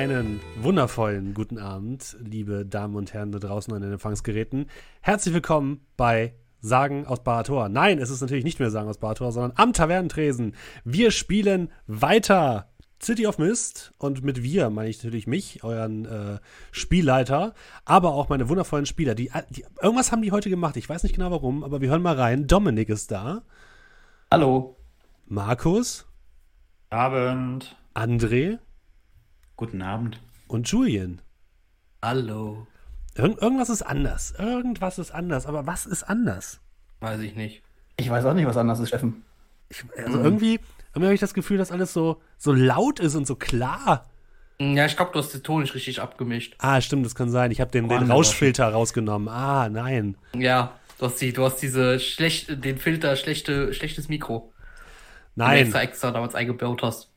Einen wundervollen guten Abend, liebe Damen und Herren da draußen an den Empfangsgeräten. Herzlich willkommen bei Sagen aus Barator. Nein, es ist natürlich nicht mehr Sagen aus Barator, sondern am Tavernentresen. Wir spielen weiter City of Mist und mit wir meine ich natürlich mich, euren äh, Spielleiter, aber auch meine wundervollen Spieler. Die, die, irgendwas haben die heute gemacht, ich weiß nicht genau warum, aber wir hören mal rein. Dominik ist da. Hallo. Markus. Abend. André. Guten Abend. Und Julian. Hallo. Irgend, irgendwas ist anders. Irgendwas ist anders. Aber was ist anders? Weiß ich nicht. Ich weiß auch nicht, was anders ist, Steffen. Ich, also mhm. irgendwie, irgendwie habe ich das Gefühl, dass alles so, so laut ist und so klar. Ja, ich glaube, du hast den Ton nicht richtig abgemischt. Ah, stimmt, das kann sein. Ich habe den, den Rauschfilter rausgenommen. Ah, nein. Ja, du hast, die, du hast diese schlecht, den Filter schlechte, schlechtes Mikro. Nein. Den extra extra damals eingebaut hast.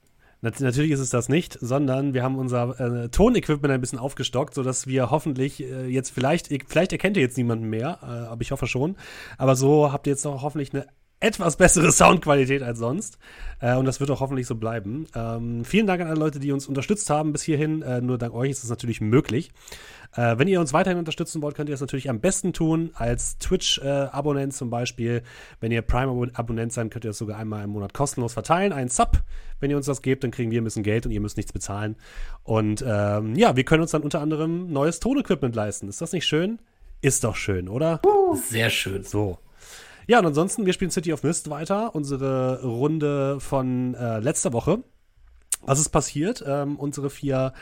Natürlich ist es das nicht, sondern wir haben unser äh, Tonequipment ein bisschen aufgestockt, sodass wir hoffentlich äh, jetzt vielleicht, vielleicht erkennt ihr jetzt niemanden mehr, äh, aber ich hoffe schon. Aber so habt ihr jetzt noch hoffentlich eine etwas bessere Soundqualität als sonst. Äh, und das wird auch hoffentlich so bleiben. Ähm, vielen Dank an alle Leute, die uns unterstützt haben bis hierhin. Äh, nur dank euch ist es natürlich möglich. Äh, wenn ihr uns weiterhin unterstützen wollt, könnt ihr das natürlich am besten tun als Twitch-Abonnent zum Beispiel. Wenn ihr Prime-Abonnent seid, könnt ihr das sogar einmal im Monat kostenlos verteilen. Ein Sub, wenn ihr uns das gebt, dann kriegen wir ein bisschen Geld und ihr müsst nichts bezahlen. Und ähm, ja, wir können uns dann unter anderem neues Tonequipment leisten. Ist das nicht schön? Ist doch schön, oder? Sehr schön. So. Ja, und ansonsten, wir spielen City of Mist weiter, unsere Runde von äh, letzter Woche. Was ist passiert? Ähm, unsere vier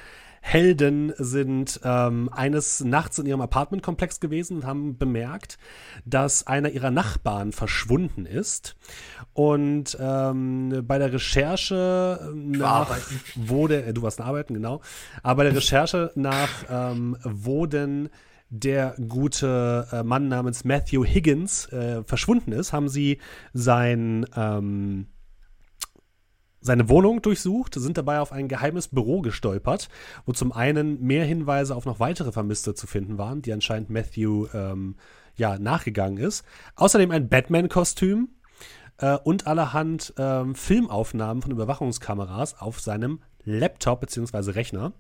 Helden sind ähm, eines Nachts in ihrem Apartmentkomplex gewesen und haben bemerkt, dass einer ihrer Nachbarn verschwunden ist. Und ähm, bei der Recherche nach, wo der, äh, du warst arbeiten, genau, aber bei der Recherche nach, ähm, wo denn der gute äh, Mann namens Matthew Higgins äh, verschwunden ist, haben sie sein, ähm, seine Wohnung durchsucht, sind dabei auf ein geheimes Büro gestolpert, wo zum einen mehr Hinweise auf noch weitere Vermisste zu finden waren, die anscheinend Matthew ähm, ja, nachgegangen ist. Außerdem ein Batman-Kostüm äh, und allerhand ähm, Filmaufnahmen von Überwachungskameras auf seinem Laptop bzw. Rechner.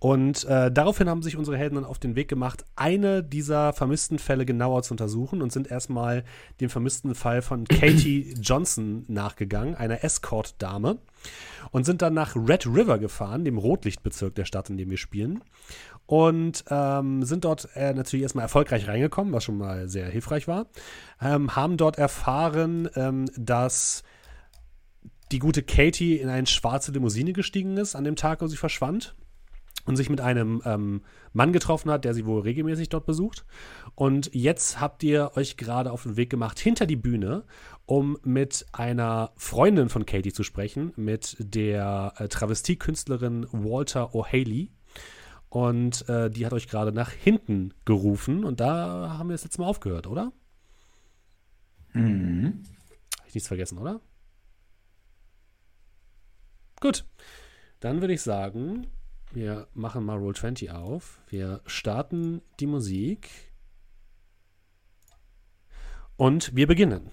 Und äh, daraufhin haben sich unsere Helden dann auf den Weg gemacht, eine dieser vermissten Fälle genauer zu untersuchen und sind erstmal dem vermissten Fall von Katie Johnson nachgegangen, einer Escort-Dame, und sind dann nach Red River gefahren, dem Rotlichtbezirk der Stadt, in dem wir spielen. Und ähm, sind dort äh, natürlich erstmal erfolgreich reingekommen, was schon mal sehr hilfreich war. Ähm, haben dort erfahren, ähm, dass die gute Katie in eine schwarze Limousine gestiegen ist an dem Tag, wo sie verschwand und sich mit einem ähm, Mann getroffen hat, der sie wohl regelmäßig dort besucht. Und jetzt habt ihr euch gerade auf den Weg gemacht hinter die Bühne, um mit einer Freundin von Katie zu sprechen, mit der äh, Travestiekünstlerin Walter O'Haley. Und äh, die hat euch gerade nach hinten gerufen. Und da haben wir das letzte Mal aufgehört, oder? Mhm. Habe ich nichts vergessen, oder? Gut. Dann würde ich sagen, wir machen mal Roll20 auf. Wir starten die Musik. Und wir beginnen.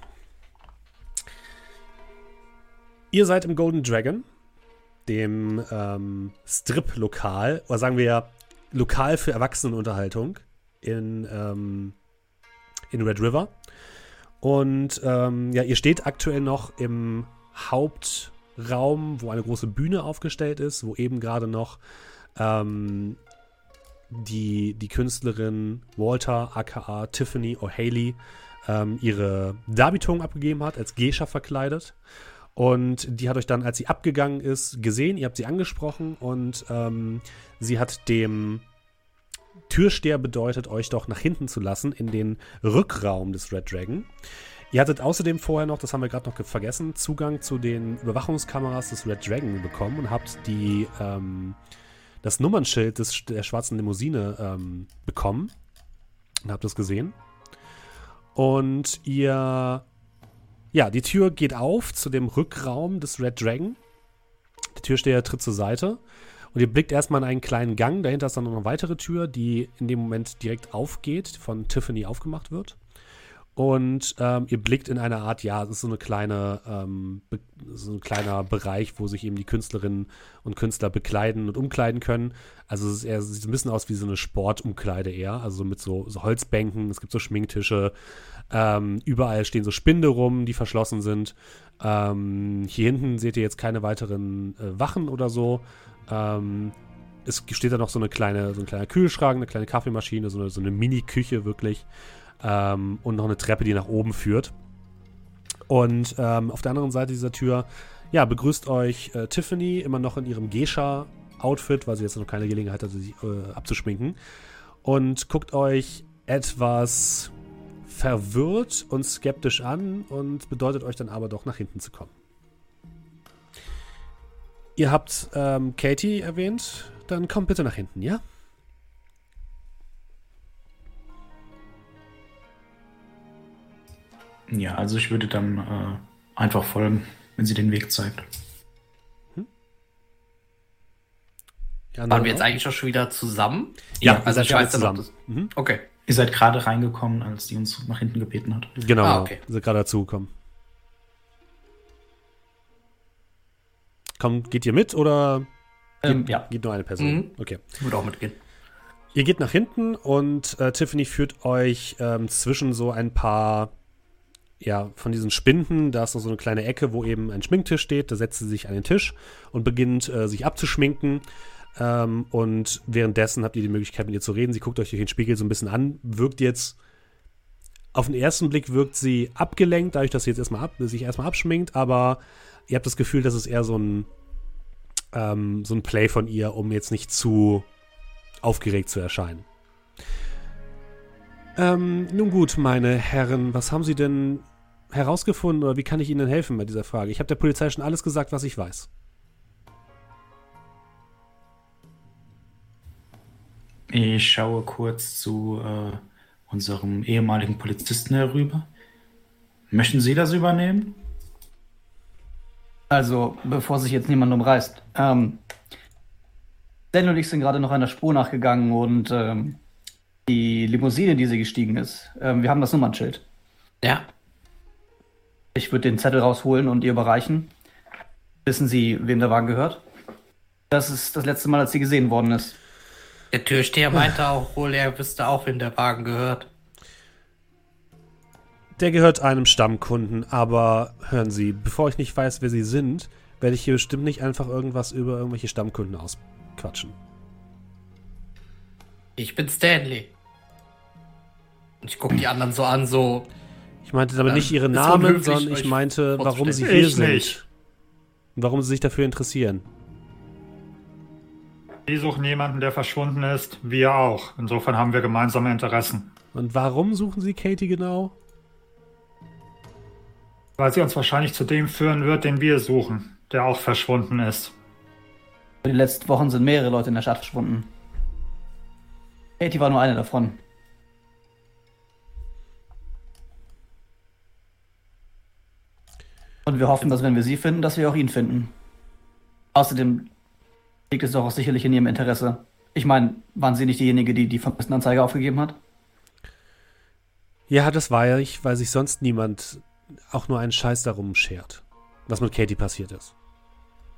Ihr seid im Golden Dragon, dem ähm, Strip-Lokal, oder sagen wir Lokal für Erwachsenenunterhaltung in, ähm, in Red River. Und ähm, ja, ihr steht aktuell noch im Haupt- Raum, wo eine große Bühne aufgestellt ist, wo eben gerade noch ähm, die, die Künstlerin Walter, aka Tiffany O'Haley, ähm, ihre Darbietung abgegeben hat, als Geisha verkleidet. Und die hat euch dann, als sie abgegangen ist, gesehen, ihr habt sie angesprochen und ähm, sie hat dem Türsteher bedeutet, euch doch nach hinten zu lassen in den Rückraum des Red Dragon. Ihr hattet außerdem vorher noch, das haben wir gerade noch vergessen, Zugang zu den Überwachungskameras des Red Dragon bekommen und habt die, ähm, das Nummernschild des, der schwarzen Limousine ähm, bekommen und habt das gesehen. Und ihr, ja, die Tür geht auf zu dem Rückraum des Red Dragon. Der Türsteher tritt zur Seite und ihr blickt erstmal in einen kleinen Gang. Dahinter ist dann noch eine weitere Tür, die in dem Moment direkt aufgeht, von Tiffany aufgemacht wird. Und ähm, ihr blickt in eine Art, ja, es ist so eine kleine, ähm, so ein kleiner Bereich, wo sich eben die Künstlerinnen und Künstler bekleiden und umkleiden können. Also es, eher, es sieht ein bisschen aus wie so eine Sportumkleide eher, also mit so, so Holzbänken, es gibt so Schminktische, ähm, überall stehen so Spinde rum, die verschlossen sind. Ähm, hier hinten seht ihr jetzt keine weiteren äh, Wachen oder so. Ähm, es steht da noch so eine kleine, so ein kleiner Kühlschrank, eine kleine Kaffeemaschine, so eine, so eine Mini-Küche wirklich. Ähm, und noch eine Treppe, die nach oben führt. Und ähm, auf der anderen Seite dieser Tür, ja, begrüßt euch äh, Tiffany, immer noch in ihrem Geisha-Outfit, weil sie jetzt noch keine Gelegenheit hatte, sich äh, abzuschminken. Und guckt euch etwas verwirrt und skeptisch an und bedeutet euch dann aber doch nach hinten zu kommen. Ihr habt ähm, Katie erwähnt, dann kommt bitte nach hinten, ja? Ja, also ich würde dann äh, einfach folgen, wenn sie den Weg zeigt. Ja, Waren wir jetzt eigentlich auch schon wieder zusammen? Ja, also ich weiß zusammen. Das... Mhm. Okay. Ihr seid gerade reingekommen, als die uns nach hinten gebeten hat. Genau, ah, okay. ihr seid gerade dazugekommen. Komm, geht ihr mit oder ähm, geht, ja. geht nur eine Person? Mhm. Okay. Ich würde auch mitgehen. Ihr geht nach hinten und äh, Tiffany führt euch ähm, zwischen so ein paar ja, von diesen Spinden, da ist noch so eine kleine Ecke, wo eben ein Schminktisch steht. Da setzt sie sich an den Tisch und beginnt äh, sich abzuschminken. Ähm, und währenddessen habt ihr die Möglichkeit, mit ihr zu reden. Sie guckt euch durch den Spiegel so ein bisschen an, wirkt jetzt. Auf den ersten Blick wirkt sie abgelenkt, dadurch, dass sie jetzt erstmal ab, sich erstmal abschminkt, aber ihr habt das Gefühl, dass es eher so ein, ähm, so ein Play von ihr, um jetzt nicht zu aufgeregt zu erscheinen. Ähm, nun gut, meine Herren, was haben Sie denn herausgefunden oder wie kann ich Ihnen helfen bei dieser Frage? Ich habe der Polizei schon alles gesagt, was ich weiß. Ich schaue kurz zu äh, unserem ehemaligen Polizisten herüber. Möchten Sie das übernehmen? Also, bevor sich jetzt niemand umreißt. Ähm, Daniel und ich sind gerade noch einer Spur nachgegangen und ähm, die Limousine, die sie gestiegen ist. Ähm, wir haben das Nummernschild. Ja. Ich würde den Zettel rausholen und ihr überreichen. Wissen Sie, wem der Wagen gehört? Das ist das letzte Mal, als sie gesehen worden ist. Der Türsteher meinte auch wohl, er wüsste auch, wem der Wagen gehört. Der gehört einem Stammkunden, aber hören Sie, bevor ich nicht weiß, wer Sie sind, werde ich hier bestimmt nicht einfach irgendwas über irgendwelche Stammkunden ausquatschen. Ich bin Stanley. Und ich gucke die anderen so an, so. Ich meinte damit ähm, nicht ihre Namen, sondern ich meinte, warum sie hier sind. Nicht. Und warum sie sich dafür interessieren. Die suchen jemanden, der verschwunden ist. Wir auch. Insofern haben wir gemeinsame Interessen. Und warum suchen sie Katie genau? Weil sie uns wahrscheinlich zu dem führen wird, den wir suchen, der auch verschwunden ist. Die letzten Wochen sind mehrere Leute in der Stadt verschwunden. Katie war nur eine davon. Und wir hoffen, dass wenn wir sie finden, dass wir auch ihn finden. Außerdem liegt es doch auch sicherlich in ihrem Interesse. Ich meine, waren Sie nicht diejenige, die die Vermisstenanzeige aufgegeben hat? Ja, das war ja ich, weil sich sonst niemand auch nur einen Scheiß darum schert, was mit Katie passiert ist.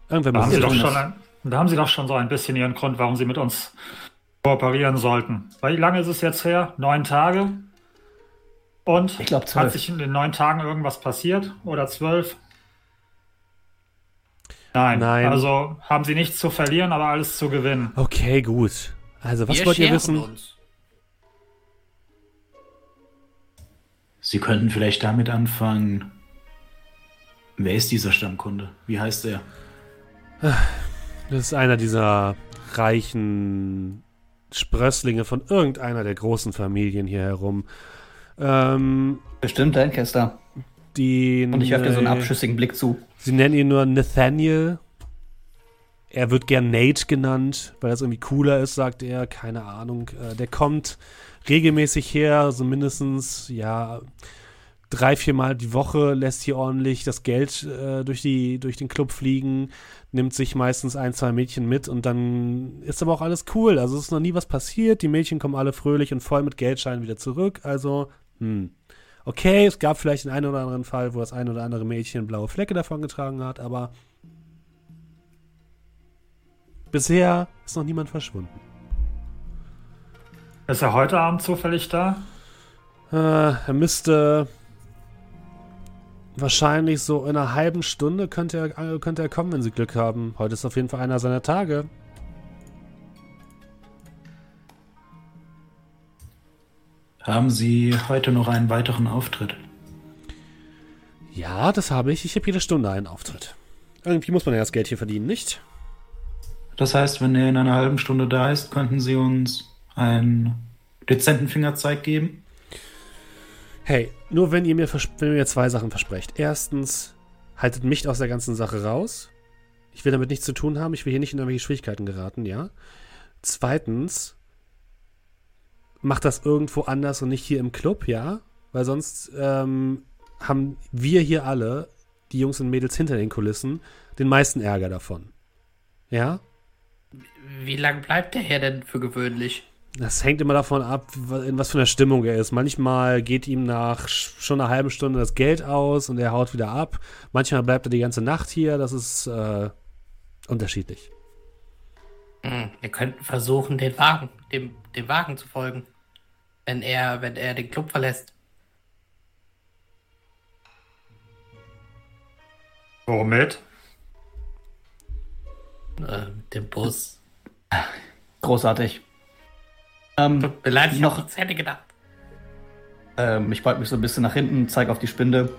Irgendwer da, haben Sie doch schon ein, da haben Sie doch schon so ein bisschen Ihren Grund, warum Sie mit uns kooperieren sollten. Wie lange ist es jetzt her? Neun Tage? Und ich glaub, hat sich in den neun Tagen irgendwas passiert? Oder zwölf? Nein. Nein. Also haben sie nichts zu verlieren, aber alles zu gewinnen. Okay, gut. Also, was Wir wollt ihr wissen? Uns. Sie könnten vielleicht damit anfangen. Wer ist dieser Stammkunde? Wie heißt er? Das ist einer dieser reichen Sprösslinge von irgendeiner der großen Familien hier herum. Ähm, Bestimmt Lancaster. Die, Und ich werfe dir so einen abschüssigen Blick zu. Sie nennen ihn nur Nathaniel. Er wird gern Nate genannt, weil das irgendwie cooler ist, sagt er. Keine Ahnung. Äh, der kommt regelmäßig her, so mindestens, ja, drei, viermal die Woche, lässt hier ordentlich das Geld äh, durch, die, durch den Club fliegen, nimmt sich meistens ein, zwei Mädchen mit und dann ist aber auch alles cool. Also es ist noch nie was passiert. Die Mädchen kommen alle fröhlich und voll mit Geldscheinen wieder zurück. Also, hm. Okay, es gab vielleicht den einen oder anderen Fall, wo das ein oder andere Mädchen blaue Flecke davon getragen hat, aber bisher ist noch niemand verschwunden. Ist er heute Abend zufällig da? Äh, er müsste wahrscheinlich so in einer halben Stunde könnte er, äh, könnte er kommen, wenn sie Glück haben. Heute ist auf jeden Fall einer seiner Tage. Haben Sie heute noch einen weiteren Auftritt? Ja, das habe ich. Ich habe jede Stunde einen Auftritt. Irgendwie muss man ja das Geld hier verdienen, nicht? Das heißt, wenn er in einer halben Stunde da ist, könnten Sie uns einen dezenten Fingerzeig geben? Hey, nur wenn ihr mir, wenn ihr mir zwei Sachen versprecht. Erstens, haltet mich aus der ganzen Sache raus. Ich will damit nichts zu tun haben. Ich will hier nicht in irgendwelche Schwierigkeiten geraten, ja? Zweitens, macht das irgendwo anders und nicht hier im Club, ja? Weil sonst ähm, haben wir hier alle, die Jungs und Mädels hinter den Kulissen, den meisten Ärger davon. Ja? Wie lange bleibt der Herr denn für gewöhnlich? Das hängt immer davon ab, in was für einer Stimmung er ist. Manchmal geht ihm nach schon einer halben Stunde das Geld aus und er haut wieder ab. Manchmal bleibt er die ganze Nacht hier. Das ist äh, unterschiedlich. Hm, wir könnten versuchen, den Wagen, dem, dem Wagen zu folgen. Wenn er, wenn er den Club verlässt. Womit? Äh, mit dem Bus. Großartig. Ähm, Tut mir leid, ich noch Zähne gedacht. Ähm, ich beug mich so ein bisschen nach hinten, zeige auf die Spinde.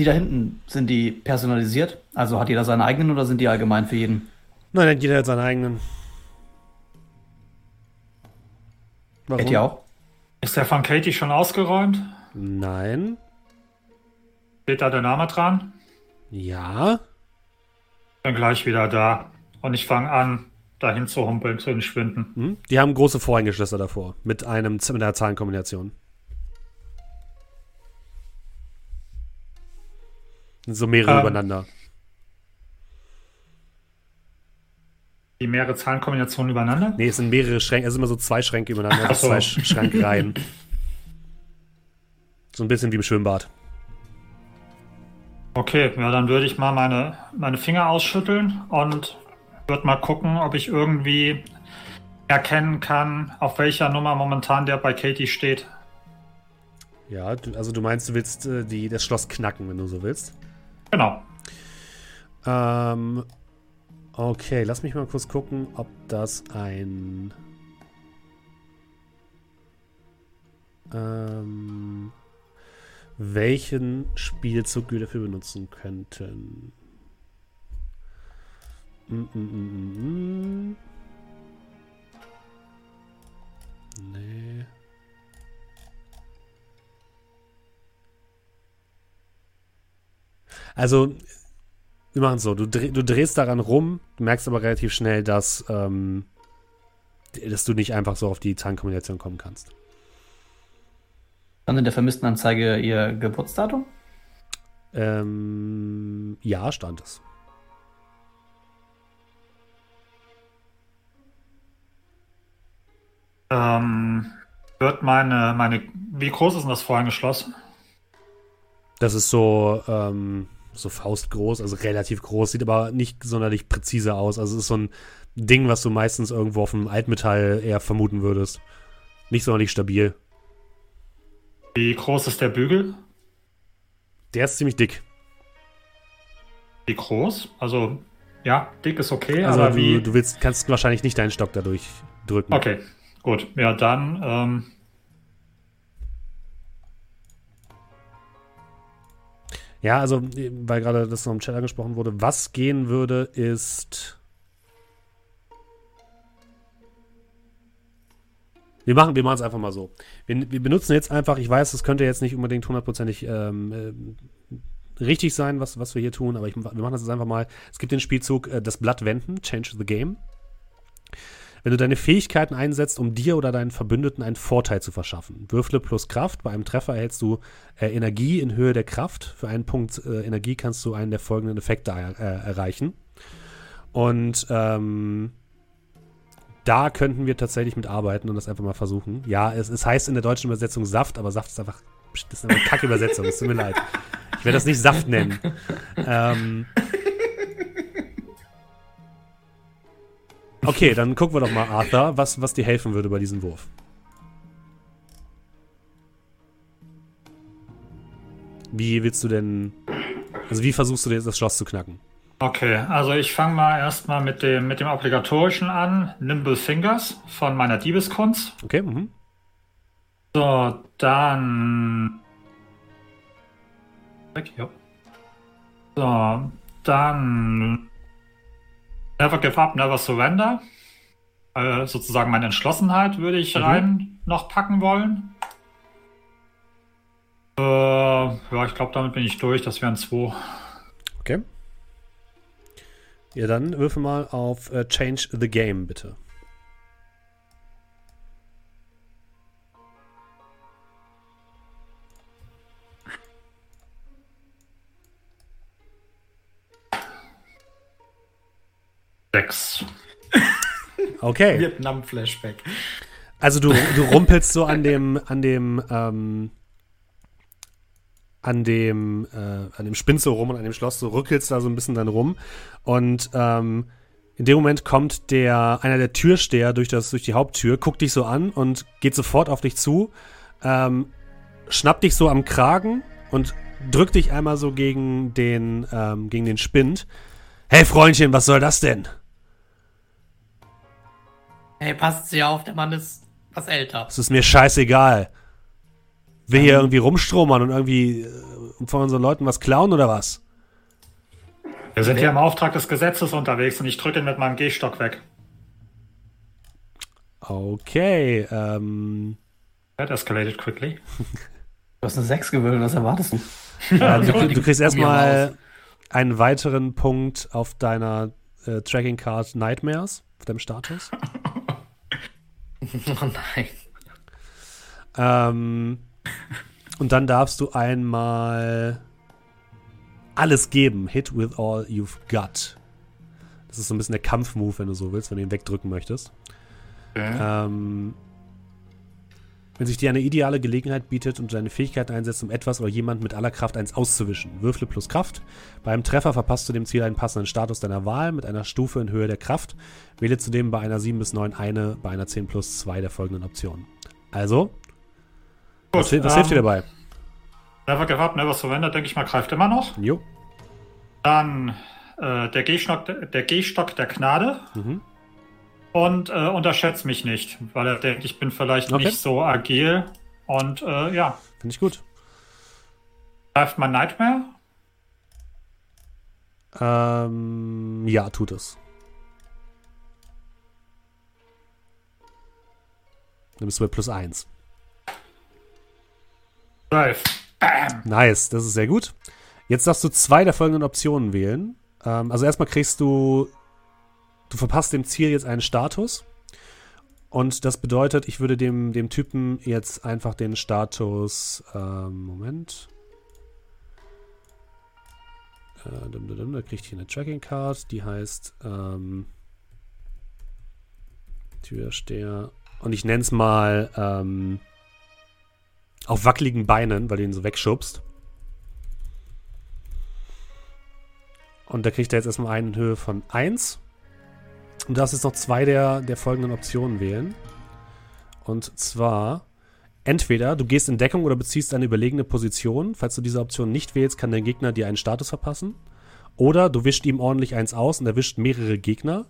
Die da hinten, sind die personalisiert? Also hat jeder seine eigenen oder sind die allgemein für jeden? Nein, jeder hat seine eigenen. Warum? Katie auch? Ist der von Katie schon ausgeräumt? Nein. Steht da der Name dran? Ja. Bin gleich wieder da. Und ich fange an, dahin zu humpeln, zu entschwinden. Hm? Die haben große Vorhängeschlösser davor. Mit, einem, mit einer Zahlenkombination. So mehrere ähm, übereinander. Die mehrere Zahlenkombinationen übereinander? Nee, es sind mehrere Schränke, es sind immer so zwei Schränke übereinander, so. zwei Schrankreihen. so ein bisschen wie im Schwimmbad. Okay, ja, dann würde ich mal meine, meine Finger ausschütteln und würde mal gucken, ob ich irgendwie erkennen kann, auf welcher Nummer momentan der bei Katie steht. Ja, also du meinst, du willst äh, die, das Schloss knacken, wenn du so willst? Genau. Ähm, Okay, lass mich mal kurz gucken, ob das ein... Ähm, welchen Spielzug wir dafür benutzen könnten. Mm, mm, mm, mm, nee. Also, wir machen es so, du, dreh, du, drehst daran rum, du merkst aber relativ schnell, dass, ähm, dass du nicht einfach so auf die Zahlenkombination kommen kannst. Stand in der Vermisstenanzeige ihr Geburtsdatum? Ähm, ja, stand es. Ähm, wird meine, meine, wie groß ist denn das Vorhang geschlossen? Das ist so, ähm, so faustgroß, also relativ groß, sieht aber nicht sonderlich präzise aus. Also es ist so ein Ding, was du meistens irgendwo auf dem Altmetall eher vermuten würdest. Nicht sonderlich stabil. Wie groß ist der Bügel? Der ist ziemlich dick. Wie groß? Also, ja, dick ist okay, also aber du, wie. Du willst, kannst wahrscheinlich nicht deinen Stock dadurch drücken. Okay, gut. Ja, dann ähm, Ja, also, weil gerade das noch im Chat angesprochen wurde, was gehen würde, ist. Wir machen wir es einfach mal so. Wir, wir, benutzen jetzt einfach, ich weiß, das könnte jetzt nicht unbedingt hundertprozentig ähm, äh, richtig sein, was, was wir hier tun, aber ich, wir machen das jetzt einfach mal. Es gibt den Spielzug äh, das Blatt wenden, Change the Game. Wenn du deine Fähigkeiten einsetzt, um dir oder deinen Verbündeten einen Vorteil zu verschaffen. Würfle plus Kraft. Bei einem Treffer erhältst du äh, Energie in Höhe der Kraft. Für einen Punkt äh, Energie kannst du einen der folgenden Effekte er äh, erreichen. Und ähm, da könnten wir tatsächlich mit arbeiten und das einfach mal versuchen. Ja, es, es heißt in der deutschen Übersetzung Saft, aber Saft ist einfach Das ist eine Kackübersetzung, es tut mir leid. Ich werde das nicht Saft nennen. ähm, okay, dann gucken wir doch mal, Arthur, was, was dir helfen würde bei diesem Wurf. Wie willst du denn. Also, wie versuchst du jetzt das Schloss zu knacken? Okay, also ich fange mal erstmal mit dem, mit dem obligatorischen an. Nimble Fingers von meiner Diebeskunst. Okay, mhm. So, dann. Weg, ja. So, dann. Never give up, never surrender. Äh, sozusagen meine Entschlossenheit würde ich Mhm. rein noch packen wollen. Äh, ja, ich glaube, damit bin ich durch. Das wären zwei. Okay. Ja, dann würfel mal auf äh, Change the Game, bitte. Sechs. Okay. Vietnam-Flashback. Also du, du rumpelst so an dem, an dem, ähm, an dem, äh, an dem Spind so rum und an dem Schloss so rückelst da so ein bisschen dann rum. Und ähm, in dem Moment kommt der, einer der Türsteher durch, das, durch die Haupttür, guckt dich so an und geht sofort auf dich zu, ähm, schnappt dich so am Kragen und drückt dich einmal so gegen den, ähm, gegen den Spind. Hey Freundchen, was soll das denn? Hey, passen Sie auf, der Mann ist was älter. Es ist mir scheißegal. Will hier irgendwie rumstromern und irgendwie äh, von unseren Leuten was klauen oder was? Wir sind hier im Auftrag des Gesetzes unterwegs und ich drücke ihn mit meinem Gehstock weg. Okay, ähm. That escalated quickly. Du hast eine 6 gewählt, was erwartest du? äh, du, du kriegst erstmal einen weiteren Punkt auf deiner äh, Tracking Card Nightmares, auf deinem Status. Oh nein. Ähm, und dann darfst du einmal alles geben. Hit with all you've got. Das ist so ein bisschen der Kampfmove, wenn du so willst, wenn du ihn wegdrücken möchtest. Ähm, wenn sich dir eine ideale Gelegenheit bietet und du deine Fähigkeiten einsetzt, um etwas oder jemanden mit aller Kraft eins auszuwischen. Würfle plus Kraft. Beim Treffer verpasst du dem Ziel einen passenden Status deiner Wahl mit einer Stufe in Höhe der Kraft. Wähle zudem bei einer 7 bis 9 eine, bei einer 10 plus 2 der folgenden Optionen. Also, was, hil- was ähm, hilft dir dabei? Never give up, never surrender, denke ich mal, greift immer noch. Jo. Dann äh, der, Gehstock, der Gehstock der Gnade. Mhm. Und äh, unterschätzt mich nicht, weil er denkt, ich bin vielleicht Okay. nicht so agil. Und äh, ja, Finde ich gut. greift mein Nightmare. Ähm, ja, tut es. Dann bist du bei plus 1. 12. Nice, das ist sehr gut. Jetzt darfst du zwei der folgenden Optionen wählen. Ähm, also erstmal kriegst du, du verpasst dem Ziel jetzt einen Status. Und das bedeutet, ich würde dem, dem Typen jetzt einfach den Status, ähm, Moment. Äh, da kriegt hier eine Tracking Card, die heißt ähm, Türsteher. Und ich nenne es mal ähm, auf wackeligen Beinen, weil du ihn so wegschubst. Und da kriegt er jetzt erstmal einen in Höhe von 1. Und du darfst jetzt noch zwei der, der folgenden Optionen wählen. Und zwar, entweder du gehst in Deckung oder beziehst eine überlegene Position. Falls du diese Option nicht wählst, kann der Gegner dir einen Status verpassen. Oder du wischt ihm ordentlich eins aus und erwischt mehrere Gegner.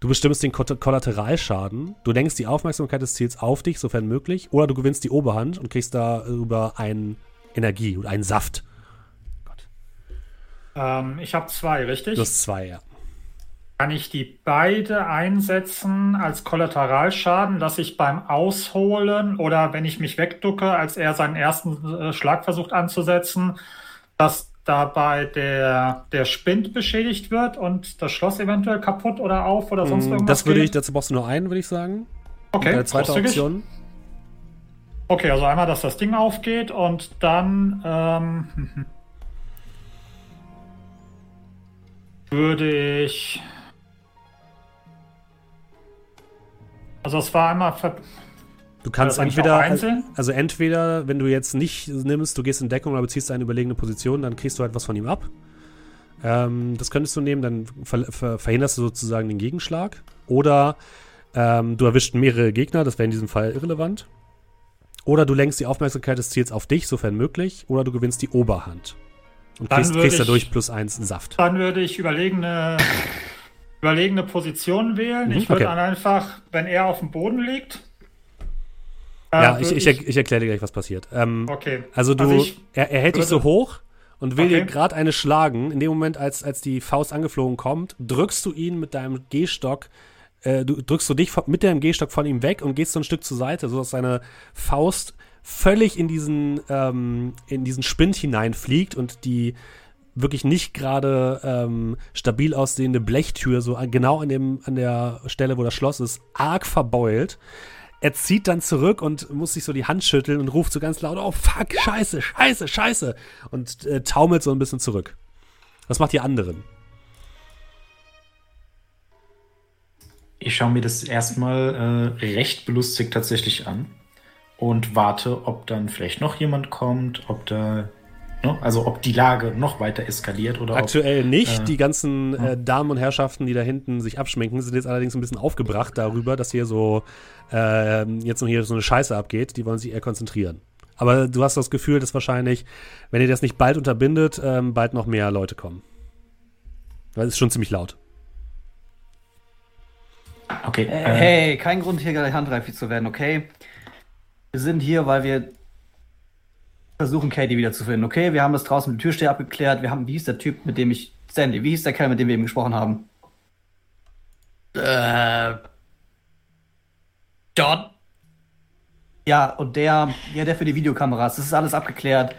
Du bestimmst den Kollateralschaden. Du lenkst die Aufmerksamkeit des Ziels auf dich, sofern möglich. Oder du gewinnst die Oberhand und kriegst darüber einen Energie oder einen Saft. Ähm, ich habe zwei, richtig? Du hast zwei, ja. Kann ich die beide einsetzen als Kollateralschaden, dass ich beim Ausholen oder wenn ich mich wegducke, als er seinen ersten äh, Schlag versucht anzusetzen, dass dabei der, der Spind beschädigt wird und das Schloss eventuell kaputt oder auf oder sonst irgendwas? Mm, Das würde ich, dazu brauchst du nur einen, würde ich sagen. okay, Eine zweite großzügig. Option. Okay, also einmal, dass das Ding aufgeht und dann ähm, würde ich. Also es war einmal Du kannst entweder, einzeln? also entweder, wenn du jetzt nicht nimmst, du gehst in Deckung oder beziehst eine überlegene Position, dann kriegst du halt was von ihm ab. Ähm, das könntest du nehmen, dann ver ver verhinderst du sozusagen den Gegenschlag. Oder ähm, du erwischst mehrere Gegner, das wäre in diesem Fall irrelevant. Oder du lenkst die Aufmerksamkeit des Ziels auf dich, sofern möglich. Oder du gewinnst die Oberhand. Und kriegst, kriegst ich- dadurch plus eins Saft. Dann würde ich überlegene, überlegene Position wählen. Mhm, ich würde okay. dann einfach, wenn er auf dem Boden liegt. Ja, äh, ich, ich, er- ich erkläre dir gleich, was passiert. Ähm, Okay. Also du, Also ich er, er hält dich würde- so hoch und will dir Okay. gerade eine schlagen. In dem Moment, als, als die Faust angeflogen kommt, drückst du ihn mit deinem Gehstock, äh, du drückst du dich von, mit deinem Gehstock von ihm weg und gehst so ein Stück zur Seite, sodass seine Faust völlig in diesen, ähm, in diesen Spind hineinfliegt und die wirklich nicht gerade ähm, stabil aussehende Blechtür so an, genau an, dem, an der Stelle, wo das Schloss ist, arg verbeult. Er zieht dann zurück und muss sich so die Hand schütteln und ruft so ganz laut, oh fuck, scheiße, scheiße, scheiße. Und äh, taumelt so ein bisschen zurück. Was macht die anderen? Ich schaue mir das erstmal äh, recht belustigt tatsächlich an und warte, ob dann vielleicht noch jemand kommt, ob da, also ob die Lage noch weiter eskaliert oder ob, Aktuell nicht. äh, die ganzen äh, Damen und Herrschaften, die da hinten sich abschminken, sind jetzt allerdings ein bisschen aufgebracht darüber, dass hier so äh, jetzt noch hier so eine Scheiße abgeht. Die wollen sich eher konzentrieren. Aber du hast das Gefühl, dass wahrscheinlich, wenn ihr das nicht bald unterbindet, ähm, bald noch mehr Leute kommen. Weil es ist schon ziemlich laut. okay, Äh, äh, hey, kein Grund hier gleich handgreiflich zu werden, okay? Wir sind hier, weil wir versuchen, Katie wiederzufinden, okay? Wir haben das draußen mit dem Türsteher abgeklärt. Wir haben, wie hieß der Typ, mit dem ich, Stanley, wie hieß der Kerl, mit dem wir eben gesprochen haben? Äh. John? Ja, und der, ja, der für die Videokameras, das ist alles abgeklärt.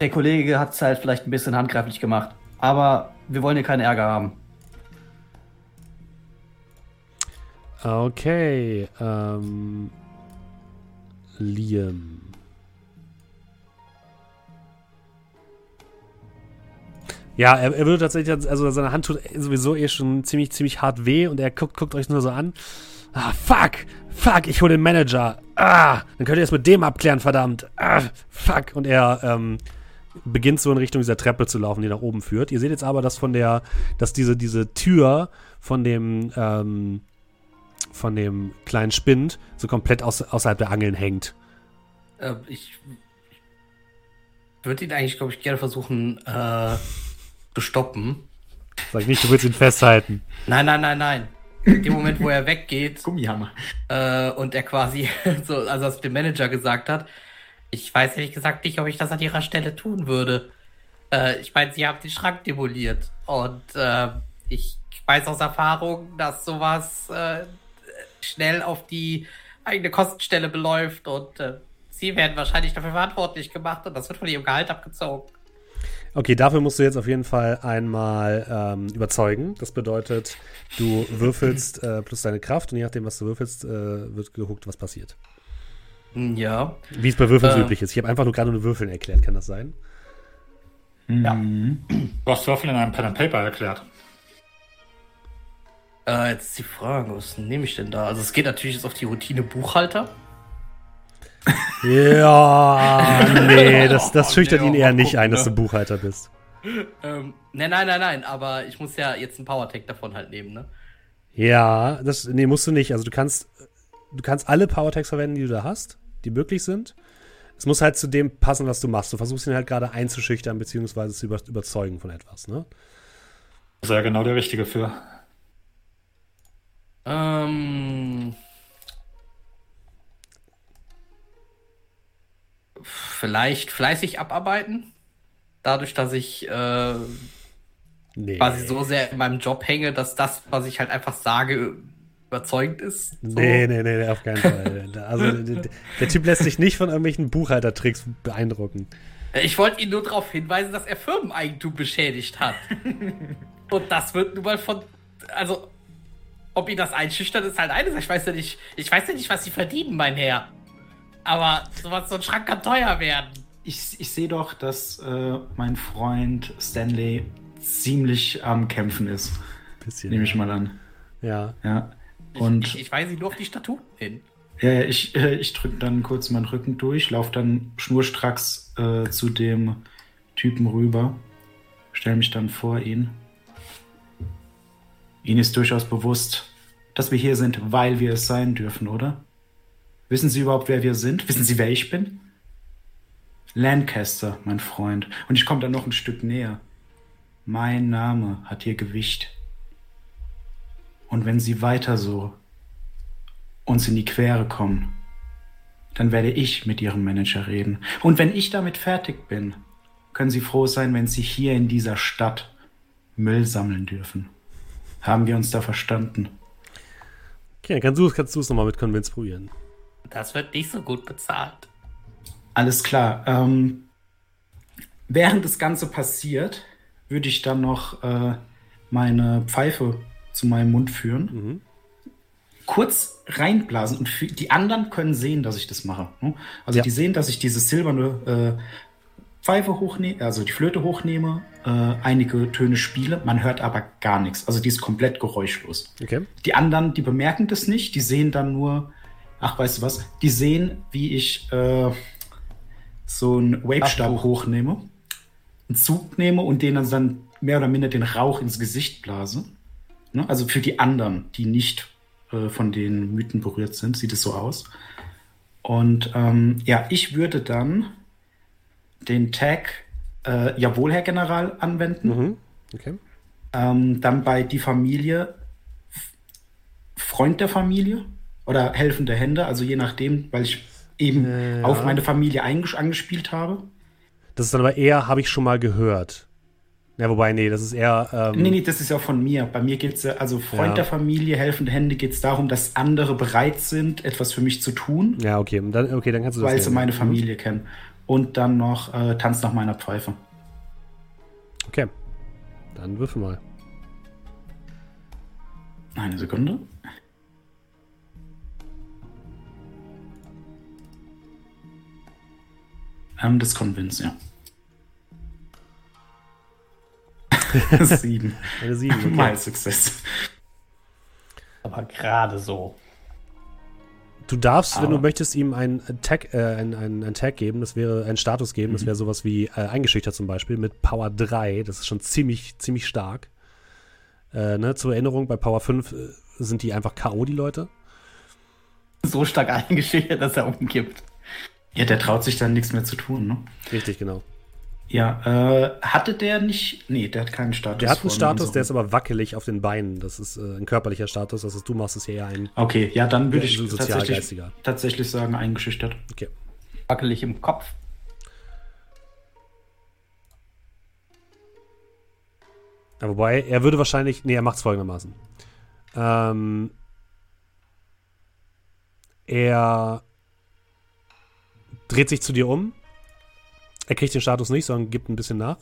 Der Kollege hat es halt vielleicht ein bisschen handgreiflich gemacht. Aber wir wollen hier keinen Ärger haben. Okay, ähm, Liam. Ja, er, er würde tatsächlich, also seine Hand tut sowieso eh schon ziemlich, ziemlich hart weh und er guckt, guckt euch nur so an. Ah, fuck, fuck, ich hole den Manager. Ah, dann könnt ihr es mit dem abklären, verdammt. Ah, fuck. Und er ähm, beginnt so in Richtung dieser Treppe zu laufen, die nach oben führt. Ihr seht jetzt aber, dass von der, dass diese, diese Tür von dem, ähm, von dem kleinen Spind so komplett aus, außerhalb der Angeln hängt. Äh, ich würde ihn eigentlich, glaube ich, gerne versuchen äh, zu stoppen. Sag nicht, du willst ihn festhalten. Nein, nein, nein, nein. In dem Moment, wo er weggeht Gummihammer. äh, und er quasi, so, also das dem Manager gesagt hat, ich weiß ehrlich gesagt nicht, ob ich das an ihrer Stelle tun würde. Äh, ich meine, sie haben den Schrank demoliert und äh, ich weiß aus Erfahrung, dass sowas äh, schnell auf die eigene Kostenstelle beläuft und äh, sie werden wahrscheinlich dafür verantwortlich gemacht und das wird von ihrem Gehalt abgezogen. Okay, dafür musst du jetzt auf jeden Fall einmal ähm, überzeugen. Das bedeutet, du würfelst äh, plus deine Kraft und je nachdem, was du würfelst, äh, wird geguckt, was passiert. Ja. Wie es bei Würfeln Äh. üblich ist. Ich habe einfach nur gerade nur Würfeln erklärt, kann das sein? Ja. Du hast Würfel in einem Pen and Paper erklärt. Äh, jetzt die Frage, was nehme ich denn da? Also es geht natürlich jetzt auf die Routine Buchhalter. Ja, nee, das, das schüchtert nee, ihn mal eher nicht gucken, ein, dass ne? du Buchhalter bist. Ähm, nein, nein, nein, nein, aber ich muss ja jetzt einen Power-Tag davon halt nehmen, ne? Ja, das, nee, musst du nicht. Also du kannst, du kannst alle Powertags verwenden, die du da hast, die möglich sind. Es muss halt zu dem passen, was du machst. Du versuchst ihn halt gerade einzuschüchtern, beziehungsweise zu über, überzeugen von etwas, ne? Das ist ja genau der Richtige für. Ähm. Vielleicht fleißig abarbeiten. Dadurch, dass ich äh, Nee. quasi so sehr in meinem Job hänge, dass das, was ich halt einfach sage, überzeugend ist. So. Nee, nee, nee, auf keinen Fall. Also der, Typ lässt sich nicht von irgendwelchen Buchhaltertricks beeindrucken. Ich wollte ihn nur darauf hinweisen, dass er Firmeneigentum beschädigt hat. Und das wird nun mal von. Also, ob ihn das einschüchtert, ist halt eine Sache. Ich weiß ja nicht, ich weiß ja nicht, was sie verdienen, mein Herr. Aber sowas, so ein Schrank kann teuer werden. Ich, ich sehe doch, dass äh, mein Freund Stanley ziemlich am Kämpfen ist. Bisschen. Nehme ich mal an. Ja. Ja. Ich, Und ich, ich weise ihn nur auf die Statuten hin. Ja, ich, äh, ich drücke dann kurz meinen Rücken durch, laufe dann schnurstracks äh, zu dem Typen rüber, stelle mich dann vor ihn. Ihnen ist durchaus bewusst, dass wir hier sind, weil wir es sein dürfen, oder? Wissen Sie überhaupt, wer wir sind? Wissen Sie, wer ich bin? Lancaster, mein Freund. Und ich komme dann noch ein Stück näher. Mein Name hat hier Gewicht. Und wenn Sie weiter so uns in die Quere kommen, dann werde ich mit Ihrem Manager reden. Und wenn ich damit fertig bin, können Sie froh sein, wenn Sie hier in dieser Stadt Müll sammeln dürfen. Haben wir uns da verstanden? Okay, kannst du kannst es nochmal mit Convince probieren. Das wird nicht so gut bezahlt. Alles klar. Ähm, während das Ganze passiert, würde ich dann noch äh, meine Pfeife zu meinem Mund führen. Mhm. Kurz reinblasen und für, die anderen können sehen, dass ich das mache. ne? Also Ja. die sehen, dass ich diese silberne äh, Pfeife hochnehme, also die Flöte hochnehme, äh, einige Töne spiele, man hört aber gar nichts. Also die ist komplett geräuschlos. Okay. Die anderen, die bemerken das nicht, die sehen dann nur, ach, weißt du was, die sehen, wie ich äh, so einen Wavestab Ach, hochnehme, einen Zug nehme und denen dann mehr oder minder den Rauch ins Gesicht blase. Ne? Also für die anderen, die nicht äh, von den Mythen berührt sind, sieht es so aus. Und ähm, ja, ich würde dann den Tag äh, Jawohl, Herr General anwenden. Mhm. Okay. Ähm, dann bei die Familie, Freund der Familie oder helfende Hände, also je nachdem, weil ich eben Äh, auf meine Familie angespielt habe. Das ist dann aber eher, habe ich schon mal gehört. Ja, wobei, nee, das ist eher. Ähm, Nee, nee, das ist ja von mir. Bei mir geht es ja, also Freund Ja. der Familie, helfende Hände geht es darum, dass andere bereit sind, etwas für mich zu tun, Ja, okay. Dann, okay, dann kannst du das weil sie meine Mhm. Familie kennen. Und dann noch äh, Tanz nach meiner Pfeife. Okay. Dann würfel mal. Eine Sekunde. Ähm, das Convince, ja. Sieben. Eine 7. Okay. Mal Success. Aber gerade so. Du darfst, wenn du Aber- möchtest, ihm einen Tag, äh, einen, einen, einen Tag geben, das wäre einen Status geben, das wäre sowas wie äh, eingeschüchtert zum Beispiel mit Power 3. Das ist schon ziemlich, ziemlich stark. Äh, ne, zur Erinnerung, bei Power 5 äh, sind die einfach K.O., die Leute. So stark eingeschüchtert, dass er umkippt. Ja, der traut sich dann nichts mehr zu tun, ne? Richtig, genau. Ja, äh, hatte der nicht. Nee, der hat keinen Status. Der hat einen Status, und der ist aber wackelig auf den Beinen. Das ist äh, ein körperlicher Status. Das ist, du machst es hier eher ein Okay, ja, dann würde Ja, ich so tatsächlich, sozialgeistiger. tatsächlich sagen, eingeschüchtert. Okay. Wackelig im Kopf. Ja, wobei, er würde wahrscheinlich. Nee, er macht es folgendermaßen. Ähm, er dreht sich zu dir um. Er kriegt den Status nicht, sondern gibt ein bisschen nach.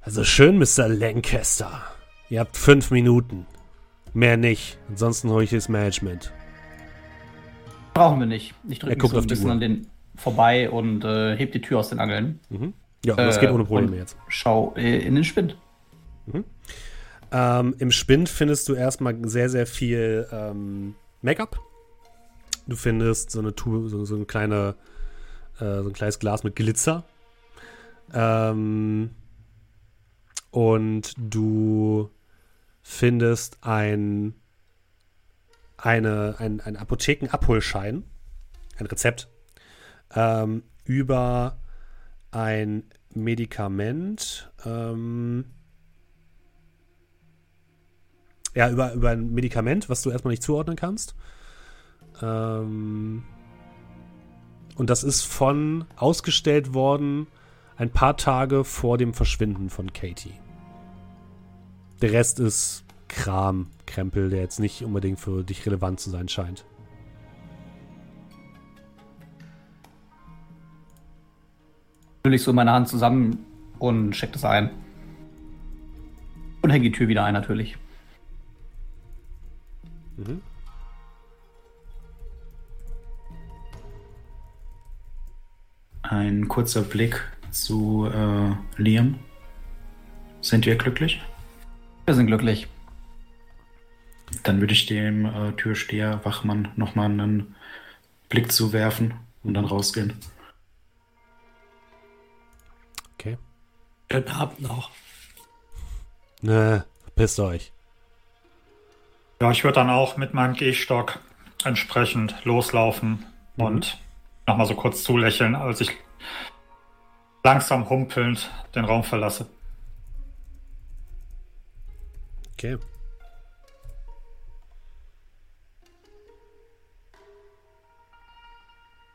Also schön, Mr. Lancaster. Ihr habt fünf Minuten. Mehr nicht. Ansonsten hole ich das Management. Brauchen wir nicht. Ich Er drücke mich so ein bisschen Uhr. an den vorbei und äh, heb die Tür aus den Angeln. Ja, das Äh, geht ohne Probleme jetzt. Schau äh, in den Spind. Ähm, Im Spind findest du erstmal sehr, sehr viel ähm, Make-up. Du findest so eine Tube, so, so eine kleine, äh, so ein kleines Glas mit Glitzer. Ähm, und du findest ein, eine, ein, ein Apothekenabholschein, ein Rezept, ähm, über ein Medikament, ähm, ja, über, über ein Medikament, was du erstmal nicht zuordnen kannst. Ähm, und das ist von ausgestellt worden ein paar Tage vor dem Verschwinden von Katie. Der Rest ist Kram, Krempel, der jetzt nicht unbedingt für dich relevant zu sein scheint. Fülle ich so meine Hand zusammen und check das ein. Und hänge die Tür wieder ein, natürlich. Mhm. Ein kurzer Blick zu äh, Liam. Sind wir glücklich? Wir sind glücklich. Dann würde ich dem äh, Türsteher, Wachmann, nochmal einen Blick zuwerfen und dann rausgehen. Okay. Schönen Abend noch. Ne, pisst euch. Ja, ich würde dann auch mit meinem Gehstock entsprechend loslaufen Mhm. und nochmal so kurz zulächeln, als ich langsam humpelnd den Raum verlasse. Okay.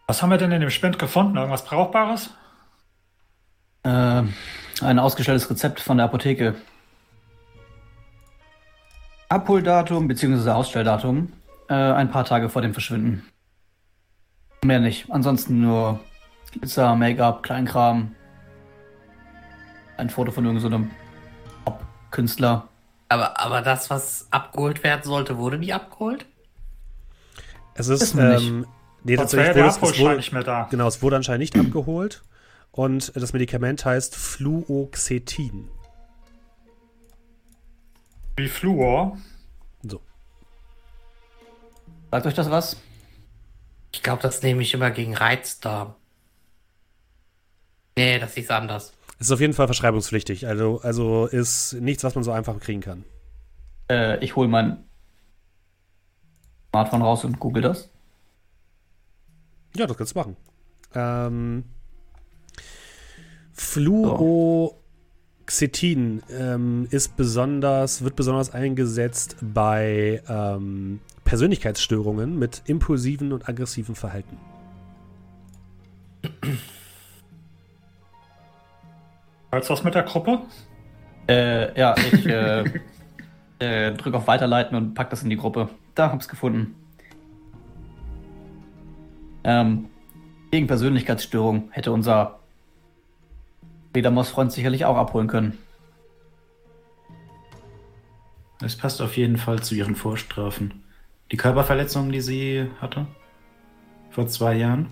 Was haben wir denn in dem Spind gefunden? Irgendwas Brauchbares? Äh, ein ausgestelltes Rezept von der Apotheke. Abholdatum bzw. Ausstelldatum äh, ein paar Tage vor dem Verschwinden. Mehr nicht. Ansonsten nur Glitzer, Make-up, Kleinkram. Ein Foto von irgendeinem so Pop-Künstler. Aber, aber das, was abgeholt werden sollte, wurde nie abgeholt? Es ist, ähm, nee, tatsächlich wurde es, es wurde, nicht mehr da. genau, es wurde anscheinend nicht abgeholt. Und das Medikament heißt Fluoxetin. Wie Fluor. So. Sagt euch das was? Ich glaube, das nehme ich immer gegen Reizdarm. Nee, das ist anders. Es ist auf jeden Fall verschreibungspflichtig. Also, also ist nichts, was man so einfach kriegen kann. Äh, ich hole mein Smartphone raus und google das. Ja, das kannst du machen. Ähm, Fluoxetin ähm, ist besonders, wird besonders eingesetzt bei ähm, Persönlichkeitsstörungen mit impulsiven und aggressiven Verhalten. Als was mit der Gruppe? Äh, ja, ich äh, äh, drücke auf Weiterleiten und pack das in die Gruppe. Da hab's gefunden. Ähm, gegen Persönlichkeitsstörung hätte unser Fledermaus-Freund sicherlich auch abholen können. Es passt auf jeden Fall zu ihren Vorstrafen. Die Körperverletzung, die sie hatte? Vor zwei Jahren?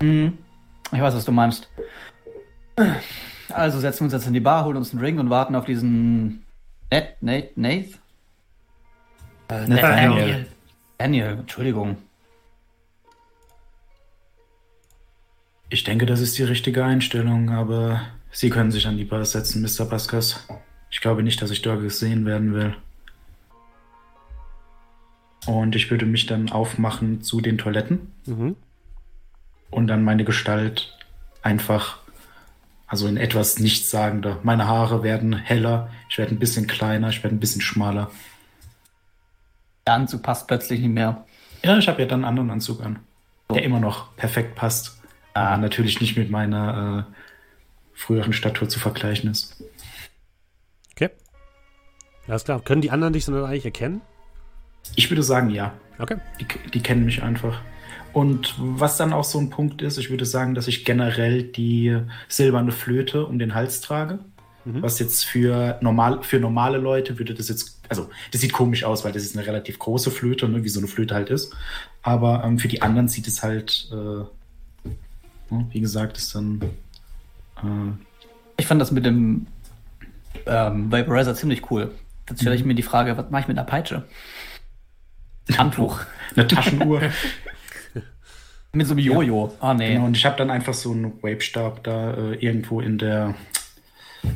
Mhm. Ich weiß, was du meinst. Also setzen wir uns jetzt in die Bar, holen uns einen Drink und warten auf diesen Nat, Nate, Nath? Äh, Nathaniel. Daniel, Entschuldigung. Ich denke, das ist die richtige Einstellung, aber Sie können sich an die Bar setzen, Mr. Paskas. Ich glaube nicht, dass ich dort gesehen werden will. Und ich würde mich dann aufmachen zu den Toiletten Mhm. und dann meine Gestalt einfach, also in etwas nichtssagender. Meine Haare werden heller, ich werde ein bisschen kleiner, ich werde ein bisschen schmaler. Der Anzug passt plötzlich nicht mehr. Ja, ich habe ja dann einen anderen Anzug an, der immer noch perfekt passt. Aber natürlich nicht mit meiner äh, früheren Statur zu vergleichen ist. Okay. Alles klar. Können die anderen dich dann eigentlich erkennen? Ich würde sagen, ja. Okay. Die, die kennen mich einfach. Und was dann auch so ein Punkt ist, ich würde sagen, dass ich generell die silberne Flöte um den Hals trage. Mhm. Was jetzt für, normal, für normale Leute würde das jetzt, also das sieht komisch aus, weil das ist eine relativ große Flöte, ne, wie so eine Flöte halt ist. Aber ähm, für die anderen sieht es halt, äh, ne, wie gesagt, ist dann äh, Ich fand das mit dem ähm, Vaporizer ziemlich cool. Jetzt stelle ich mir die Frage, was mache ich mit einer Peitsche? Handtuch. eine Taschenuhr. mit so einem Jojo. Ah, nee. Genau, und ich habe dann einfach so einen Wavestab da äh, irgendwo in der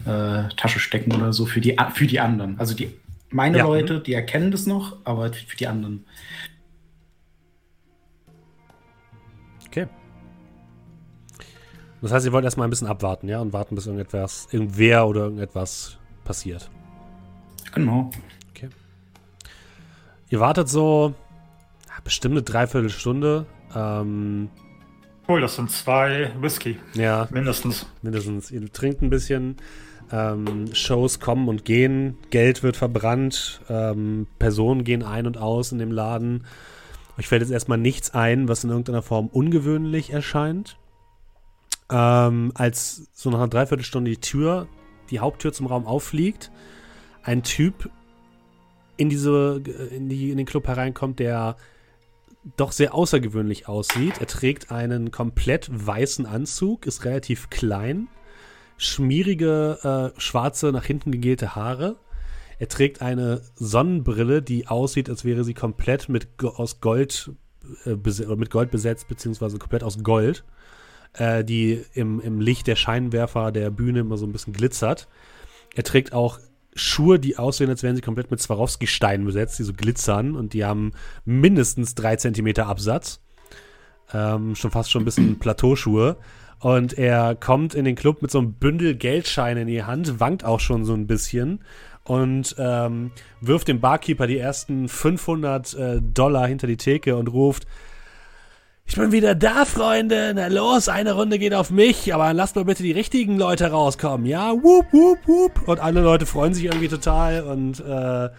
äh, Tasche stecken oder so für die, für die anderen. Also die meine Ja. Leute, die erkennen das noch, aber für die anderen. Okay. Das heißt, ihr wollt erstmal ein bisschen abwarten, ja? Und warten, bis irgendetwas, irgendwer oder irgendetwas passiert. Genau. Ihr wartet so bestimmt eine Dreiviertelstunde. Ähm, Cool, das sind zwei Whisky, ja, mindestens. mindestens. Ihr trinkt ein bisschen. Ähm, Shows kommen und gehen. Geld wird verbrannt. Ähm, Personen gehen ein und aus in dem Laden. Euch fällt jetzt erstmal nichts ein, was in irgendeiner Form ungewöhnlich erscheint. Ähm, als so nach einer Dreiviertelstunde die Tür, die Haupttür zum Raum auffliegt, ein Typ in diese, in die, in den Club hereinkommt, der doch sehr außergewöhnlich aussieht. Er trägt einen komplett weißen Anzug, ist relativ klein, schmierige, äh, schwarze, nach hinten gegelte Haare. Er trägt eine Sonnenbrille, die aussieht, als wäre sie komplett mit aus Gold äh, mit Gold besetzt, beziehungsweise komplett aus Gold, äh, die im, im Licht der Scheinwerfer der Bühne immer so ein bisschen glitzert. Er trägt auch Schuhe, die aussehen, als wären sie komplett mit Swarovski-Steinen besetzt, die so glitzern und die haben mindestens drei Zentimeter Absatz. Ähm, schon fast schon ein bisschen Plateauschuhe. Und er kommt in den Club mit so einem Bündel Geldscheine in die Hand, wankt auch schon so ein bisschen und ähm, wirft dem Barkeeper die ersten 500 äh, Dollar hinter die Theke und ruft: Ich bin wieder da, Freunde. Na los, eine Runde geht auf mich, aber lasst mal bitte die richtigen Leute rauskommen. Ja, whoop, whoop, whoop. Und alle Leute freuen sich irgendwie total und äh,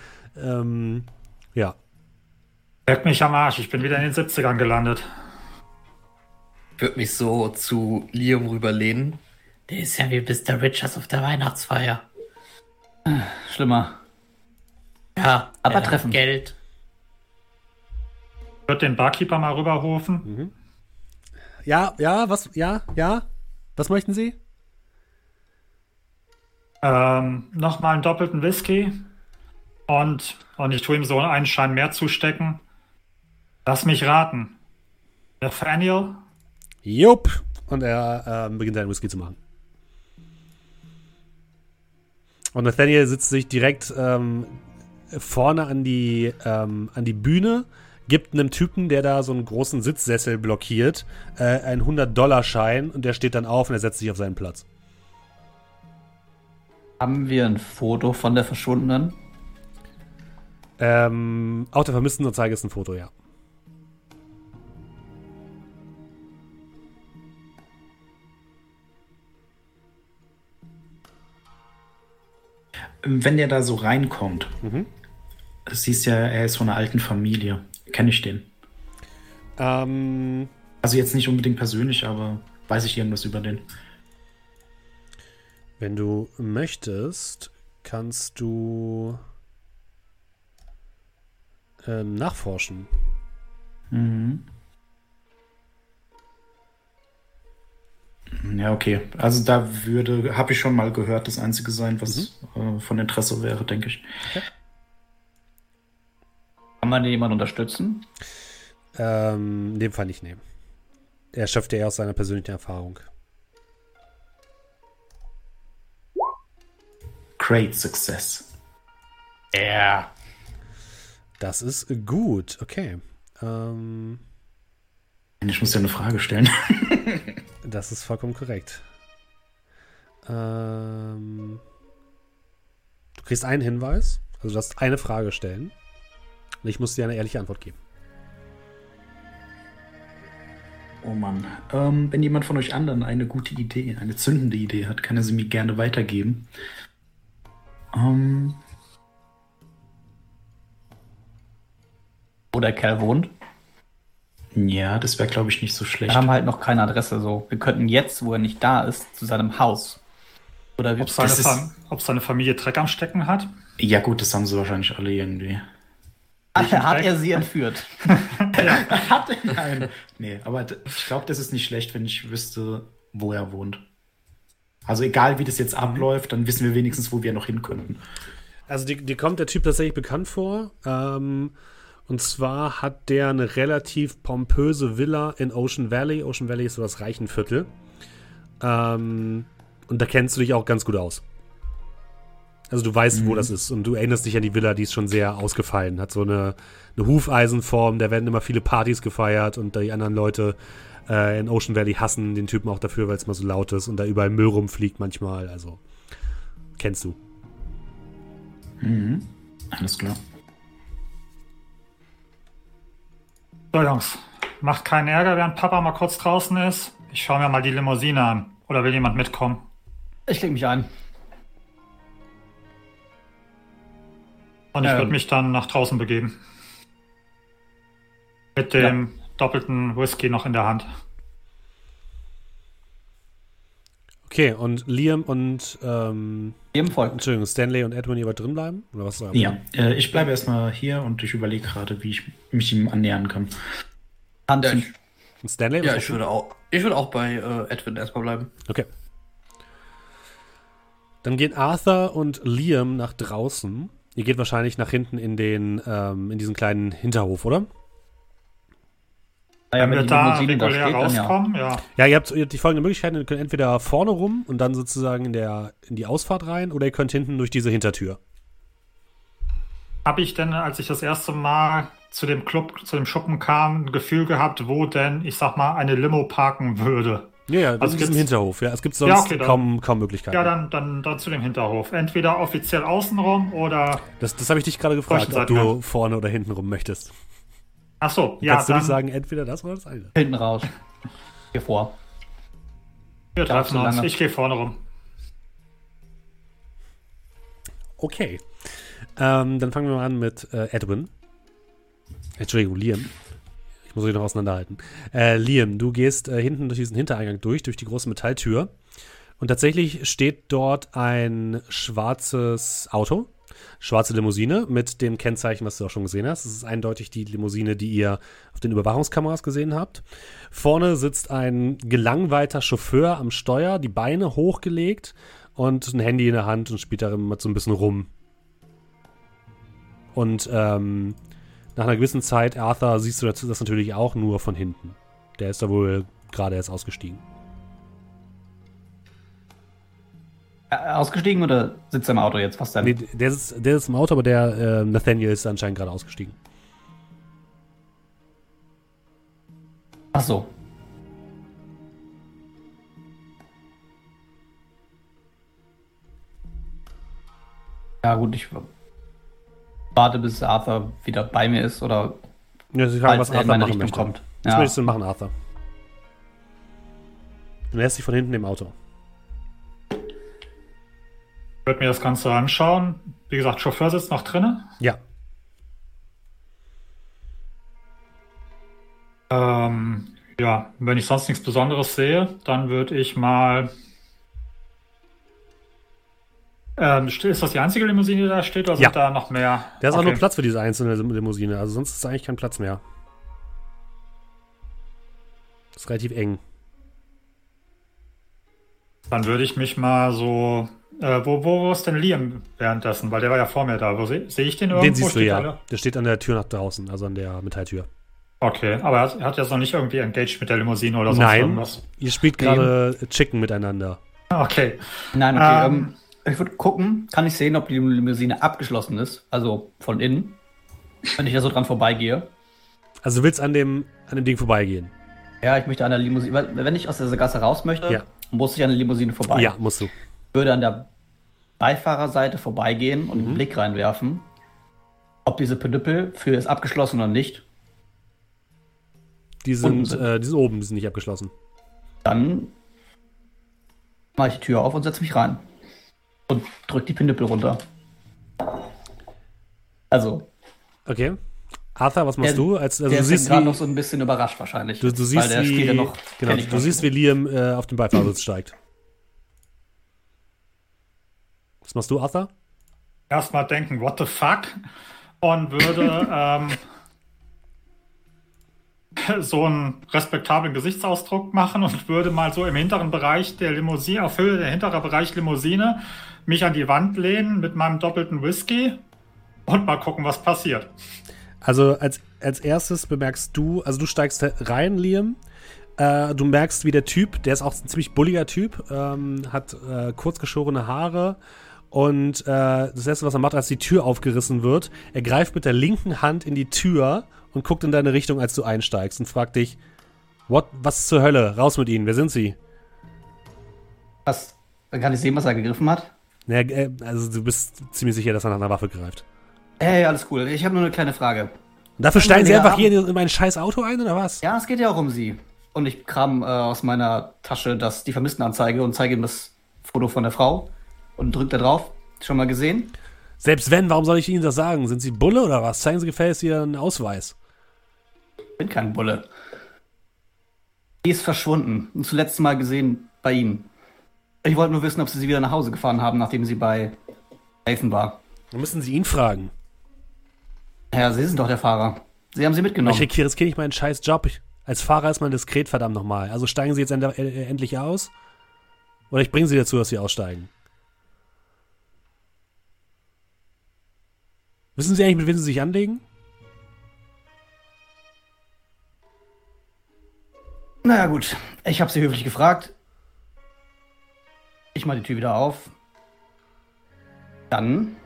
ähm, ja. Leck mich am Arsch, ich bin wieder in den 70ern gelandet. Würde mich so zu Liam rüberlehnen. Der ist ja wie Mr. Richards auf der Weihnachtsfeier. Schlimmer. Ja, Aber er hat treffen. Geld. Ich würde den Barkeeper mal rüberrufen. Ja, ja, was, ja, ja. Was möchten Sie? Ähm, Nochmal einen doppelten Whisky. Und, und ich tue ihm so einen Schein mehr zustecken. Lass mich raten. Nathaniel? Jupp. Und er ähm, beginnt seinen Whisky zu machen. Und Nathaniel sitzt sich direkt ähm, vorne an die, ähm, an die Bühne, gibt einem Typen, der da so einen großen Sitzsessel blockiert, äh, einen 100-Dollar-Schein und der steht dann auf und er setzt sich auf seinen Platz. Haben wir ein Foto von der Verschwundenen? Ähm, auch der Vermisstenanzeige ist ein Foto, ja. Wenn der da so reinkommt, Mhm. siehst ja, er ist von einer alten Familie. Kenne ich den? Ähm, Also jetzt nicht unbedingt persönlich, aber weiß ich irgendwas über den? wenn du möchtest, kannst du ähm, nachforschen. Mhm. Ja, okay. Also da würde, habe ich schon mal gehört, das einzige sein, was äh, von Interesse wäre, denke ich. Kann man den jemand unterstützen? Ähm, in dem Fall nicht nehmen. Er schöpft ja eher aus seiner persönlichen Erfahrung. Great Success. Ja. Das ist gut, okay. Ähm, Ich muss ja eine Frage stellen. das ist vollkommen korrekt. Ähm, du kriegst einen Hinweis, also du darfst eine Frage stellen. Und ich muss dir eine ehrliche Antwort geben. Oh Mann. Ähm, wenn jemand von euch anderen eine gute Idee, eine zündende Idee hat, kann er sie mir gerne weitergeben. Ähm, Wo der Kerl wohnt? ja, das wäre, glaube ich, nicht so schlecht. Wir haben halt noch keine Adresse so. Wir könnten jetzt, wo er nicht da ist, zu seinem Haus. Oder wir Ob seine, ist- ob seine Familie Dreck am Stecken hat? Ja, gut, das haben sie wahrscheinlich alle irgendwie. hat er sie entführt. Hat er keinen. Nee, aber ich glaube, das ist nicht schlecht, wenn ich wüsste, wo er wohnt. Also egal, wie das jetzt abläuft, dann wissen wir wenigstens, wo wir noch hin könnten. Also dir, dir kommt der Typ tatsächlich bekannt vor. Ähm, und zwar hat der eine relativ pompöse Villa in Ocean Valley. Ocean Valley ist so das Reichenviertel. Ähm, und da kennst du dich auch ganz gut aus. Also du weißt, wo das ist und du erinnerst dich an die Villa, die ist schon sehr ausgefallen. Hat so eine, eine Hufeisenform, da werden immer viele Partys gefeiert und die anderen Leute äh, in Ocean Valley hassen den Typen auch dafür, weil es mal so laut ist und da überall Müll rumfliegt manchmal. Also kennst du. Mhm. Alles klar. So, Jungs, macht keinen Ärger, während Papa mal kurz draußen ist. Ich schaue mir mal die Limousine an. Oder will jemand mitkommen? Ich leg mich ein. Und ich Ähm. würde mich dann nach draußen begeben. Mit dem doppelten Whisky noch in der Hand. Okay, und Liam und ähm, Jedem folgt. Entschuldigung, Stanley und Edwin, ihr wollt drin bleiben? Oder was Ja, äh, ich bleibe erstmal hier und ich überlege gerade, wie ich mich ihm annähern kann. Ja, Handchen. ich, Und Stanley? ja, ich du? würde auch, ich würde auch bei äh, Edwin erstmal bleiben. Okay. Dann gehen Arthur und Liam nach draußen. Ihr geht wahrscheinlich nach hinten in den, ähm, in diesen kleinen Hinterhof, oder? Naja, Wenn wir da da ja. rauskommen, ja. Ja, ihr habt, ihr habt die folgenden Möglichkeiten. Ihr könnt entweder vorne rum und dann sozusagen in, der, in die Ausfahrt rein oder ihr könnt hinten durch diese Hintertür. Habe ich denn, als ich das erste Mal zu dem Club, zu dem Schuppen kam, ein Gefühl gehabt, wo denn, ich sag mal, eine Limo parken würde? Ja, ja, das Also ist im Hinterhof. Ja, es gibt sonst Ja, okay, dann- kaum, kaum Möglichkeiten. Ja, dann, dann, dann zu dem Hinterhof. Entweder offiziell außenrum oder. das das habe ich dich gerade gefragt, ob du vorne oder hinten rum möchtest. Ach so, ja, Kannst du nicht sagen, entweder das oder das eine? Hinten raus. Hier vor. wir treffen zu uns. lange. Ich gehe vorne rum. Okay. Ähm, dann fangen wir mal an mit äh, Edwin. Entschuldigung, Liam. Ich muss euch noch auseinanderhalten. Äh, Liam, du gehst äh, hinten durch diesen Hintereingang durch, durch die große Metalltür. Und tatsächlich steht dort ein schwarzes Auto, schwarze Limousine mit dem Kennzeichen, was du auch schon gesehen hast. Das ist eindeutig die Limousine, die ihr auf den Überwachungskameras gesehen habt. Vorne sitzt ein gelangweilter Chauffeur am Steuer, die Beine hochgelegt und ein Handy in der Hand und spielt darin mal so ein bisschen rum. Und ähm, nach einer gewissen Zeit, Arthur, siehst du das, das natürlich auch nur von hinten. Der ist da wohl gerade erst ausgestiegen. Ausgestiegen oder sitzt er im Auto jetzt? Was denn? Nee, der ist, der ist im Auto, aber der äh, Nathaniel ist anscheinend gerade ausgestiegen. Ach so. Ja, gut, ich warte, bis Arthur wieder bei mir ist oder Ja, sie fragen, was er Arthur in meine machen Richtung möchte. kommt. Was Ja. möchtest du machen, Arthur? Du lässt dich von hinten im Auto. Ich würde mir das Ganze anschauen. Wie gesagt, Chauffeur sitzt noch drinne. Ja. Ähm, ja, wenn ich sonst nichts Besonderes sehe, dann würde ich mal. Ähm, st- ist das die einzige Limousine, die da steht, oder Ja. sind da noch mehr? Da ist auch Okay. nur Platz für diese einzelne Lim- Limousine. Also sonst ist da eigentlich kein Platz mehr. Das ist relativ eng. Dann würde ich mich mal so. Äh, wo, wo, wo ist denn Liam währenddessen? Weil der war ja vor mir da. Wo sehe seh ich den irgendwo? Den siehst du ja. Der steht an der Tür nach draußen, also an der Metalltür. Okay, aber er hat, er hat jetzt noch nicht irgendwie engaged mit der Limousine oder sonst Nein, irgendwas. ihr spielt gerade Chicken miteinander. Okay. Nein, okay. Ähm. Ähm, ich würde gucken, kann ich sehen, ob die Limousine abgeschlossen ist, also von innen, wenn ich da so dran vorbeigehe. Also du willst an dem, an dem Ding vorbeigehen. Ja, ich möchte an der Limousine, wenn ich aus dieser Gasse raus möchte, Ja. muss ich an der Limousine vorbei. Ja, musst du. Würde an der Beifahrerseite vorbeigehen und Mhm. einen Blick reinwerfen, ob diese Pedüppel für ist abgeschlossen oder nicht. Die sind, sind. äh, die sind oben, die sind nicht abgeschlossen. Dann mache ich die Tür auf und setze mich rein. Und drück die Pinüppel runter. Also, Okay. Arthur, was machst Der- du? Als, also der du ist siehst, gerade noch so ein bisschen überrascht wahrscheinlich. du, du siehst, weil der wie, noch, genau, du siehst, wie Liam äh, auf den Beifahrersitz steigt. Was machst du, Arthur? Erstmal denken, what the fuck? Und würde ähm, so einen respektablen Gesichtsausdruck machen und würde mal so im hinteren Bereich der Limousine, auf Höhe der hintere Bereich Limousine, mich an die Wand lehnen mit meinem doppelten Whisky und mal gucken, was passiert. Also als, als erstes bemerkst du, also du steigst rein, Liam. Äh, du merkst, wie der Typ, der ist auch ein ziemlich bulliger Typ, ähm, hat äh, kurzgeschorene Haare und äh, das erste, was er macht, als die Tür aufgerissen wird, er greift mit der linken Hand in die Tür und guckt in deine Richtung, als du einsteigst und fragt dich, What, was zur Hölle? Raus mit ihnen, wer sind sie? Was, dann kann ich sehen, was er gegriffen hat. Naja, äh, also du bist ziemlich sicher, dass er nach einer Waffe greift. Hey, alles cool. Ich habe nur eine kleine Frage. Und dafür steigen sie einfach hier in, in mein scheiß Auto ein, oder was? Ja, es geht ja auch um sie. Und ich kram äh, aus meiner Tasche das, die Vermisstenanzeige und zeige ihm das Foto von der Frau und drückt da drauf. Schon mal gesehen? Selbst wenn, warum soll ich ihnen das sagen? Sind sie Bulle oder was? Zeigen sie gefälligst ihren Ausweis. Bin kein Bulle. Die ist verschwunden und zuletzt mal gesehen bei Ihnen. Ich wollte nur wissen, ob Sie sie wieder nach Hause gefahren haben, nachdem sie bei Nathan war. Dann müssen sie ihn fragen. Ja, Sie sind doch der Fahrer. Sie haben sie mitgenommen. Ich riskiere nicht meinen scheiß Job. Ich, als Fahrer ist man diskret, verdammt nochmal. Also steigen sie jetzt end endlich aus? Oder ich bringe sie dazu, dass sie aussteigen. Wissen Sie eigentlich, mit wem Sie sich anlegen? Naja, gut. Ich habe sie höflich gefragt. Ich mal die Tür wieder auf. Dann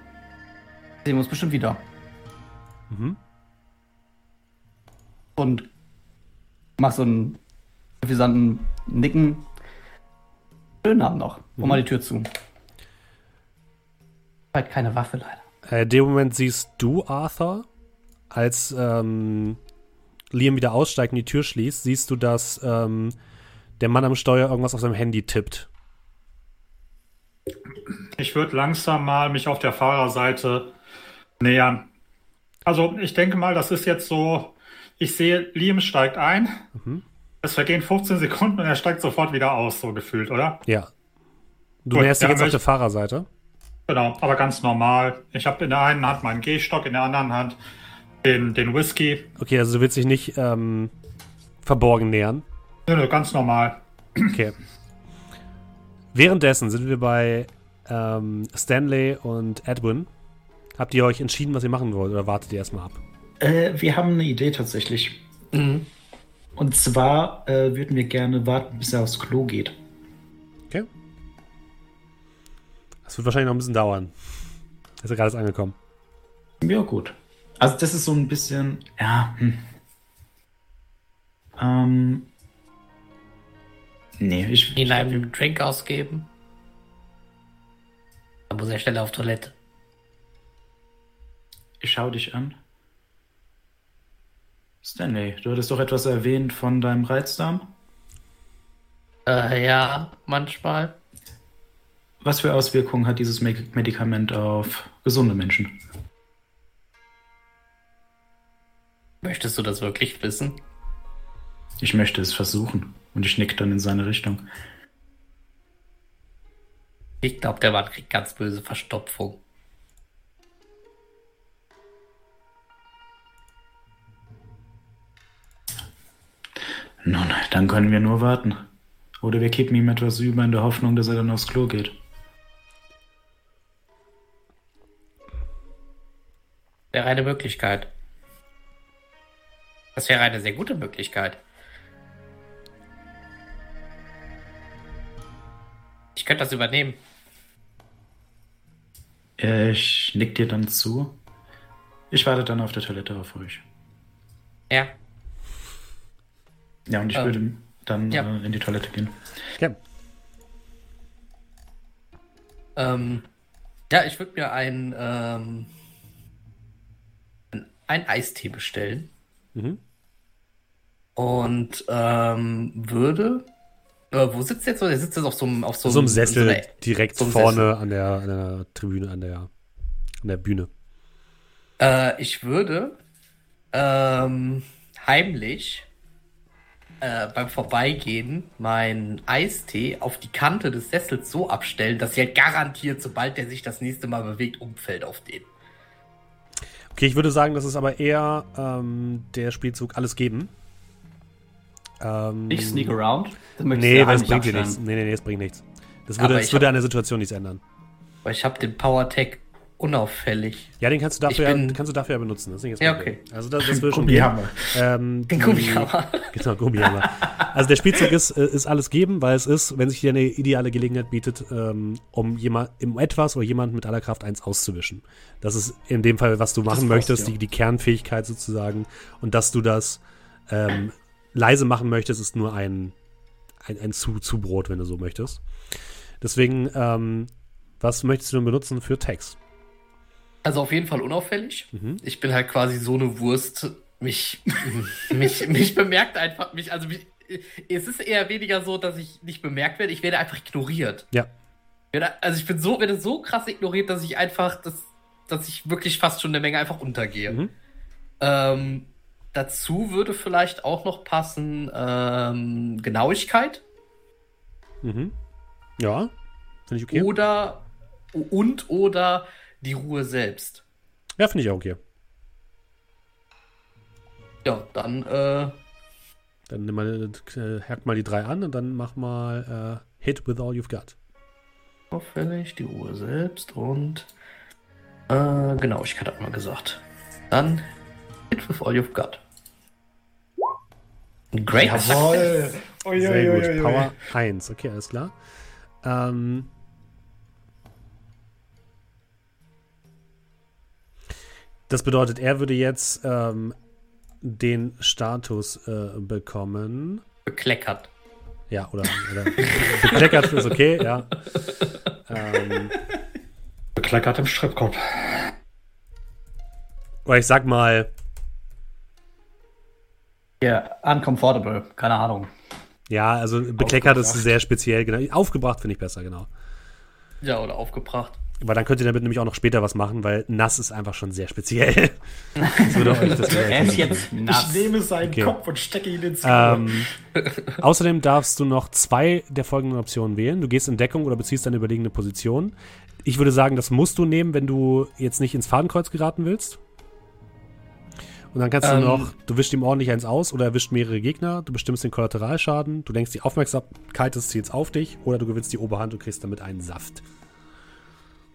sehen wir uns bestimmt wieder. Mhm. Und mach so einen suffisanten Nicken. Schönen Abend noch. Und mal die Tür zu. Halt keine Waffe leider. Äh, in dem Moment siehst du Arthur, als ähm, Liam wieder aussteigt und die Tür schließt, siehst du, dass ähm, der Mann am Steuer irgendwas auf seinem Handy tippt. Ich würde langsam mal mich auf der Fahrerseite nähern. Also ich denke mal, das ist jetzt so, ich sehe, Liam steigt ein. Es vergehen 15 Sekunden und er steigt sofort wieder aus, so gefühlt, oder? Ja. Du Gut, näherst dich jetzt auf der Fahrerseite. Genau, aber ganz normal. Ich habe in der einen Hand meinen Gehstock, in der anderen Hand den, den Whisky. Okay, also du willst dich nicht ähm, verborgen nähern. Nö, nö, ganz normal. Okay. Währenddessen sind wir bei ähm, Stanley und Edwin. Habt ihr euch entschieden, was ihr machen wollt, oder wartet ihr erstmal ab? Äh, wir haben eine Idee tatsächlich. Mhm. Und zwar äh, würden wir gerne warten, bis er aufs Klo geht. Das wird wahrscheinlich noch ein bisschen dauern. Ist ja gerade erst angekommen. Ja, gut. Also das ist so ein bisschen, ja. Hm. Ähm. Nee, ich. Ihn einen Drink ausgeben. Dann muss er schneller auf Toilette. Ich schau dich an. Stanley, du hattest doch etwas erwähnt von deinem Reizdarm. Äh, ja, manchmal. Was für Auswirkungen hat dieses Me Medikament auf gesunde Menschen? Möchtest du das wirklich wissen? Ich möchte es versuchen. Und ich nick dann in seine Richtung. Ich glaube, der Mann kriegt ganz böse Verstopfung. Nun, dann können wir nur warten. Oder wir kippen ihm etwas über in der Hoffnung, dass er dann aufs Klo geht. Wäre eine Möglichkeit. Das wäre eine sehr gute Möglichkeit. Ich könnte das übernehmen. Ich nick dir dann zu. Ich warte dann auf der Toilette auf euch. Ja. Ja, und ich Ähm, würde dann ja. äh, in die Toilette gehen. Okay. Ähm, ja, ich würde mir ein, ähm, ein Eistee bestellen. Mhm. Und ähm, würde. Äh, wo sitzt der jetzt so? Der sitzt jetzt auf so einem auf so, So einem einem- Sessel so einer- direkt so einem vorne Sessel. An, der, an der Tribüne, an der, an der Bühne. Äh, ich würde ähm, heimlich äh, beim Vorbeigehen meinen Eistee auf die Kante des Sessels so abstellen, dass er garantiert, sobald der sich das nächste Mal bewegt, umfällt auf den. Okay, ich würde sagen, das ist aber eher ähm, der Spielzug alles geben. Ähm, Ich sneak around. Nee, weil es bringt dir nichts. Nee, nee, nee, es bringt nichts. Das würde, das würde hab- an der Situation nichts ändern. Weil ich habe den Power Tech unauffällig. Ja, den kannst du dafür, ja, kannst du dafür ja benutzen. Das ist nicht das Ja, okay. Also das, das würde schon gehen. Ähm, Den Gummihammer. Genau, Gummihammer. Also der Spielzug ist, äh, ist alles geben, weil es ist, wenn sich dir eine ideale Gelegenheit bietet, ähm, um jemand, um etwas oder jemanden mit aller Kraft eins auszuwischen. Das ist in dem Fall, was du machen passt, möchtest, ja. die, die Kernfähigkeit sozusagen. Und dass du das ähm, leise machen möchtest, ist nur ein, ein, ein zu, Zubrot, wenn du so möchtest. Deswegen, ähm, was möchtest du denn benutzen für Text? Also auf jeden Fall unauffällig. Mhm. Ich bin halt quasi so eine Wurst. Mich, mich, mich bemerkt einfach, mich, also mich, es ist eher weniger so, dass ich nicht bemerkt werde, ich werde einfach ignoriert. Ja. Also ich bin so, werde so krass ignoriert, dass ich einfach, dass, dass ich wirklich fast schon eine Menge einfach untergehe. Mhm. Ähm, dazu würde vielleicht auch noch passen ähm, Genauigkeit Mhm. Ja, finde ich okay. oder und oder die Ruhe selbst. Ja, finde ich auch okay. Ja, dann äh, Dann nimm mal, äh, hack mal die drei an und dann mach mal äh, Hit with all you've got. auffällig, die Ruhe selbst und Äh, genau, ich hatte auch mal gesagt. Dann hit with all you've got. Great. Jawohl. Sehr gut. Power 1, okay, alles klar. Ähm, das bedeutet, er würde jetzt ähm, den Status äh, bekommen. Bekleckert. Ja, oder, oder bekleckert ist okay, ja. Ähm, Bekleckert im Stripclub. oder ich sag mal, Ja, uncomfortable, keine Ahnung. ja, also bekleckert ist sehr speziell, genau. Aufgebracht finde ich besser, genau. Ja, oder aufgebracht. Weil dann könnt ihr damit nämlich auch noch später was machen, weil nass ist einfach schon sehr speziell. Das würde euch, das Er ist jetzt Ich nass. nehme seinen Okay. Kopf und stecke ihn ins Ähm, außerdem darfst du noch zwei der folgenden Optionen wählen. Du gehst in Deckung oder beziehst eine überlegene Position. Ich würde sagen, das musst du nehmen, wenn du jetzt nicht ins Fadenkreuz geraten willst. Und dann kannst Ähm. du noch, du wischst ihm ordentlich eins aus oder erwischt mehrere Gegner, du bestimmst den Kollateralschaden, du lenkst die Aufmerksamkeit des Ziels auf dich oder du gewinnst die Oberhand und kriegst damit einen Saft.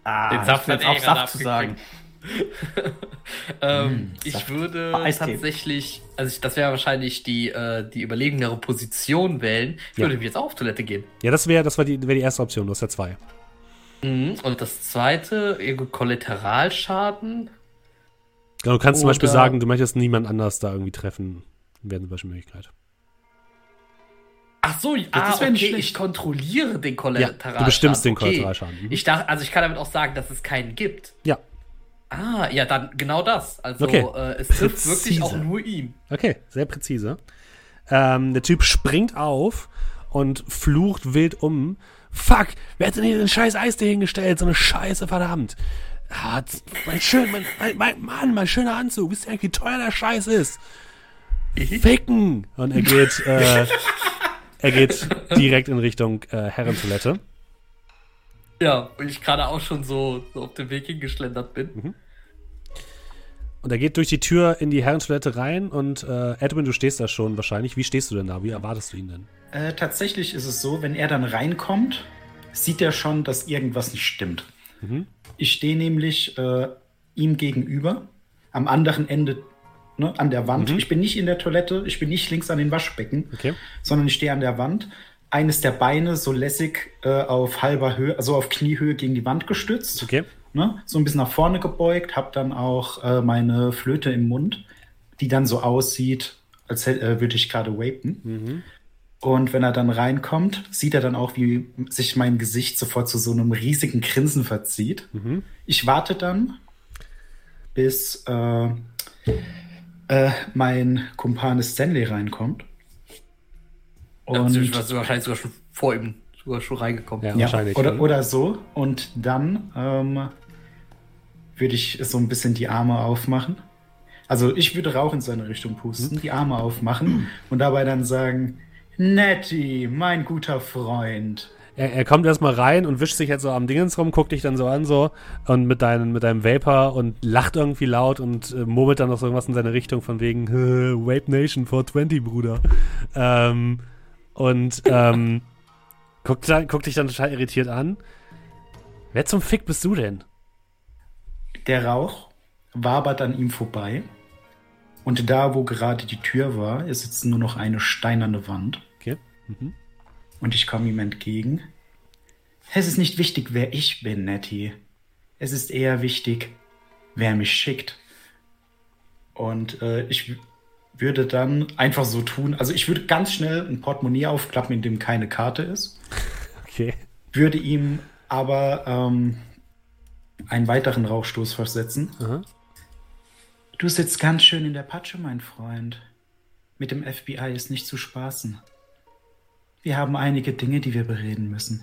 Ah, Den Saft ich hat auf gerade Saft zu sagen. ähm, ich Saft. würde Eistee. tatsächlich, also ich, das wäre wahrscheinlich die, äh, die überlegenere Position wählen. Ich Ja. würde jetzt auch auf Toilette gehen. Ja, das wäre das wär die, wär die erste Option, du hast ja zwei. Mhm. Und das zweite, Kollateralschaden. Genau, du kannst zum Beispiel Oder- sagen, du möchtest niemand anders da irgendwie treffen. Wäre zum Beispiel eine Möglichkeit. Ach so, ah, das nicht okay, schlecht. ich kontrolliere den Ja, Kollateralschaden. du bestimmst den okay. Kollateralschaden. Mhm. Ich dachte, also ich kann damit auch sagen, dass es keinen gibt. Ja. Ah, ja, dann genau das. Also Okay. äh, es trifft wirklich Präzise. auch nur ihn. Okay, sehr präzise. Ähm, der Typ springt auf und flucht wild um. Fuck, wer hat denn hier den scheiß Eistee hingestellt? So eine Scheiße, verdammt. Ah, z- mein schön, mein, mein, mein Mann, mein schöner Anzug. Wisst ihr eigentlich, wie teuer der Scheiß ist? Ficken! Und er geht, äh, er geht direkt in Richtung äh, Herrentoilette. Ja, und ich gerade auch schon so, so auf dem Weg hingeschlendert bin. Mhm. Und er geht durch die Tür in die Herrentoilette rein und äh, Edwin, du stehst da schon wahrscheinlich. Wie stehst du denn da? Wie erwartest du ihn denn? Äh, tatsächlich ist es so, wenn er dann reinkommt, sieht er schon, dass irgendwas nicht stimmt. Mhm. Ich stehe nämlich äh, ihm gegenüber, am anderen Ende ne, an der Wand. Mhm. Ich bin nicht in der Toilette, ich bin nicht links an den Waschbecken, Okay. sondern ich stehe an der Wand. Eines der Beine so lässig äh, auf halber Höhe, also auf Kniehöhe gegen die Wand gestützt. Okay. Ne, so ein bisschen nach vorne gebeugt, habe dann auch äh, meine Flöte im Mund, die dann so aussieht, als äh, würde ich gerade wapen. Mhm. Und wenn er dann reinkommt, sieht er dann auch, wie sich mein Gesicht sofort zu so einem riesigen Grinsen verzieht. Mhm. Ich warte dann, bis äh, äh, mein Kumpane Stanley reinkommt. Und du warst wahrscheinlich sogar schon vor ihm sogar schon reingekommen. Ja, ja, wahrscheinlich. oder, oder so. Und dann ähm, würde ich so ein bisschen die Arme aufmachen. Also ich würde Rauch in seine Richtung pusten, die Arme aufmachen und dabei dann sagen, Nettie, mein guter Freund. Er, er kommt erstmal rein und wischt sich jetzt so am Dingens rum, guckt dich dann so an so und mit, deinen, mit deinem Vapor und lacht irgendwie laut und äh, murmelt dann noch so irgendwas in seine Richtung von wegen "Äh, Vape Nation 420, Bruder. Ähm, und ähm, guckt, dann, guckt dich dann total irritiert an. Wer zum Fick bist du denn? Der Rauch wabert an ihm vorbei. Und da, wo gerade die Tür war, ist jetzt nur noch eine steinerne Wand. Okay. Mhm. Und ich komme ihm entgegen. Es ist nicht wichtig, wer ich bin, Nettie. Es ist eher wichtig, wer mich schickt. Und äh, ich würde dann einfach so tun, also ich würde ganz schnell ein Portemonnaie aufklappen, in dem keine Karte ist, Okay. würde ihm aber ähm, einen weiteren Rauchstoß versetzen. Aha. Du sitzt ganz schön in der Patsche, mein Freund. Mit dem FBI ist nicht zu spaßen. Wir haben einige Dinge, die wir bereden müssen.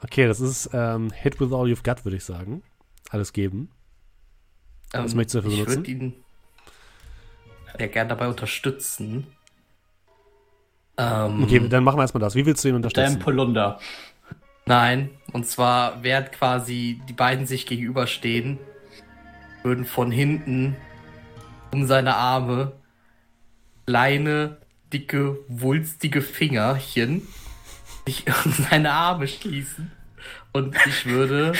Okay, das ist ähm, Hit with all you've got, würde ich sagen. Alles geben. Was möchtest du dafür Ähm, ich benutzen? würde ihn sehr gern dabei unterstützen. Ähm, Okay, dann machen wir erstmal das. Wie willst du ihn Dein unterstützen? Polunder. Nein, und zwar während quasi die beiden sich gegenüberstehen, würden von hinten um seine Arme kleine, dicke, wulstige Fingerchen sich seine Arme schließen. Und ich würde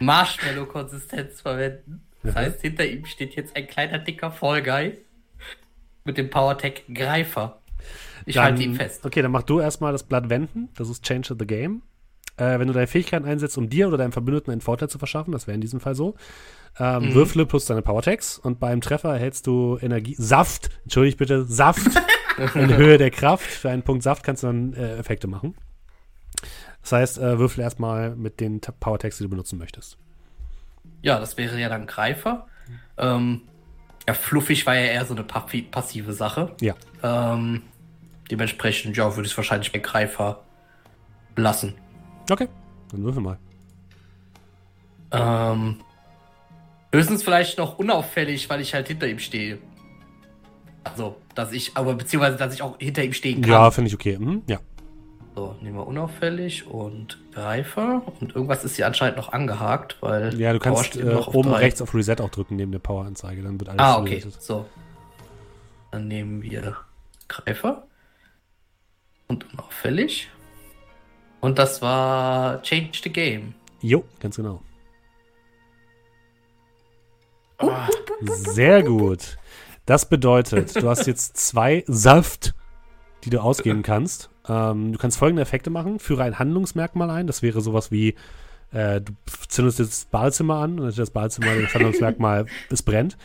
Marshmallow-Konsistenz verwenden. Das Ja. heißt, hinter ihm steht jetzt ein kleiner dicker Fall Guy mit dem PowerTech Greifer. Ich Dann- halte ihn fest. Okay, dann mach du erstmal das Blatt wenden. Das ist Change the Game. Äh, wenn du deine Fähigkeiten einsetzt, um dir oder deinem Verbündeten einen Vorteil zu verschaffen, das wäre in diesem Fall so, ähm, Mhm. würfle plus deine Powertags und beim Treffer erhältst du Energie, Saft, entschuldigt bitte, Saft in Höhe der Kraft. Für einen Punkt Saft kannst du dann äh, Effekte machen. Das heißt, äh, würfel erstmal mit den Ta- Powertags, die du benutzen möchtest. Ja, das wäre ja dann Greifer. Ähm, ja, fluffig war ja eher so eine passi- passive Sache. Ja. Ähm, dementsprechend, ja, würde ich es wahrscheinlich bei Greifer lassen. Okay, dann würfel mal. Ähm, höchstens vielleicht noch unauffällig, weil ich halt hinter ihm stehe. Also, dass ich, aber beziehungsweise, dass ich auch hinter ihm stehen kann. Ja, finde ich okay. Mhm, ja. So, nehmen wir unauffällig und Greifer. Und irgendwas ist hier anscheinend noch angehakt, weil. Ja, du Power kannst äh, oben drei. rechts auf Reset auch drücken, neben der Power-Anzeige. Dann wird alles Ah, okay. resettet. So. Dann nehmen wir Greifer. Und unauffällig. Und das war Change the Game. Jo, ganz genau. Ah, Sehr gut. Das bedeutet, du hast jetzt zwei Saft, die du ausgeben kannst. Ähm, du kannst folgende Effekte machen. Führe ein Handlungsmerkmal ein. Das wäre sowas wie, äh, du zündest jetzt das Badezimmer an und das Badezimmer, das Handlungsmerkmal, es brennt.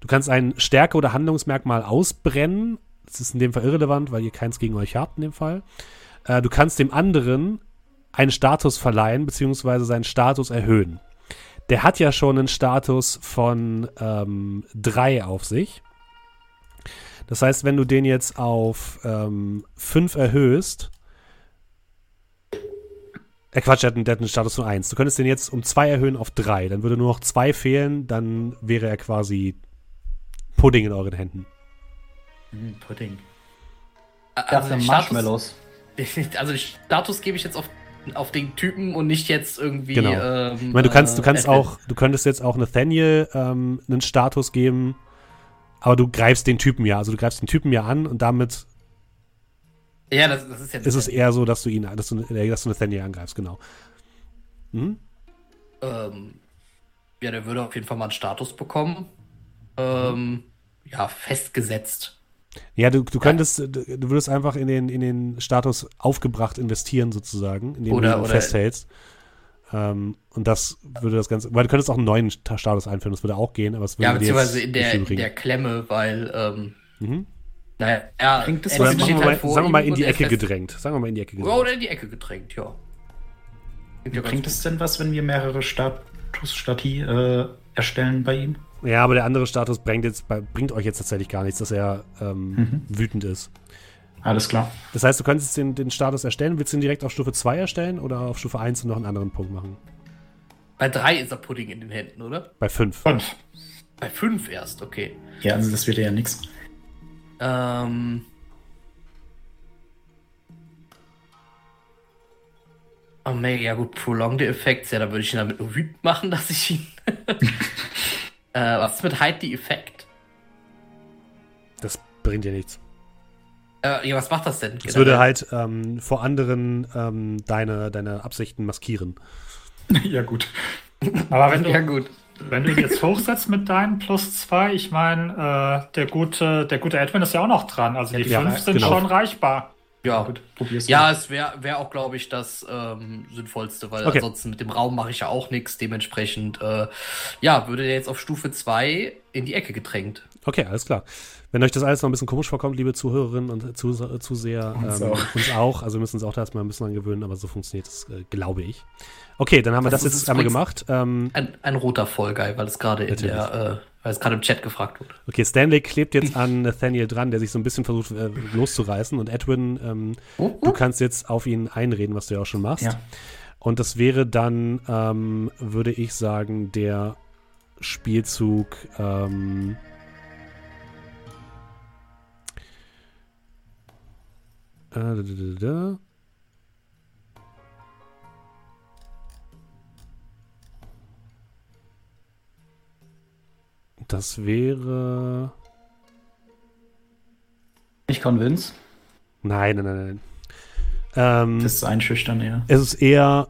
Du kannst ein Stärke- oder Handlungsmerkmal ausbrennen. Das ist in dem Fall irrelevant, weil ihr keins gegen euch habt in dem Fall. Äh, du kannst dem anderen einen Status verleihen, beziehungsweise seinen Status erhöhen. Der hat ja schon einen Status von 3 auf sich. Das heißt, wenn du den jetzt auf 5 erhöhst, äh Quatsch, der hat, einen, der hat einen Status von 1. Du könntest den jetzt um 2 erhöhen auf 3. Dann würde nur noch 2 fehlen, dann wäre er quasi Pudding in euren Händen. hm, Pudding. Das sind Marshmallows. Status, also den Status gebe ich jetzt auf, auf den Typen und nicht jetzt irgendwie. Genau. Ähm, Ich meine, du kannst, du äh, kannst Edwin. auch, du könntest jetzt auch Nathaniel ähm, einen Status geben, aber du greifst den Typen ja. Also du greifst den Typen ja an und damit Ja, das, das ist ja. ist es eher so, dass du ihn, dass du, äh, dass du Nathaniel angreifst, genau. Mhm. Ähm, ja, der würde auf jeden Fall mal einen Status bekommen. Ähm, ja, festgesetzt. Ja, du, du könntest, du, du würdest einfach in den, in den Status aufgebracht investieren, sozusagen, indem Oder- du ihn oder- festhältst. Ähm, und das würde das Ganze, weil du könntest auch einen neuen Sta- Status einführen, das würde auch gehen, aber es würde Ja, beziehungsweise jetzt in der, in der Klemme, weil, ähm, Mhm. naja, er, Bringt es was? Oder Das sagen steht wir, halt mal, vor sagen wir mal in die Ecke gedrängt. Sagen wir mal in die Ecke gedrängt. Oder in die Ecke gedrängt, ja. Ja Bringt es denn was, wenn wir mehrere Status-Stati äh, erstellen bei ihm? Ja, aber der andere Status bringt, jetzt, bei- bringt euch jetzt tatsächlich gar nichts, dass er ähm, Mhm. wütend ist. Alles klar. Das heißt, du könntest den, den Status erstellen. Willst du ihn direkt auf Stufe 2 erstellen oder auf Stufe 1 und noch einen anderen Punkt machen? Bei drei ist er Pudding in den Händen, oder? Bei 5. Fünf. Bei fünf erst, okay. Ja, also das wird ja nichts. Ähm. Oh, mega, ja gut, Prolong the Effects, ja, da würde ich ihn damit nur wütend machen, dass ich ihn. äh, was ist mit Hide the Effect? Das bringt dir nichts. Äh, ja, was macht das denn? Es würde halt ähm, vor anderen ähm, deine, deine Absichten maskieren. ja, gut. Aber wenn du, Ja, gut. wenn du ihn jetzt hochsetzt mit deinen plus zwei, ich meine, äh, der gute, der gute Edwin ist ja auch noch dran. Also die Ja, fünf sind genau. schon reichbar. Ja, Gut, probier's Ja, mal. es wäre wär auch, glaube ich, das ähm, Sinnvollste, weil Okay. ansonsten mit dem Raum mache ich ja auch nichts. Dementsprechend, äh, ja, würde der jetzt auf Stufe 2 in die Ecke gedrängt. Okay, alles klar. Wenn euch das alles noch ein bisschen komisch vorkommt, liebe Zuhörerinnen und Zus Zuseher, Uns ähm, auch. uns auch. Also wir müssen uns auch da erstmal ein bisschen dran gewöhnen, aber so funktioniert das, äh, glaube ich. Okay, dann haben wir das, Das jetzt einmal gemacht. Ähm, Ein, ein roter Vollguy, weil es gerade in der, äh, weil es gerade im Chat gefragt wurde. okay, Stanley klebt jetzt an Nathaniel dran, der sich so ein bisschen versucht äh, loszureißen. Und Edwin, ähm, du kannst jetzt auf ihn einreden, was du ja auch schon machst. Ja. Und das wäre dann, ähm, würde ich sagen, der Spielzug. Ähm, äh, da, da, da, da. Das wäre. Ich convince. Nein, nein, nein, nein. Ähm, Das ist einschüchtern, ja. es ist eher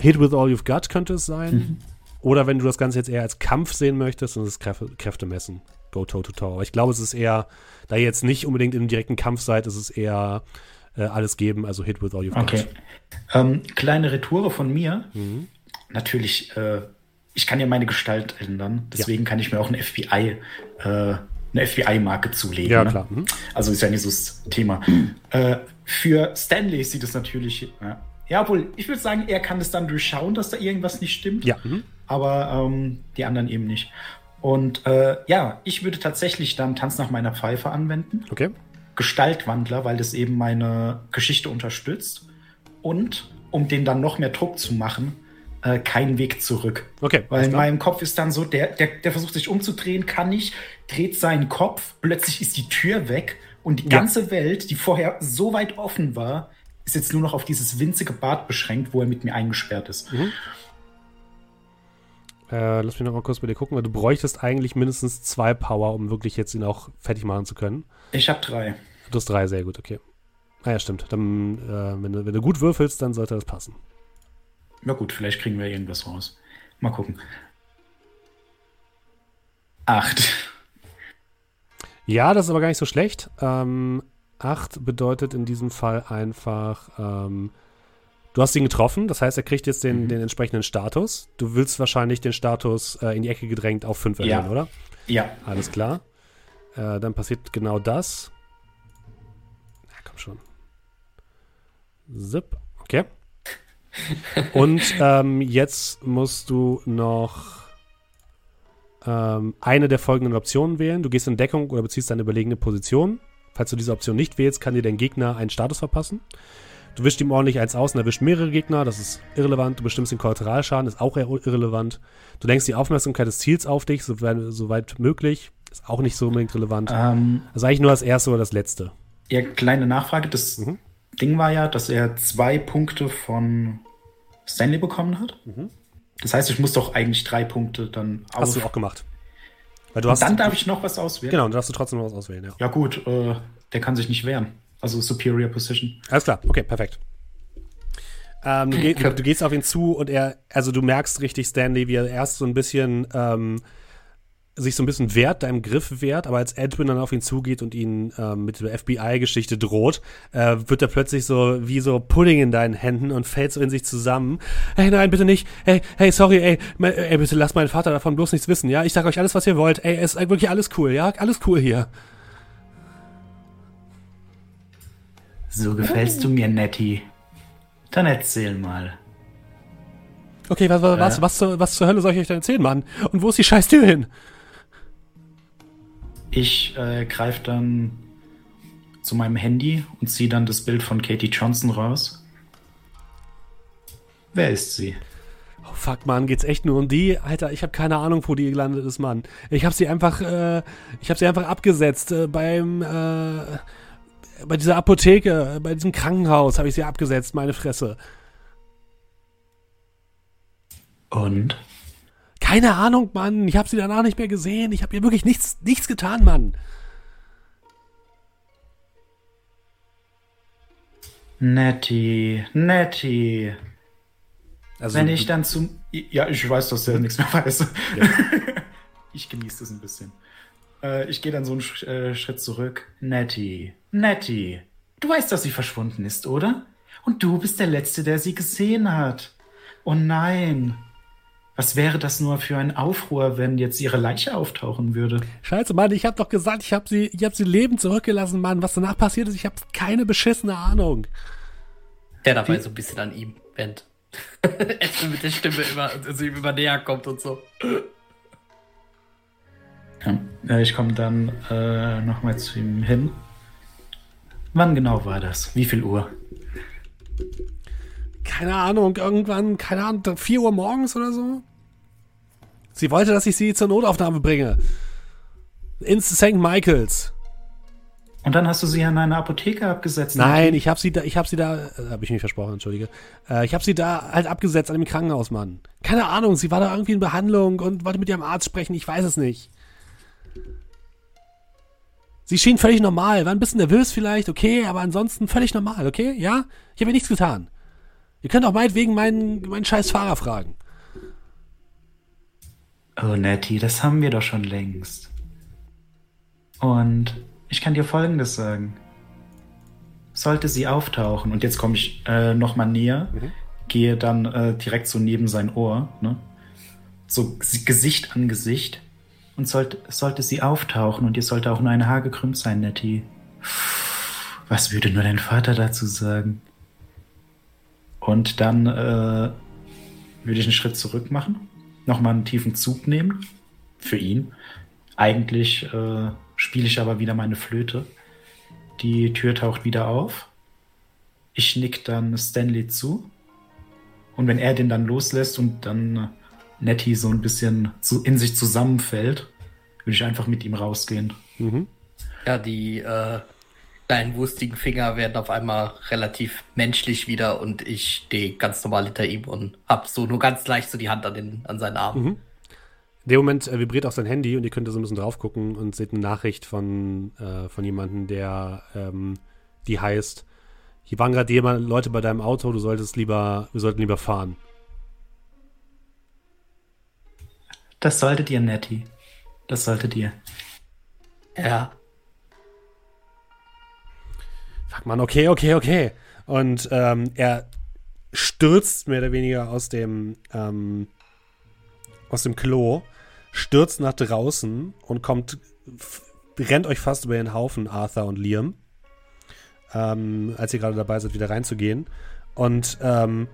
Hit with all you've got, könnte es sein. Oder wenn du das Ganze jetzt eher als Kampf sehen möchtest, dann ist es Kräfte, Kräfte messen. Go toe to toe. Aber ich glaube, es ist eher, da ihr jetzt nicht unbedingt im direkten Kampf seid, ist es eher äh, alles geben, also hit with all you've got. Okay. Ähm, kleine Retoure von mir. Mhm. Natürlich, äh, ich kann ja meine Gestalt ändern. Deswegen kann ich mir auch eine FBI, äh, eine FBI-Marke zulegen. Ja, ne? klar. Mhm. Also ist ja nicht so das Thema. Äh, für Stanley sieht es natürlich. Ja, ja obwohl, ich würde sagen, er kann es dann durchschauen, dass da irgendwas nicht stimmt. Ja. Mhm. Aber ähm, die anderen eben nicht. Und äh, ja, ich würde tatsächlich dann Tanz nach meiner Pfeife anwenden. Okay. Gestaltwandler, weil das eben meine Geschichte unterstützt. Und um den dann noch mehr Druck zu machen, äh, kein Weg zurück. Okay. Weil in meinem Kopf ist dann so, der, der, der versucht sich umzudrehen, kann nicht, dreht seinen Kopf, plötzlich ist die Tür weg und die Ja. ganze Welt, die vorher so weit offen war, ist jetzt nur noch auf dieses winzige Bad beschränkt, wo er mit mir eingesperrt ist. Äh, lass mich noch mal kurz bei dir gucken, weil du bräuchtest eigentlich mindestens zwei Power, um wirklich jetzt ihn auch fertig machen zu können. Ich habe drei. Du hast drei, sehr gut, okay. Ah ja, stimmt. Dann, äh, wenn, du, wenn du gut würfelst, dann sollte das passen. Na gut, vielleicht kriegen wir irgendwas raus. Mal gucken. Acht. Ja, das ist aber gar nicht so schlecht. Ähm, acht bedeutet in diesem Fall einfach, ähm, du hast ihn getroffen, das heißt, er kriegt jetzt den, Mhm. den entsprechenden Status. Du willst wahrscheinlich den Status äh, in die Ecke gedrängt auf 5 Ja. erhöhen, oder? Ja. Alles klar. Äh, dann passiert genau das. Na, komm schon. Zip. Okay. Und ähm, jetzt musst du noch ähm, eine der folgenden Optionen wählen. Du gehst in Deckung oder beziehst eine überlegene Position. Falls du diese Option nicht wählst, kann dir dein Gegner einen Status verpassen. Du wischst ihm ordentlich eins aus und erwischt mehrere Gegner. Das ist irrelevant. Du bestimmst den Kollateralschaden, ist auch eher irrelevant. Du lenkst die Aufmerksamkeit des Ziels auf dich, soweit, soweit möglich. Ist auch nicht so unbedingt relevant. Ähm, Also eigentlich nur das erste oder das letzte. ja, kleine Nachfrage. Das Mhm. Ding war ja, dass er zwei Punkte von Stanley bekommen hat. Mhm. Das heißt, ich muss doch eigentlich drei Punkte dann Hast auf. du auch gemacht. Weil du Und hast, dann darf ich noch was auswählen. Genau, dann darfst du trotzdem noch was auswählen, ja. Ja gut, äh, der kann sich nicht wehren. Also Superior Position. Alles klar, okay, perfekt. Ähm, du, geh, du, gehst auf ihn zu und er, also du merkst richtig, Stanley, wie er erst so ein bisschen ähm, sich so ein bisschen wehrt, deinem Griff wehrt, aber als Edwin dann auf ihn zugeht und ihn ähm, mit der FBI-Geschichte droht, äh, wird er plötzlich so wie so Pudding in deinen Händen und fällt so in sich zusammen. Hey, nein, bitte nicht. Hey, hey, sorry, ey, ey, bitte lasst meinen Vater davon bloß nichts wissen, ja? Ich sag euch alles, was ihr wollt. Ey, es ist wirklich alles cool, ja? Alles cool hier. So gefällst du mir, Nettie. Dann erzähl mal. Okay, was, was, was, Äh? was, zur, was zur Hölle soll ich euch denn erzählen, Mann? Und wo ist die scheiß Tür hin? Ich äh, greife dann zu meinem Handy und ziehe dann das Bild von Katie Johnson raus. Wer ist sie? Oh, fuck, Mann, geht's echt nur um die? Alter, ich habe keine Ahnung, wo die gelandet ist, Mann. Ich habe sie einfach, äh, ich habe sie einfach abgesetzt äh, beim, äh, bei dieser Apotheke, bei diesem Krankenhaus habe ich sie abgesetzt, meine Fresse. Und? Keine Ahnung, Mann. Ich habe sie danach nicht mehr gesehen. Ich habe ihr wirklich nichts, nichts getan, Mann. Nettie, Nettie. Also, Wenn ich dann zum. Ja, ich weiß, dass der nichts mehr weiß. ich genieße das ein bisschen. Äh, ich gehe dann so einen Sch äh, Schritt zurück. Nettie, Nettie. Du weißt, dass sie verschwunden ist, oder? Und du bist der Letzte, der sie gesehen hat. Oh nein. Was wäre das nur für ein Aufruhr, wenn jetzt ihre Leiche auftauchen würde? Scheiße, Mann, ich habe doch gesagt, ich habe sie, ich habe sie lebend zurückgelassen, Mann. Was danach passiert ist, ich habe keine beschissene Ahnung. Der dabei so ein bisschen an ihm wendet. Äpfel mit der Stimme immer, also ihm immer näher kommt und so. Ja, äh, ich komme dann äh, nochmal zu ihm hin. Wann genau war das? Wie viel Uhr? keine Ahnung, irgendwann, keine Ahnung, 4 Uhr morgens oder so. Sie wollte, dass ich sie zur Notaufnahme bringe. Ins St. Michaels. Und dann hast du sie an eine Apotheke abgesetzt. Nein, ich habe sie da, ich habe sie da, äh, habe ich mich versprochen, entschuldige. Äh, ich habe sie da halt abgesetzt an dem Krankenhaus, Mann. Keine Ahnung, sie war da irgendwie in Behandlung und wollte mit ihrem Arzt sprechen, ich weiß es nicht. Sie schien völlig normal, war ein bisschen nervös vielleicht, okay, aber ansonsten völlig normal, okay? Ja? Ich habe ihr nichts getan. Ihr könnt auch meinetwegen meinen, meinen scheiß Fahrer fragen. Oh, Nettie, das haben wir doch schon längst. Und ich kann dir Folgendes sagen. Sollte sie auftauchen, und jetzt komme ich äh, nochmal näher, Mhm. gehe dann äh, direkt so neben sein Ohr, ne? so Gesicht an Gesicht. Und sollte, sollte sie auftauchen und ihr sollte auch nur ein Haar gekrümmt sein, Nettie. Was würde nur dein Vater dazu sagen? Und dann äh, würde ich einen Schritt zurück machen, nochmal einen tiefen Zug nehmen. Für ihn. Eigentlich äh, spiele ich aber wieder meine Flöte. Die Tür taucht wieder auf. Ich nick dann Stanley zu. Und wenn er den dann loslässt und dann äh, Nettie so ein bisschen zu, in sich zusammenfällt, würde ich einfach mit ihm rausgehen. Mhm. Ja, die äh, kleinen wustigen Finger werden auf einmal relativ menschlich wieder und ich stehe ganz normal hinter ihm und hab so nur ganz leicht so die Hand an, den, an seinen Arm. Mhm. In dem Moment äh, vibriert auch sein Handy und ihr könnt da so ein bisschen drauf gucken und seht eine Nachricht von, äh, von jemandem, der ähm, die heißt, hier waren gerade jemand, Leute bei deinem Auto, du solltest lieber, wir sollten lieber fahren. Das solltet ihr, Nettie. Das solltet ihr. Ja. Sagt man, okay, okay, okay. Und ähm, er stürzt mehr oder weniger aus dem, ähm, aus dem Klo, stürzt nach draußen und kommt, rennt euch fast über den Haufen, Arthur und Liam, ähm, als ihr gerade dabei seid, wieder reinzugehen. Und ähm,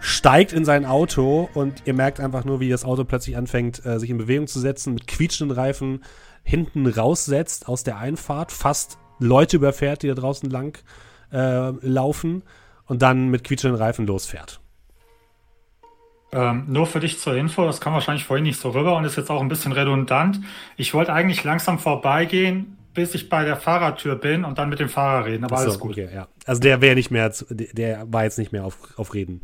steigt in sein Auto und ihr merkt einfach nur, wie das Auto plötzlich anfängt, äh, sich in Bewegung zu setzen, mit quietschenden Reifen hinten raussetzt aus der Einfahrt, fast Leute überfährt, die da draußen lang äh, laufen und dann mit quietschenden Reifen losfährt. Ähm, nur für dich zur Info, das kam wahrscheinlich vorhin nicht so rüber und ist jetzt auch ein bisschen redundant. Ich wollte eigentlich langsam vorbeigehen, bis ich bei der Fahrertür bin und dann mit dem Fahrer reden, aber so, alles gut. Okay, ja. Also der wäre nicht mehr, zu- der, war jetzt nicht mehr auf, auf Reden.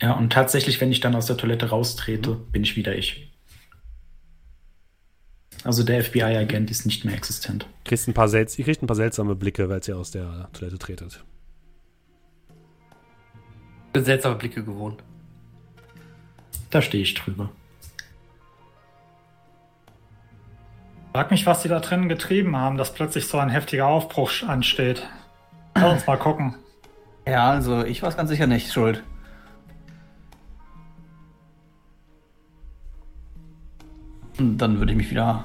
Ja, und tatsächlich, wenn ich dann aus der Toilette raustrete, bin ich wieder ich. Also der FBI-Agent ist nicht mehr existent. Kriegst ein paar selts ihr kriegt ein paar seltsame Blicke, weil ihr aus der Toilette tretet. Bin seltsame Blicke gewohnt. Da stehe ich drüber. Frag mich, was die da drinnen getrieben haben, dass plötzlich so ein heftiger Aufbruch ansteht. Lass uns mal gucken. Ja, also ich war es ganz sicher nicht schuld. Und dann würde ich mich wieder.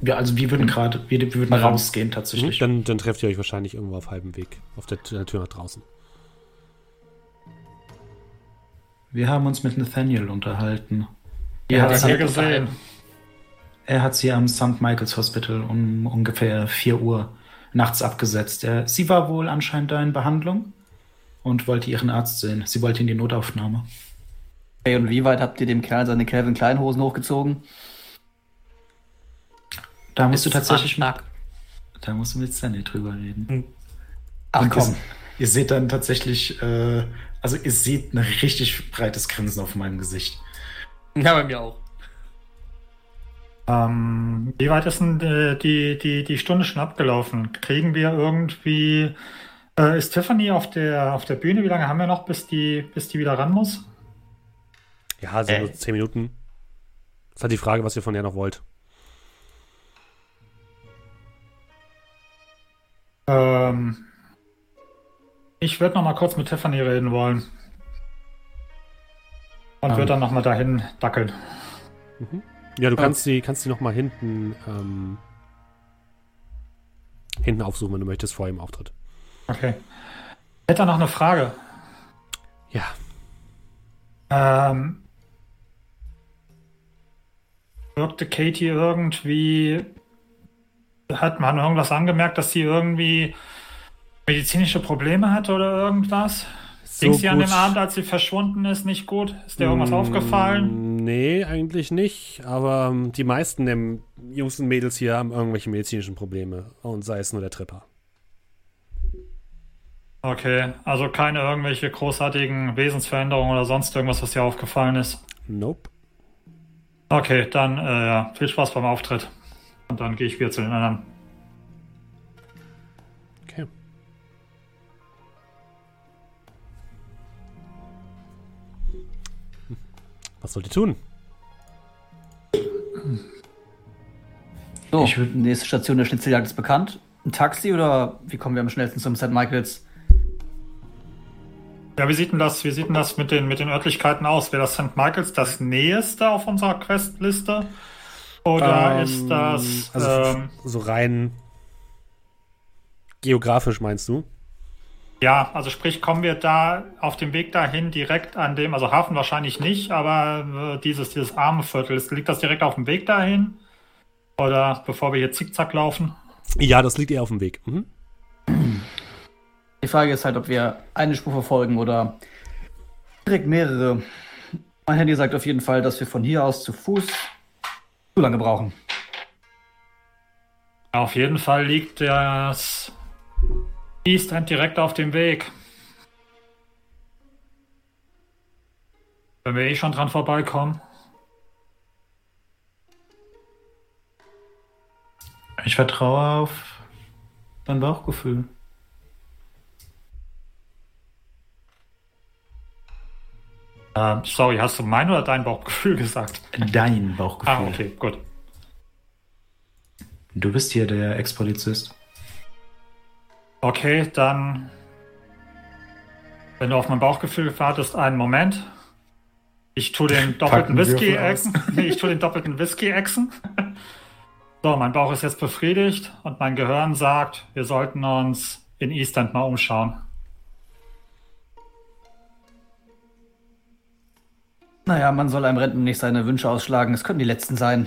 Ja, also wir würden gerade, wir, wir würden rausgehen tatsächlich. Dann, dann trefft ihr euch wahrscheinlich irgendwo auf halbem Weg, auf der, Tür- der Tür nach draußen. Wir haben uns mit Nathaniel unterhalten. Ja, er, das hat, hier hat gesehen. Er hat sie am St. Michael's Hospital um ungefähr 4 Uhr nachts abgesetzt. Er, sie war wohl anscheinend da in Behandlung und wollte ihren Arzt sehen. Sie wollte in die Notaufnahme. Hey, und wie weit habt ihr dem Kerl seine Calvin Klein Hosen hochgezogen? Da musst du Ist es tatsächlich stark. Da musst du mit Stanley drüber reden. Ach Und komm. Ihr, ihr seht dann tatsächlich, äh, also ihr seht ein richtig breites Grinsen auf meinem Gesicht. Ja, bei mir auch. Ähm, wie weit ist denn äh, die, die, die Stunde schon abgelaufen? Kriegen wir irgendwie. Äh, ist Tiffany auf der, auf der Bühne? Wie lange haben wir noch, bis die, bis die wieder ran muss? Ja, also Äh. nur zehn Minuten. Das ist halt die Frage, was ihr von der noch wollt. Ähm, ich würde noch mal kurz mit Tiffany reden wollen. Und Ähm. würde dann noch mal dahin dackeln. Ja, du Ja. kannst die, kannst die noch mal hinten, ähm, hinten aufsuchen, wenn du möchtest, vor ihrem Auftritt. Okay. Ich hätte noch eine Frage. Ja, Ähm, wirkte Katie irgendwie, hat man irgendwas angemerkt, dass sie irgendwie medizinische Probleme hat oder irgendwas? Ging sie an dem Abend, als sie verschwunden ist, nicht gut? Ist dir irgendwas Mm, aufgefallen? Nee, eigentlich nicht. Aber ähm, die meisten der Jungs und Mädels hier haben irgendwelche medizinischen Probleme. Und sei es nur der Tripper. Okay, also keine irgendwelche großartigen Wesensveränderungen oder sonst irgendwas, was dir aufgefallen ist. Nope. Okay, dann äh, viel Spaß beim Auftritt. Und dann gehe ich wieder zu den anderen. Was sollt ihr tun? So, Ich würd- nächste Station der Schnitzeljagd ist bekannt. Ein Taxi oder wie kommen wir am schnellsten zum St. Michaels? Ja, wie sieht denn das, wie sieht denn das mit den, mit den Örtlichkeiten aus? Wäre das St. Michaels das nächste auf unserer Questliste? Oder Ähm, ist das. Also ähm, so rein geografisch meinst du? Ja, also sprich, kommen wir da auf dem Weg dahin direkt an dem, also Hafen wahrscheinlich nicht, aber äh, dieses, dieses arme Viertel, liegt das direkt auf dem Weg dahin? Oder bevor wir hier zickzack laufen? Ja, das liegt eher auf dem Weg. Mhm. Die Frage ist halt, ob wir eine Spur verfolgen oder direkt mehrere. Mein Handy sagt auf jeden Fall, dass wir von hier aus zu Fuß zu lange brauchen. Auf jeden Fall liegt das East End direkt auf dem Weg. Wenn wir eh schon dran vorbeikommen. Ich vertraue auf dein Bauchgefühl. Ähm, sorry, hast du mein oder dein Bauchgefühl gesagt? Dein Bauchgefühl. Ah, okay, gut. Du bist hier der Ex-Polizist. Okay, dann. Wenn du auf mein Bauchgefühl wartest, einen Moment. Ich tue den doppelten Packen Whisky Würfel aus. exen. Nee, ich tue den doppelten Whisky exen. So, mein Bauch ist jetzt befriedigt und mein Gehirn sagt, wir sollten uns in East End mal umschauen. Naja, man soll einem Rentner nicht seine Wünsche ausschlagen. Es können die letzten sein.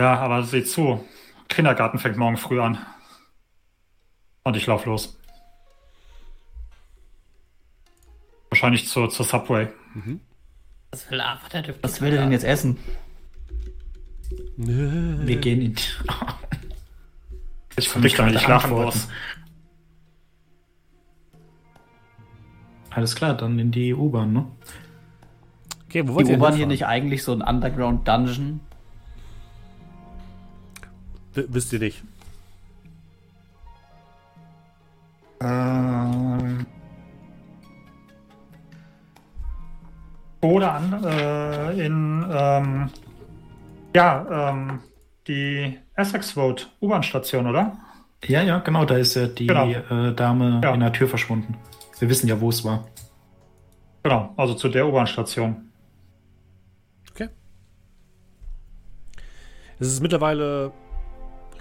Ja, aber sieh zu. Kindergarten fängt morgen früh an. Und ich lauf los. Wahrscheinlich zur, zur Subway. Was will aber der Was will der denn jetzt essen? Wir gehen in. Ich kann kann mich damit nicht muss. Alles klar, dann in die U-Bahn, ne? Okay, wo Die U-Bahn hier nicht eigentlich so ein Underground-Dungeon? W wisst ihr nicht. Ähm, Oder an, äh, in, ähm, ja, ähm, die Essex Road U-Bahn-Station, oder? Ja, ja, genau, da ist ja die Genau. äh, Dame Ja. in der Tür verschwunden. Wir wissen ja, wo es war. Genau, also zu der U-Bahn-Station. Okay. Es ist mittlerweile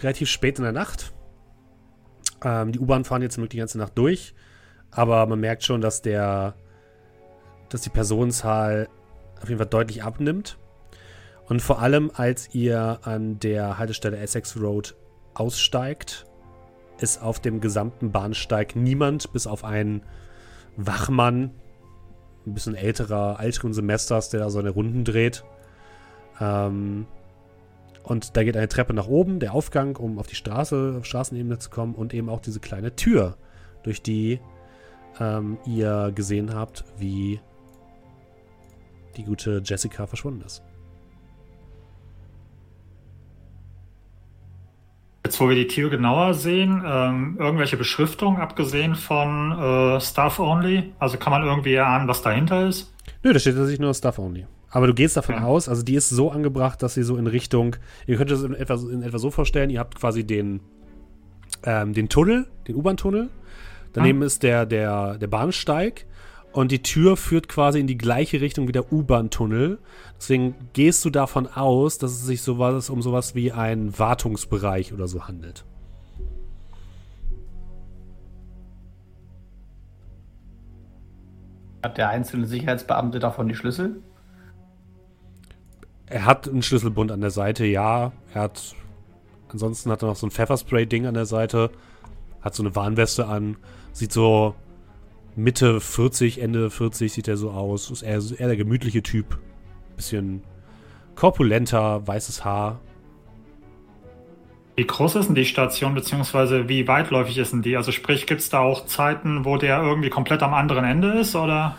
relativ spät in der Nacht. Ähm, die U-Bahn fahren jetzt wirklich die ganze Nacht durch, aber man merkt schon, dass der, dass die Personenzahl auf jeden Fall deutlich abnimmt. Und vor allem, als ihr an der Haltestelle Essex Road aussteigt, ist auf dem gesamten Bahnsteig niemand, bis auf einen Wachmann, ein bisschen älterer, älteren Semesters, der da seine Runden dreht. Ähm, und da geht eine Treppe nach oben, der Aufgang, um auf die Straße, auf Straßenebene zu kommen und eben auch diese kleine Tür, durch die ähm, ihr gesehen habt, wie die gute Jessica verschwunden ist. Jetzt, wo wir die Tür genauer sehen, ähm, irgendwelche Beschriftungen, abgesehen von äh, Staff Only? Also kann man irgendwie erahnen, was dahinter ist? Nö, da steht tatsächlich nur Stuff Only. Aber du gehst davon Ja. aus, also die ist so angebracht, dass sie so in Richtung, ihr könnt es in etwa, in etwa so vorstellen, ihr habt quasi den, ähm, den Tunnel, den U-Bahn-Tunnel. Daneben ist der, der, der Bahnsteig und die Tür führt quasi in die gleiche Richtung wie der U-Bahn-Tunnel. Deswegen gehst du davon aus, dass es sich sowas um sowas wie einen Wartungsbereich oder so handelt. Hat der einzelne Sicherheitsbeamte davon die Schlüssel? Er hat einen Schlüsselbund an der Seite, ja. Er hat. Ansonsten hat er noch so ein Pfefferspray-Ding an der Seite. Hat so eine Warnweste an. Sieht so Mitte 40, Ende 40 sieht er so aus. Ist eher, eher der gemütliche Typ. Bisschen korpulenter, weißes Haar. Wie groß ist denn die Station, beziehungsweise wie weitläufig ist denn die? Also sprich, gibt es da auch Zeiten, wo der irgendwie komplett am anderen Ende ist, oder?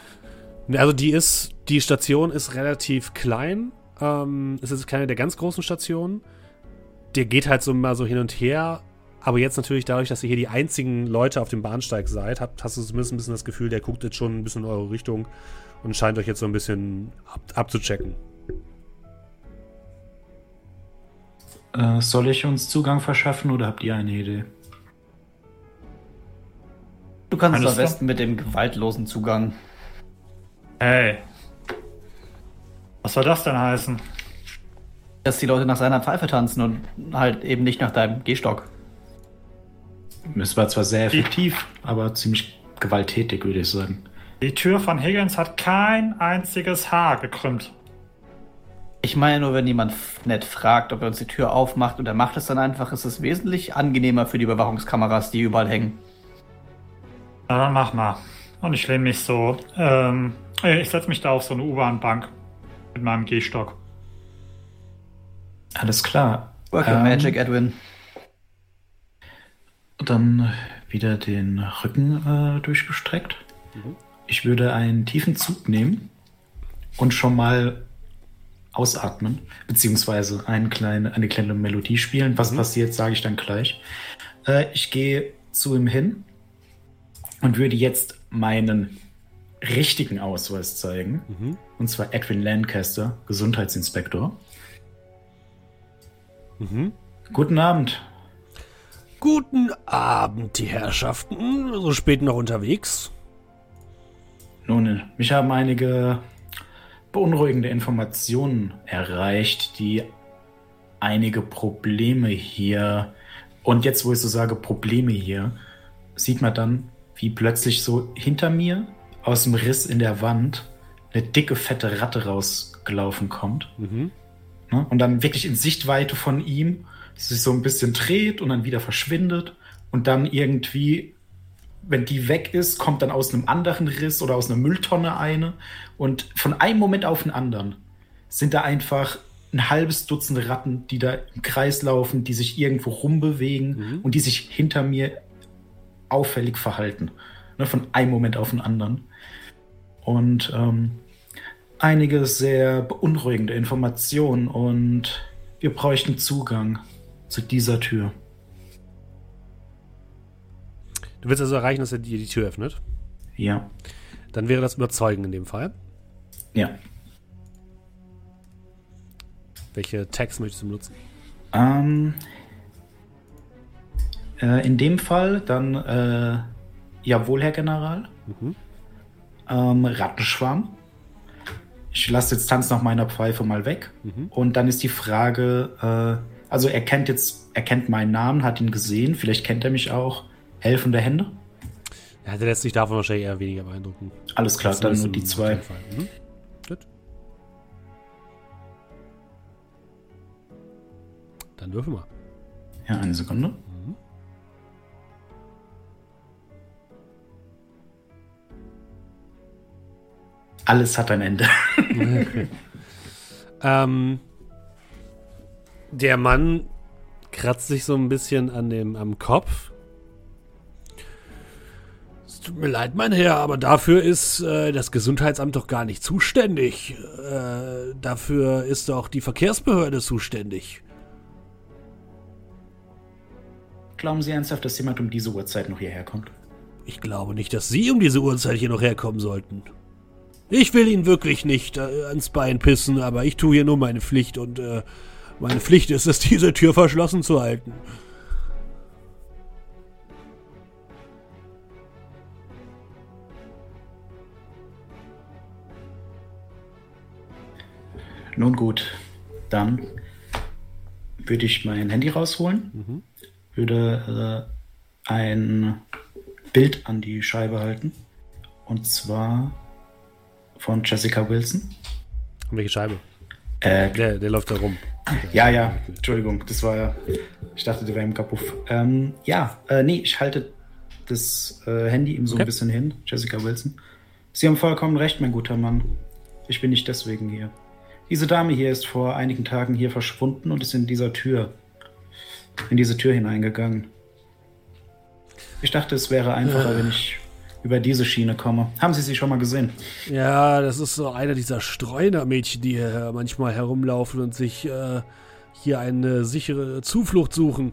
Also die ist, die Station ist relativ klein. Ähm, es ist keine der ganz großen Stationen. Der geht halt so mal so hin und her. Aber jetzt natürlich dadurch, dass ihr hier die einzigen Leute auf dem Bahnsteig seid, habt, hast du zumindest ein bisschen das Gefühl, der guckt jetzt schon ein bisschen in eure Richtung und scheint euch jetzt so ein bisschen ab, abzuchecken. Äh, soll ich uns Zugang verschaffen oder habt ihr eine Idee? Du kannst es Alles am besten mit dem gewaltlosen Zugang. Hey. Was soll das denn heißen? Dass die Leute nach seiner Pfeife tanzen und halt eben nicht nach deinem Gehstock. Es war zwar sehr effektiv, aber ziemlich gewalttätig, würde ich sagen. Die Tür von Higgins hat kein einziges Haar gekrümmt. Ich meine nur, wenn jemand nett fragt, ob er uns die Tür aufmacht und er macht es dann einfach, ist es wesentlich angenehmer für die Überwachungskameras, die überall hängen. Na dann mach mal. Und ich lehne mich so. Ähm, äh, ich setze mich da auf so eine U-Bahn-Bank mit meinem Gehstock. Alles klar. Work your Ähm, magic, Edwin. Dann wieder den Rücken äh, durchgestreckt. Ich würde einen tiefen Zug nehmen und schon mal ausatmen, beziehungsweise eine kleine, eine kleine Melodie spielen. Was passiert, sage ich dann gleich. Äh, ich gehe zu ihm hin und würde jetzt meinen richtigen Ausweis zeigen. Mhm. Und zwar Edwin Lancaster, Gesundheitsinspektor. Mhm. Guten Abend. Guten Abend, die Herrschaften. So spät noch unterwegs. Nun, mich haben einige beunruhigende Informationen erreicht, die einige Probleme hier, und jetzt wo ich so sage Probleme hier, sieht man dann, wie plötzlich so hinter mir aus dem Riss in der Wand eine dicke, fette Ratte rausgelaufen kommt. Mhm. Ne? Und dann wirklich in Sichtweite von ihm sich so ein bisschen dreht und dann wieder verschwindet und dann irgendwie, wenn die weg ist, kommt dann aus einem anderen Riss oder aus einer Mülltonne eine und von einem Moment auf den anderen sind da einfach ein halbes Dutzend Ratten, die da im Kreis laufen, die sich irgendwo rumbewegen Mhm. und die sich hinter mir auffällig verhalten. Ne, von einem Moment auf den anderen. Und ähm, einige sehr beunruhigende Informationen und wir bräuchten Zugang zu dieser Tür. Du willst also erreichen, dass er dir die Tür öffnet. Ja. Dann wäre das Überzeugen in dem Fall. Ja. Welche Tags möchtest du benutzen? Ähm, äh, in dem Fall dann, äh, jawohl, Herr General. Mhm. Ähm, Rattenschwarm. Ich lasse jetzt Tanz nach meiner Pfeife mal weg. Mhm. Und dann ist die Frage, äh, also er kennt jetzt, er kennt meinen Namen, hat ihn gesehen, vielleicht kennt er mich auch. Helfende Hände? Ja, der lässt sich davon wahrscheinlich eher weniger beeindrucken. Alles klar, dann nur die zwei. Mhm. Dann würfel mal. Ja, eine Sekunde. Alles hat ein Ende. Ähm, der Mann kratzt sich so ein bisschen an dem, am Kopf. Es tut mir leid, mein Herr, aber dafür ist äh, das Gesundheitsamt doch gar nicht zuständig. Äh, dafür ist doch die Verkehrsbehörde zuständig. Glauben Sie ernsthaft, dass jemand um diese Uhrzeit noch hierher kommt? Ich glaube nicht, dass Sie um diese Uhrzeit hier noch herkommen sollten. Ich will Ihnen wirklich nicht äh, ans Bein pissen, aber ich tue hier nur meine Pflicht und äh, meine Pflicht ist es, diese Tür verschlossen zu halten. Nun gut, dann würde ich mein Handy rausholen, würde äh, ein Bild an die Scheibe halten. Und zwar von Jessica Wilson. Und welche Scheibe? Äh, Der, der läuft da rum. ja, ja, Entschuldigung, das war ja. Ich dachte, der wäre im Kapuff. Ähm, ja, äh, nee, ich halte das äh, Handy ihm so Okay. ein bisschen hin, Jessica Wilson. Sie haben vollkommen recht, mein guter Mann. Ich bin nicht deswegen hier. Diese Dame hier ist vor einigen Tagen hier verschwunden und ist in dieser Tür, in diese Tür hineingegangen. Ich dachte, es wäre einfacher, wenn ich über diese Schiene komme. Haben Sie sie schon mal gesehen? Ja, das ist so einer dieser Streunermädchen, die hier manchmal herumlaufen und sich äh, hier eine sichere Zuflucht suchen.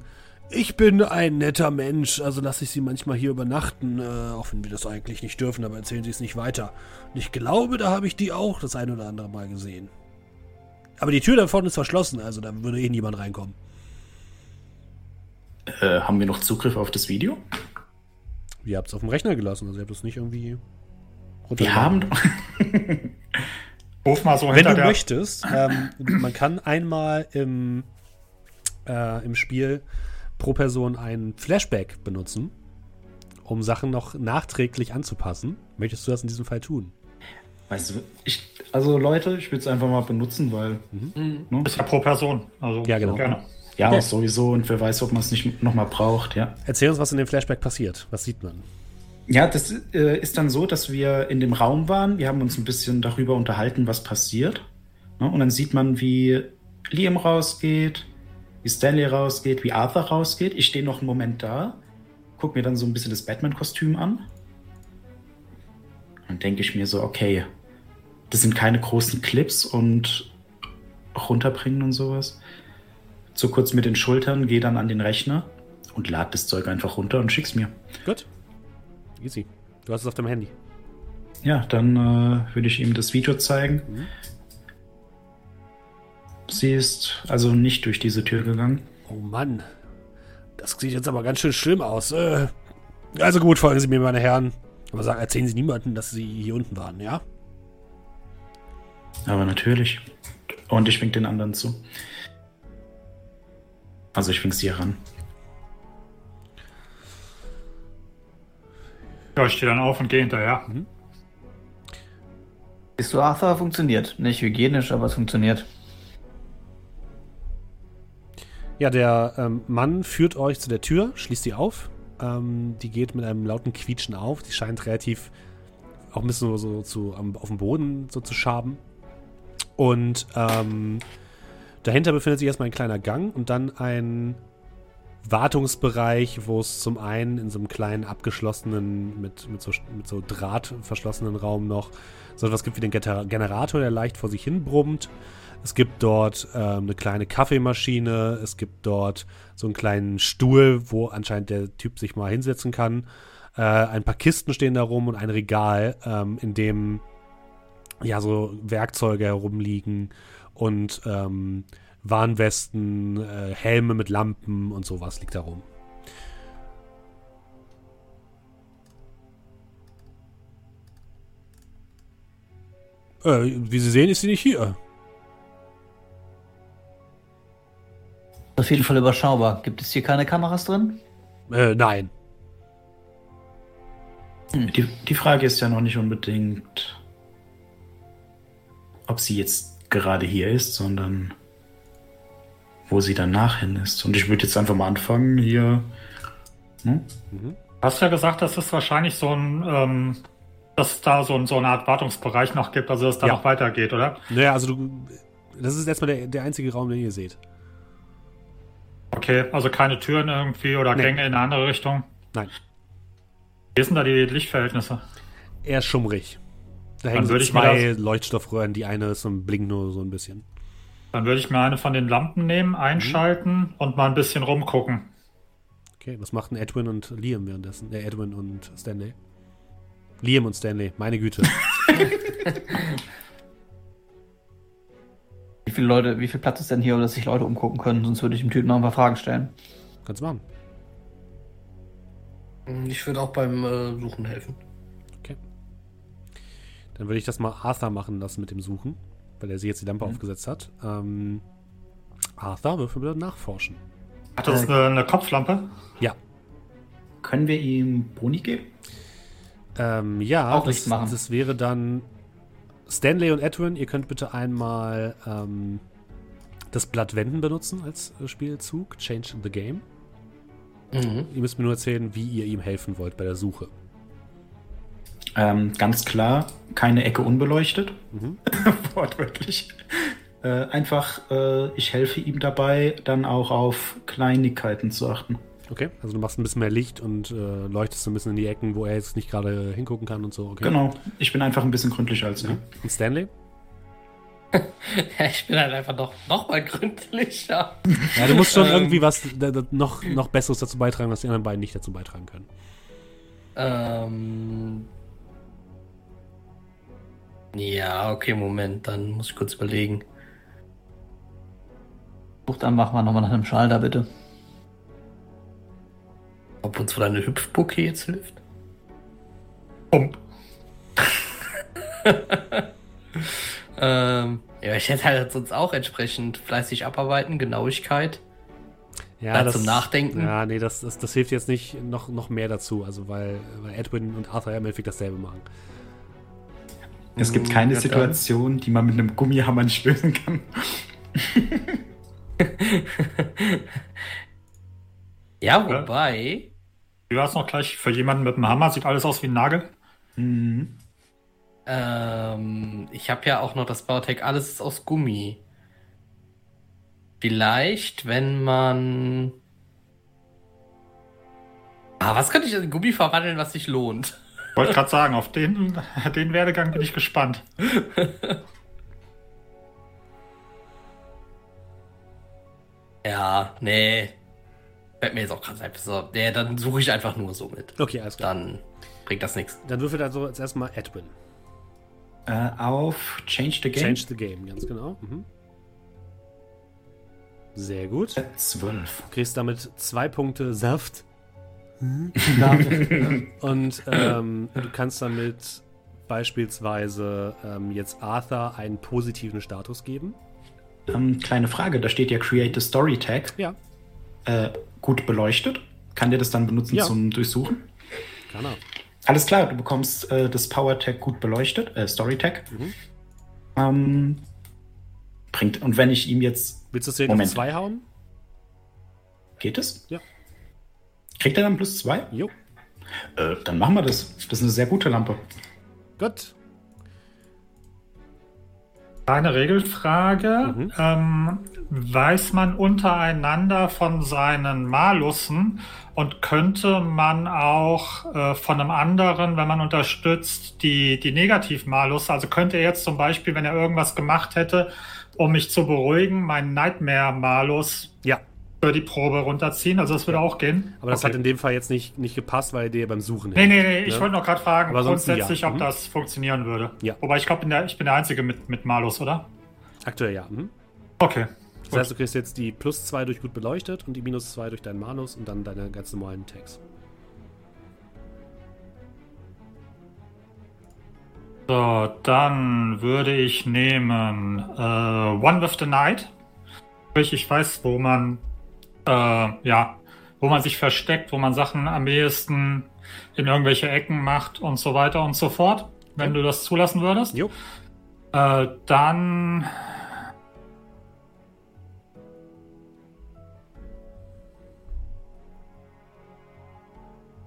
Ich bin ein netter Mensch, also lasse ich Sie manchmal hier übernachten, äh, auch wenn wir das eigentlich nicht dürfen, aber erzählen Sie es nicht weiter. Und ich glaube, da habe ich die auch das ein oder andere Mal gesehen. Aber die Tür da vorne ist verschlossen, also da würde eh niemand reinkommen. Äh, haben wir noch Zugriff auf das Video? Ihr habt es auf dem Rechner gelassen, also ihr habt es nicht irgendwie Wir haben doch. Ruf mal so Wenn du der. möchtest, ähm, man kann einmal im, äh, im Spiel pro Person ein Flashback benutzen, um Sachen noch nachträglich anzupassen. Möchtest du das in diesem Fall tun? Weißt du, ich, also Leute, ich will es einfach mal benutzen, weil. Ne? Ist ja pro Person. Also Ja, genau. gerne. Ja, Ja. sowieso. Und wer weiß, ob man es nicht nochmal braucht, ja. Erzähl uns, was in dem Flashback passiert. Was sieht man? Ja, das äh, ist dann so, dass wir in dem Raum waren. Wir haben uns ein bisschen darüber unterhalten, was passiert. Ne? Und dann sieht man, wie Liam rausgeht, wie Stanley rausgeht, wie Arthur rausgeht. Ich stehe noch einen Moment da, guck mir dann so ein bisschen das Batman-Kostüm an. Und denke ich mir so, okay, das sind keine großen Clips und runterbringen und sowas. So kurz mit den Schultern, gehe dann an den Rechner und lade das Zeug einfach runter und schick's mir. Gut. Easy. Du hast es auf deinem Handy. Ja, dann äh, würde ich ihm das Video zeigen. Sie ist also nicht durch diese Tür gegangen. Oh Mann. Das sieht jetzt aber ganz schön schlimm aus. Äh, also gut, folgen Sie mir, meine Herren. Aber sagen, erzählen Sie niemandem, dass Sie hier unten waren, ja? Aber natürlich. Und ich wink den anderen zu. Also ich wink sie heran. Ja, ich stehe dann auf und gehe hinterher. Siehst du, Arthur funktioniert. Nicht hygienisch, aber es funktioniert. Ja, der ähm, Mann führt euch zu der Tür, schließt die auf. Ähm, die geht mit einem lauten Quietschen auf. Die scheint relativ auch ein bisschen so, so zu, am, auf dem Boden so zu schaben. Und ähm, dahinter befindet sich erstmal ein kleiner Gang und dann ein Wartungsbereich, wo es zum einen in so einem kleinen abgeschlossenen, mit, mit, so, mit so Draht verschlossenen Raum noch so etwas gibt wie den Generator, der leicht vor sich hin brummt. Es gibt dort ähm, eine kleine Kaffeemaschine. Es gibt dort so einen kleinen Stuhl, wo anscheinend der Typ sich mal hinsetzen kann. Äh, ein paar Kisten stehen da rum und ein Regal, ähm, in dem ja so Werkzeuge herumliegen und ähm, Warnwesten, äh, Helme mit Lampen und sowas liegt da rum. Äh, wie Sie sehen, ist sie nicht hier. Auf jeden Fall überschaubar. Gibt es hier keine Kameras drin? Äh, nein. Die, die Frage ist ja noch nicht unbedingt, ob sie jetzt gerade hier ist, sondern wo sie danach hin ist. Und ich würde jetzt einfach mal anfangen hier. Hm? Du hast ja gesagt, dass es wahrscheinlich so ein, ähm, dass es da so, ein, so eine Art Wartungsbereich noch gibt, also dass es da Ja. noch weitergeht, oder? Naja, also du. Das ist erstmal der, der einzige Raum, den ihr seht. Okay, also keine Türen irgendwie oder Nee. Gänge in eine andere Richtung. Nein. Wie sind da die Lichtverhältnisse? Eher schummrig. Da Dann hängen so zwei Leuchtstoffröhren, die eine ist und blinkt nur so ein bisschen. Dann würde ich mir eine von den Lampen nehmen, einschalten und mal ein bisschen rumgucken. Okay, was machten Edwin und Liam währenddessen? Äh, Edwin und Stanley. Liam und Stanley, meine Güte. Wie viele Leute, wie viel Platz ist denn hier, dass sich Leute umgucken können? Sonst würde ich dem Typen noch ein paar Fragen stellen. Kannst du machen. Ich würde auch beim äh, Suchen helfen. Dann würde ich das mal Arthur machen lassen mit dem Suchen, weil er sie jetzt die Lampe aufgesetzt hat. Ähm, Arthur, würfel bitte nachforschen. Hat das eine, eine Kopflampe? Ja. Können wir ihm Boni geben? Ähm, ja, Auch das, nichts machen. das wäre dann Stanley und Edwin. Ihr könnt bitte einmal ähm, das Blatt Wenden benutzen als äh, Spielzug. Change the Game. Mhm. Ihr müsst mir nur erzählen, wie ihr ihm helfen wollt bei der Suche. Ähm, ganz klar, keine Ecke unbeleuchtet. Mhm. Wortwörtlich. Äh, einfach, äh, ich helfe ihm dabei, dann auch auf Kleinigkeiten zu achten. Okay, also du machst ein bisschen mehr Licht und äh, leuchtest so ein bisschen in die Ecken, wo er jetzt nicht gerade hingucken kann und so. Okay. Genau, ich bin einfach ein bisschen gründlicher als er. Und Stanley? ja, ich bin halt einfach noch, noch mal gründlicher. Ja, du musst schon Ähm. irgendwie was noch, noch Besseres dazu beitragen, was die anderen beiden nicht dazu beitragen können. Ähm. Ja, okay, Moment, dann muss ich kurz überlegen. Such dann machen wir nochmal nach einem Schal da bitte. Ob uns wohl eine Hüpfbucke jetzt hilft? Pump. Ähm, ja, ich hätte halt sonst auch entsprechend fleißig abarbeiten, Genauigkeit. Ja, Da zum Nachdenken. Ja, nee, das, das, das hilft jetzt nicht noch, noch mehr dazu, also weil, weil Edwin und Arthur ja im Endeffekt dasselbe machen. Es gibt keine ja, dann. Situation, die man mit einem Gummihammer nicht lösen kann. Ja, wobei. Wie war es noch gleich? Für jemanden mit einem Hammer sieht alles aus wie ein Nagel. Mhm. Ähm, ich habe ja auch noch das Bautech, alles ist aus Gummi. Vielleicht, wenn man. Ah, was könnte ich in Gummi verwandeln, was sich lohnt? Wollte gerade sagen, auf den, den Werdegang bin ich gespannt. Ja, nee. Fällt mir jetzt auch gerade einfach so. Nee, dann suche ich einfach nur so mit. Okay, alles klar. Dann bringt das nichts. Dann würfelt also jetzt erstmal Edwin. Äh, auf Change the Game. Change the game, ganz genau. Mhm. Sehr gut. Äh, 12. Du kriegst damit zwei Punkte Saft. Und ähm, du kannst damit beispielsweise ähm, jetzt Arthur einen positiven Status geben. Ähm, kleine Frage, da steht ja Create a Story Tag. Ja, Äh, gut beleuchtet. Kann der das dann benutzen Ja. zum Durchsuchen? kann er. Alles klar, du bekommst äh, das Power Tag gut beleuchtet, äh, Story Tag. Mhm. Ähm, bringt, und wenn ich ihm jetzt. Willst du es auf Moment. zwei hauen? Geht es? Ja. Kriegt er dann plus zwei? Jo. Äh, dann machen wir das. Das ist eine sehr gute Lampe. Gut. Kleine Regelfrage. Mhm. Ähm, weiß man untereinander von seinen Malussen und könnte man auch äh, von einem anderen, wenn man unterstützt, die, die Negativ-Malus, also könnte er jetzt zum Beispiel, wenn er irgendwas gemacht hätte, um mich zu beruhigen, meinen Nightmare-Malus Ja, die Probe runterziehen? Also das würde auch gehen. aber das Okay. hat in dem Fall jetzt nicht, nicht gepasst, weil dir beim Suchen Nee, nee, nee, ich ne? wollte noch gerade fragen, Aber sonst grundsätzlich, ja. ob Mhm. das funktionieren würde. Ja. Wobei ich glaube, ich bin der Einzige mit, mit Malus, oder? Aktuell ja. Mhm. Okay. Das heißt, du kriegst jetzt die plus 2 durch gut beleuchtet und die minus 2 durch deinen Manus und dann deine ganz normalen Tags. So, dann würde ich nehmen äh, One with the Night. Sprich, ich weiß, wo man äh, ja, wo man sich versteckt, wo man Sachen am ehesten in irgendwelche Ecken macht und so weiter und so fort. Wenn Okay. du das zulassen würdest. Jo. Äh, dann.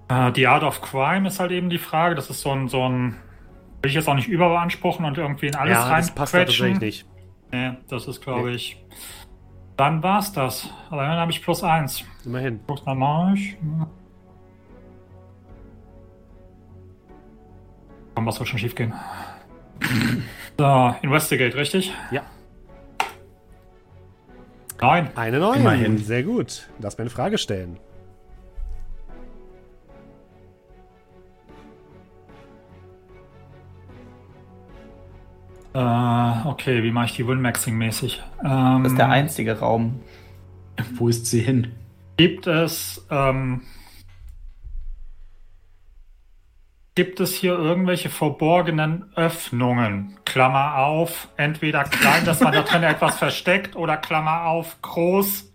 Äh, die Art of Crime ist halt eben die Frage. Das ist so ein, so ein. Will ich jetzt auch nicht überbeanspruchen und irgendwie in alles ja, das passt reinquetschen. tatsächlich nicht. Nee, das ist, glaube ich. Dann war's das. Aber dann habe ich plus eins. Immerhin. Guck's mal, mach ich. Komm, was soll schon schief gehen? so, Investigate, richtig? Ja. Nein. Eine neue. Immerhin. Sehr gut. Lass mir eine Frage stellen. Äh, okay, wie mache ich die Win-Maxing-mäßig? Ähm, Das ist der einzige Raum. Wo ist sie hin? Gibt es, ähm, gibt es hier irgendwelche verborgenen Öffnungen? Klammer auf, entweder klein, dass man da drin etwas versteckt, oder Klammer auf, groß,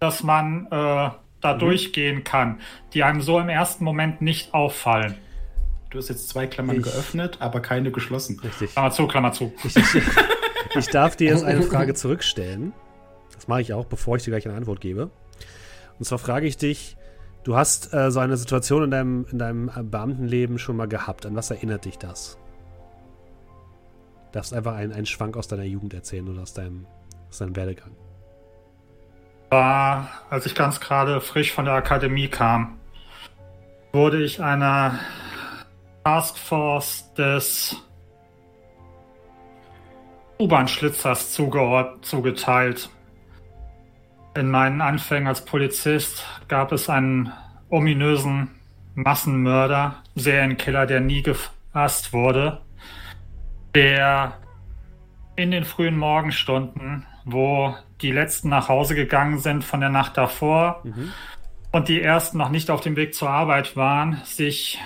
dass man äh, da durchgehen kann, die einem so im ersten Moment nicht auffallen. Du hast jetzt zwei Klammern Ich- geöffnet, aber keine geschlossen. Richtig. Klammer zu, Klammer zu. Ich, ich, ich darf dir jetzt eine Frage zurückstellen. Das mache ich auch, bevor ich dir gleich eine Antwort gebe. Und zwar frage ich dich, du hast äh, so eine Situation in deinem, in deinem Beamtenleben schon mal gehabt. An was erinnert dich das? Du darfst einfach einen, einen Schwank aus deiner Jugend erzählen oder aus deinem, aus deinem Werdegang. war, als ich ganz gerade frisch von der Akademie kam, wurde ich einer Taskforce des U-Bahn-Schlitzers zuge zugeteilt. In meinen Anfängen als Polizist gab es einen ominösen Massenmörder, Serienkiller, der nie gefasst wurde, der in den frühen Morgenstunden, wo die letzten nach Hause gegangen sind von der Nacht davor Mhm. und die ersten noch nicht auf dem Weg zur Arbeit waren, sich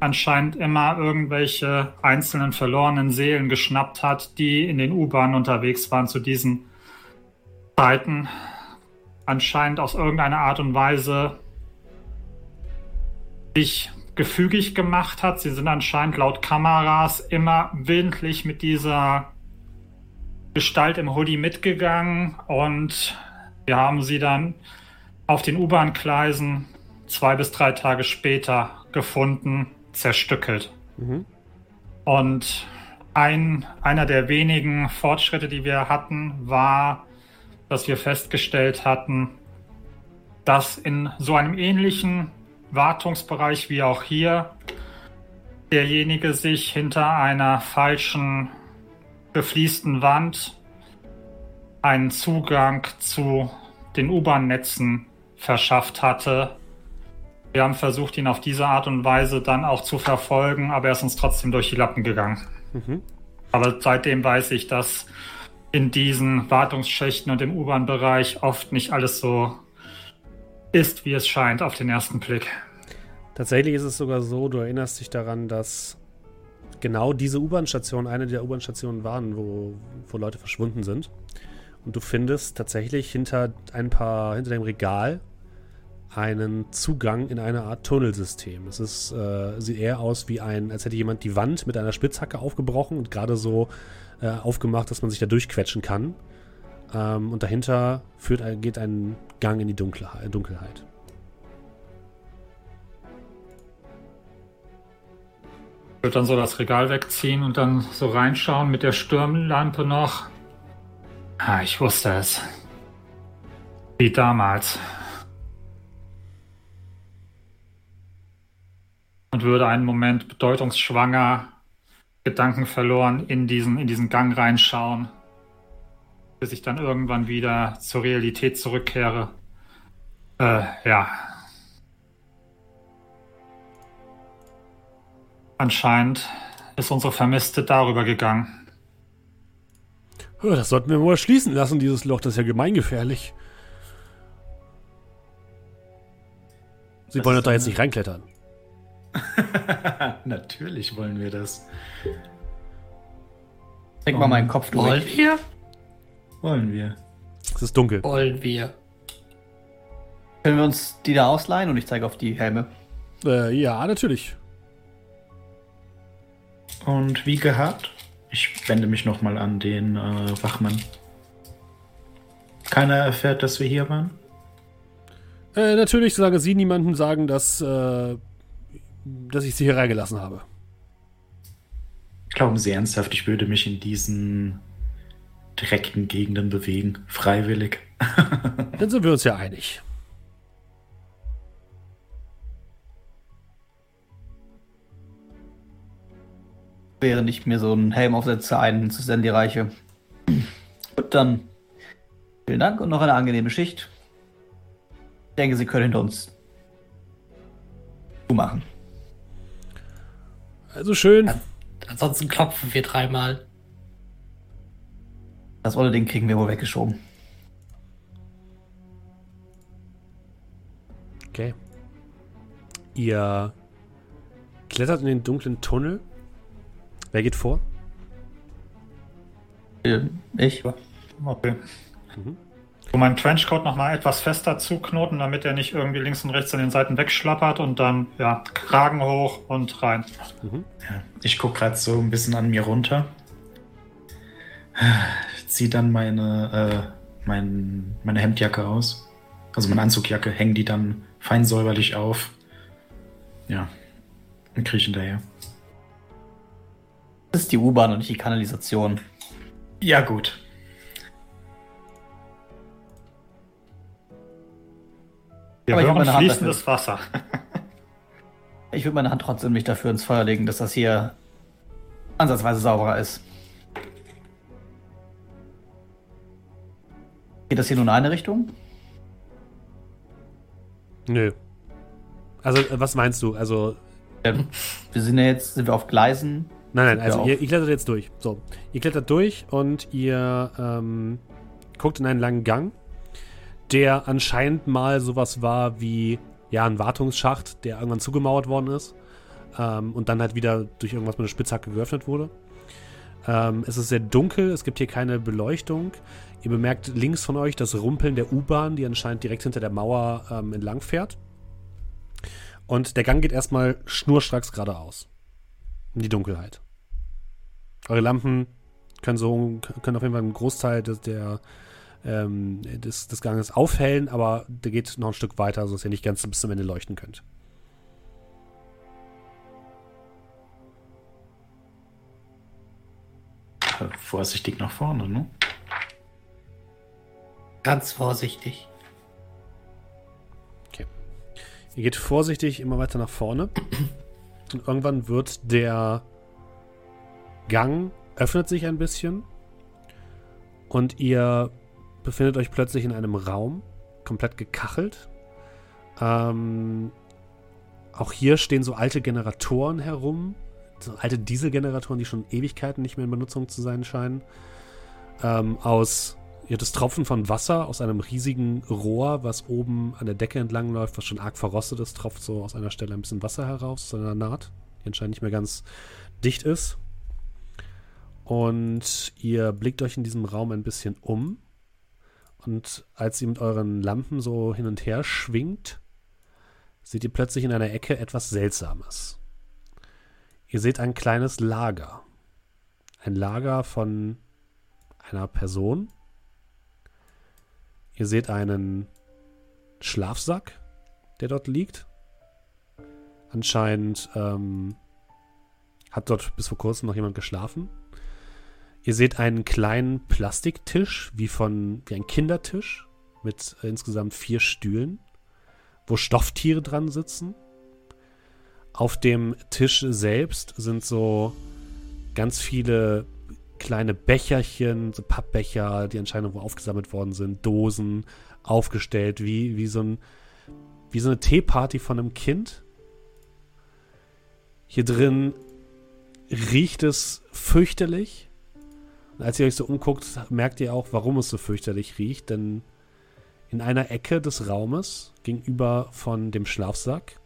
anscheinend immer irgendwelche einzelnen verlorenen Seelen geschnappt hat, die in den U-Bahnen unterwegs waren zu diesen Zeiten. Anscheinend aus irgendeiner Art und Weise sich gefügig gemacht hat. Sie sind anscheinend laut Kameras immer willentlich mit dieser Gestalt im Hoodie mitgegangen und wir haben sie dann auf den U-Bahn-Gleisen zwei bis drei Tage später gefunden, zerstückelt. Mhm. Und ein, einer der wenigen Fortschritte, die wir hatten, war, dass wir festgestellt hatten, dass in so einem ähnlichen Wartungsbereich wie auch hier derjenige sich hinter einer falschen befließten Wand einen Zugang zu den U-Bahn-Netzen verschafft hatte. Wir haben versucht, ihn auf diese Art und Weise dann auch zu verfolgen, aber er ist uns trotzdem durch die Lappen gegangen. Mhm. Aber seitdem weiß ich, dass in diesen Wartungsschächten und im U-Bahn-Bereich oft nicht alles so ist, wie es scheint auf den ersten Blick. Tatsächlich ist es sogar so, du erinnerst dich daran, dass genau diese U-Bahn-Station eine der U-Bahn-Stationen waren, wo, wo Leute verschwunden sind. Und du findest tatsächlich hinter ein paar, hinter dem Regal einen Zugang in eine Art Tunnelsystem. Es ist, äh, sieht eher aus wie ein, als hätte jemand die Wand mit einer Spitzhacke aufgebrochen und gerade so äh, aufgemacht, dass man sich da durchquetschen kann. Ähm, und dahinter führt, geht ein Gang in die Dunkelheit. Dunkelheit. Ich würde dann so das Regal wegziehen und dann so reinschauen mit der Stirnlampe noch. Ah, ich wusste es. Wie damals. Und würde einen Moment bedeutungsschwanger, gedankenverloren in diesen, in diesen Gang reinschauen, bis ich dann irgendwann wieder zur Realität zurückkehre. Äh, ja. Anscheinend ist unsere Vermisste darüber gegangen. Das sollten wir mal schließen lassen, dieses Loch. Das ist ja gemeingefährlich. Sie Das wollen doch da jetzt nicht reinklettern. Natürlich wollen wir das. Denk mal meinen Kopf Wollen durch. wir? Wollen wir. Es ist dunkel. Wollen wir. Können wir uns die da ausleihen? Und ich zeige auf die Helme. Äh, ja, natürlich. Und wie gehabt? Ich wende mich nochmal an den äh, Wachmann. Keiner erfährt, dass wir hier waren? Äh, natürlich, solange Sie niemandem sagen, dass, äh, dass ich Sie hier reingelassen habe. Glauben Sie ernsthaft, ich würde mich in diesen direkten Gegenden bewegen? Freiwillig? Dann sind wir uns ja einig. Während ich mir so einen Helm aufsetze, einen zu Sandy reiche. Gut, dann vielen Dank und noch eine angenehme Schicht. Ich denke, Sie können hinter uns zumachen. Also schön. Ja. Ansonsten klopfen wir dreimal. Das olle Ding kriegen wir wohl weggeschoben. Okay. Ihr klettert in den dunklen Tunnel. Wer geht vor? Äh, Ich? Okay. Mhm. So meinen Trenchcoat nochmal etwas fester zuknoten, damit er nicht irgendwie links und rechts an den Seiten wegschlappert und dann, ja, Kragen hoch und rein. Ja, ich gucke gerade so ein bisschen an mir runter. Zieh dann meine, äh, mein, meine Hemdjacke aus. Also meine Anzugjacke, häng die dann fein säuberlich auf. Ja. Und kriech hinterher. Das ist die U-Bahn und nicht die Kanalisation. Ja, gut. Wir Aber hören meine Hand fließendes Wasser. Ich würde meine Hand trotzdem nicht dafür ins Feuer legen, dass das hier ansatzweise sauberer ist. Geht das hier nur in eine Richtung? Nö. Also, äh, was meinst du? Also, wir sind ja jetzt, sind wir auf Gleisen. nein, nein, also ihr, ihr klettert jetzt durch. So, ihr klettert durch und ihr ähm, guckt in einen langen Gang, der anscheinend mal sowas war wie, ja, ein Wartungsschacht, der irgendwann zugemauert worden ist ähm, und dann halt wieder durch irgendwas mit einer Spitzhacke geöffnet wurde. Ähm, es ist sehr dunkel, es gibt hier keine Beleuchtung. Ihr bemerkt links von euch das Rumpeln der U-Bahn, die anscheinend direkt hinter der Mauer ähm, entlang fährt. Und der Gang geht erstmal schnurstracks geradeaus. In die Dunkelheit. Eure Lampen können so können auf jeden Fall einen Großteil des, der, ähm, des, des Ganges aufhellen, aber der geht noch ein Stück weiter, sodass ihr nicht ganz bis zum Ende leuchten könnt. Äh, Vorsichtig nach vorne, ne? Ganz vorsichtig. Ihr geht vorsichtig immer weiter nach vorne. Und irgendwann wird der Gang, öffnet sich ein bisschen. Und ihr befindet euch plötzlich in einem Raum, komplett gekachelt. Ähm, auch hier stehen so alte Generatoren herum. So alte Dieselgeneratoren, die schon Ewigkeiten nicht mehr in Benutzung zu sein scheinen. Ähm, aus habt das Tropfen von Wasser aus einem riesigen Rohr, was oben an der Decke entlang läuft, was schon arg verrostet ist, tropft so aus einer Stelle ein bisschen Wasser heraus, aus einer Naht, die anscheinend nicht mehr ganz dicht ist. Und ihr blickt euch in diesem Raum ein bisschen um. Und als ihr mit euren Lampen so hin und her schwingt, seht ihr plötzlich in einer Ecke etwas Seltsames. Ihr seht ein kleines Lager. Ein Lager von einer Person. Ihr seht einen Schlafsack, der dort liegt. Anscheinend ähm, hat dort bis vor kurzem noch jemand geschlafen. Ihr seht einen kleinen Plastiktisch, wie von wie ein Kindertisch, mit insgesamt vier Stühlen, wo Stofftiere dran sitzen. Auf dem Tisch selbst sind so ganz viele kleine Becherchen, so Pappbecher, die anscheinend irgendwo aufgesammelt worden sind, Dosen aufgestellt, wie, wie so ein wie so eine Teeparty von einem Kind. Hier drin riecht es fürchterlich. Und als ihr euch so umguckt, merkt ihr auch, warum es so fürchterlich riecht, denn in einer Ecke des Raumes gegenüber von dem Schlafsack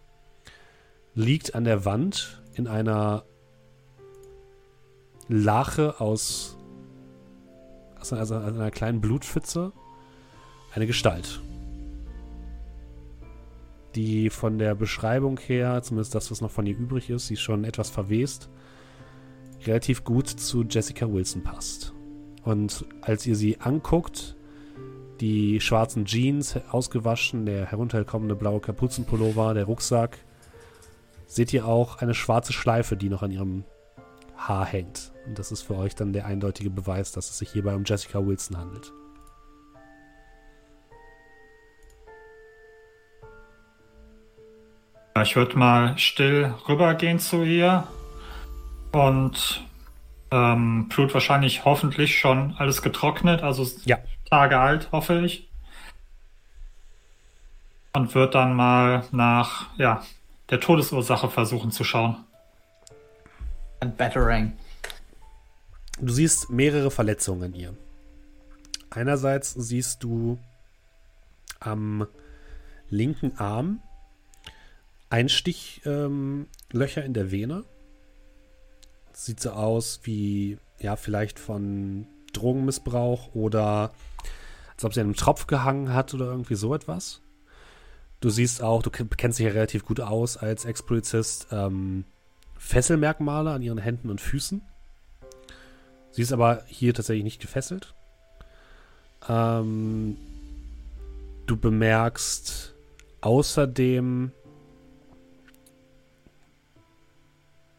liegt an der Wand in einer Lache aus, aus einer, also kleinen Blutpfütze eine Gestalt. Die von der Beschreibung her, zumindest das, was noch von ihr übrig ist, sie ist schon etwas verwest, relativ gut zu Jessica Wilson passt. Und als ihr sie anguckt, die schwarzen Jeans ausgewaschen, der herunterkommende blaue Kapuzenpullover, der Rucksack, seht ihr auch eine schwarze Schleife, die noch an ihrem Haar hängt. Und das ist für euch dann der eindeutige Beweis, dass es sich hierbei um Jessica Wilson handelt. Ich würde mal still rübergehen zu ihr und ähm, Blut wahrscheinlich hoffentlich schon alles getrocknet, also Ja. Tage alt, hoffe ich. Und wird dann mal nach ja, der Todesursache versuchen zu schauen. Ein Batarang. Du siehst mehrere Verletzungen an ihr. Einerseits siehst du am linken Arm Einstichlöcher ähm, Löcher in der Vene. Sieht so aus wie, ja, vielleicht von Drogenmissbrauch oder als ob sie an einem Tropf gehangen hat oder irgendwie so etwas. Du siehst auch, du ken- kennst dich ja relativ gut aus als Ex-Polizist, ähm, Fesselmerkmale an ihren Händen und Füßen. Sie ist aber hier tatsächlich nicht gefesselt. Ähm, du bemerkst außerdem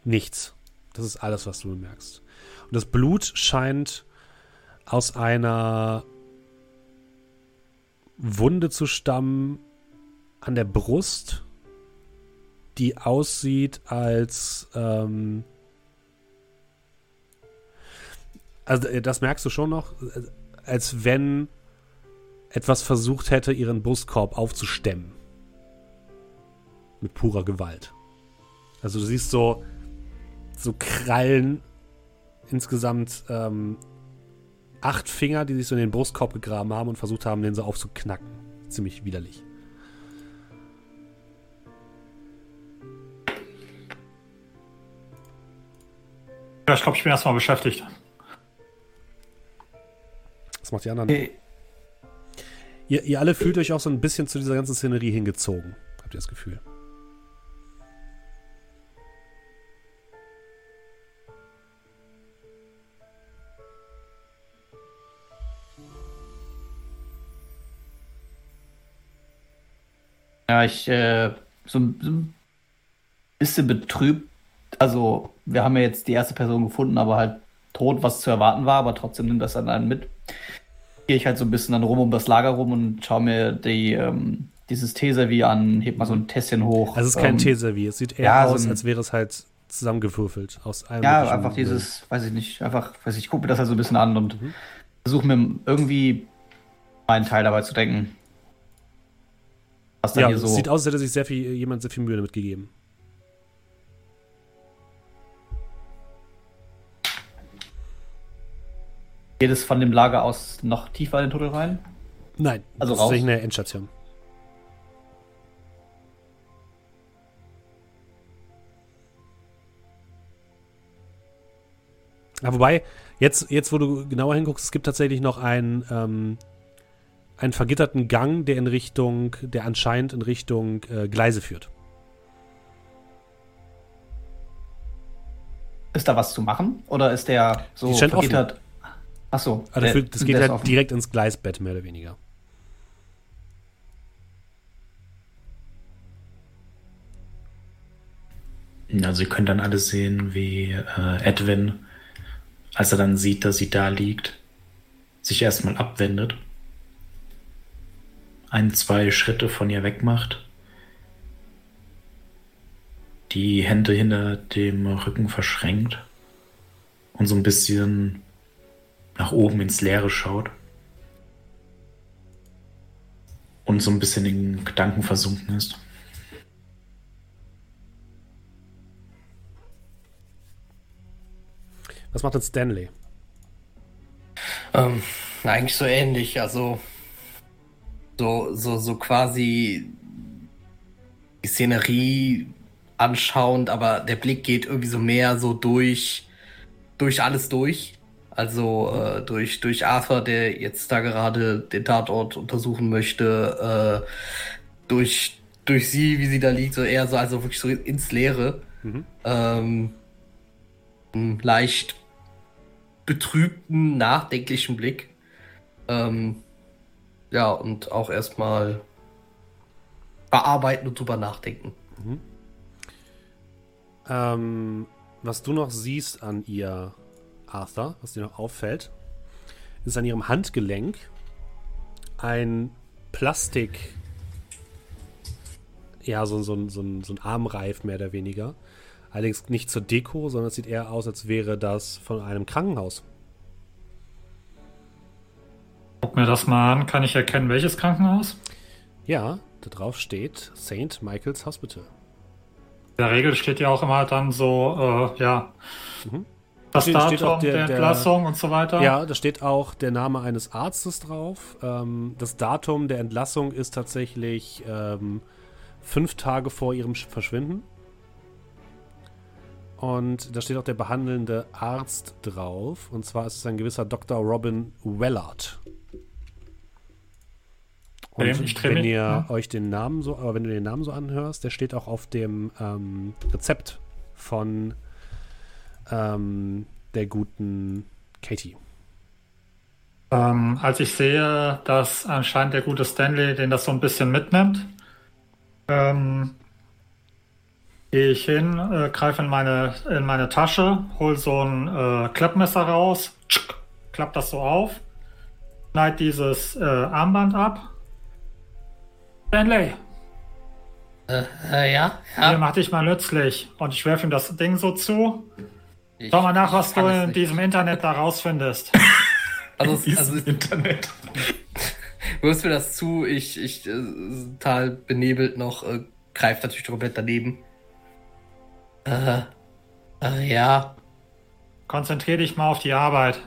nichts. Das ist alles, was du bemerkst. Und das Blut scheint aus einer Wunde zu stammen an der Brust, die aussieht als ähm, also äh, das merkst du schon noch, äh, als wenn etwas versucht hätte, ihren Brustkorb aufzustemmen. Mit purer Gewalt. Also du siehst so, so Krallen, insgesamt ähm, acht Finger, die sich so in den Brustkorb gegraben haben und versucht haben, den so aufzuknacken. Ziemlich widerlich. Ja, ich glaube, ich bin erstmal beschäftigt. Was macht die anderen? Okay. Ihr, ihr alle fühlt euch auch so ein bisschen zu dieser ganzen Szenerie hingezogen. Habt ihr das Gefühl? Ja, ich äh, so, ein- so ein bisschen betrübt. Also, wir haben ja jetzt die erste Person gefunden, aber halt tot, was zu erwarten war, aber trotzdem nimmt das dann einen mit. Gehe ich halt so ein bisschen dann rum um das Lager rum und schaue mir die, ähm, dieses Teeservieh an, heb mal so ein Tässchen hoch. Also es ist kein ähm, Teeservieh. Es sieht eher ja, so aus, ein- als wäre es halt zusammengewürfelt aus allem Ja, einfach dieses, weiß ich nicht, einfach, weiß ich, ich gucke mir das halt so ein bisschen an und Mhm. versuche mir irgendwie meinen Teil dabei zu denken. Dann Ja, so. sieht aus, als hätte sich sehr viel, jemand sehr viel Mühe damit gegeben. Geht es von dem Lager aus noch tiefer in den Tunnel rein? Nein, Also das raus? ist eine Endstation. Ja, wobei, jetzt, jetzt, wo du genauer hinguckst, es gibt tatsächlich noch einen, ähm, einen vergitterten Gang, der in Richtung, der anscheinend in Richtung äh, Gleise führt. Ist da was zu machen? Oder ist der so Die scheint offen. vergittert? Achso. Also für, das geht halt direkt ins Gleisbett, mehr oder weniger. Also ihr könnt dann alle sehen, wie äh, Edwin, als er dann sieht, dass sie da liegt, sich erstmal abwendet, ein, zwei Schritte von ihr wegmacht, die Hände hinter dem Rücken verschränkt und so ein bisschen nach oben ins Leere schaut und so ein bisschen in Gedanken versunken ist. Was macht denn Stanley? Ähm, eigentlich so ähnlich, also so, so, so quasi die Szenerie anschauend, aber der Blick geht irgendwie so mehr so durch, durch alles durch. Also äh, durch, durch Arthur, der jetzt da gerade den Tatort untersuchen möchte, äh, durch, durch sie, wie sie da liegt, so eher so, also wirklich so ins Leere. Mhm. Ähm, einen leicht betrübten, nachdenklichen Blick. Ähm, ja, und auch erstmal bearbeiten und drüber nachdenken. Ähm, was du noch siehst an ihr, Arthur, was dir noch auffällt, ist an ihrem Handgelenk ein Plastik, ja, so, so, so, so ein Armreif mehr oder weniger. Allerdings nicht zur Deko, sondern es sieht eher aus, als wäre das von einem Krankenhaus. Guck mir das mal an. Kann ich erkennen, welches Krankenhaus? Ja, da drauf steht St. Michael's Hospital. In der Regel steht ja auch immer dann so, äh, ja, Mhm. das Steht- steht Datum auch der- der, der- Entlassung und so weiter. Ja, da steht auch der Name eines Arztes drauf. Ähm, das Datum der Entlassung ist tatsächlich ähm, fünf Tage vor ihrem Sch- Verschwinden. Und da steht auch der behandelnde Arzt drauf. Und zwar ist es ein gewisser Dr. Robin Wellard. Und Ähm, wenn ihr ja. euch den Namen so, aber wenn du den Namen so anhörst, der steht auch auf dem ähm, Rezept von ähm, der guten Katie. Ähm, als ich sehe, dass anscheinend der gute Stanley den das so ein bisschen mitnimmt, ähm, gehe ich hin, äh, greife in meine, in meine Tasche, hol so ein äh, Klappmesser raus, tschick, klapp das so auf, schneid dieses äh, Armband ab. Stanley, Äh, äh, ja, hier ja. mach dich mal nützlich. Und ich werfe ihm das Ding so zu. Ich- Schau mal nach, was du in nicht. diesem Internet da rausfindest. Also, es- also Internet. wirst mir das zu, ich, ich, äh, total benebelt noch, äh, greift natürlich komplett daneben. Äh, äh, ja, Konzentrier dich mal auf die Arbeit.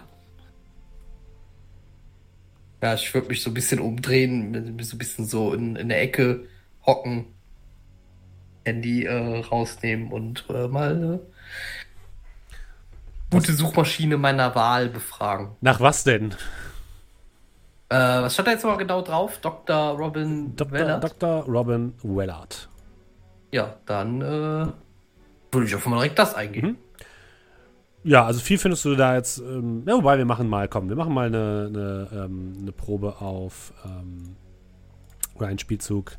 Ja, ich würde mich so ein bisschen umdrehen, so ein bisschen so in, in der Ecke hocken, Handy äh, rausnehmen und äh, mal äh, gute Suchmaschine meiner Wahl befragen. Nach was denn? Äh, was stand da jetzt mal genau drauf? Dr. Robin Dr. Weller? Dr. Robin Wellard. Ja, dann äh, würde ich auf mal direkt das eingeben. Mhm. Ja, also viel findest du da jetzt. Ähm, ja, wobei wir machen mal, komm, wir machen mal eine, eine, ähm, eine Probe auf ähm, oder einen Spielzug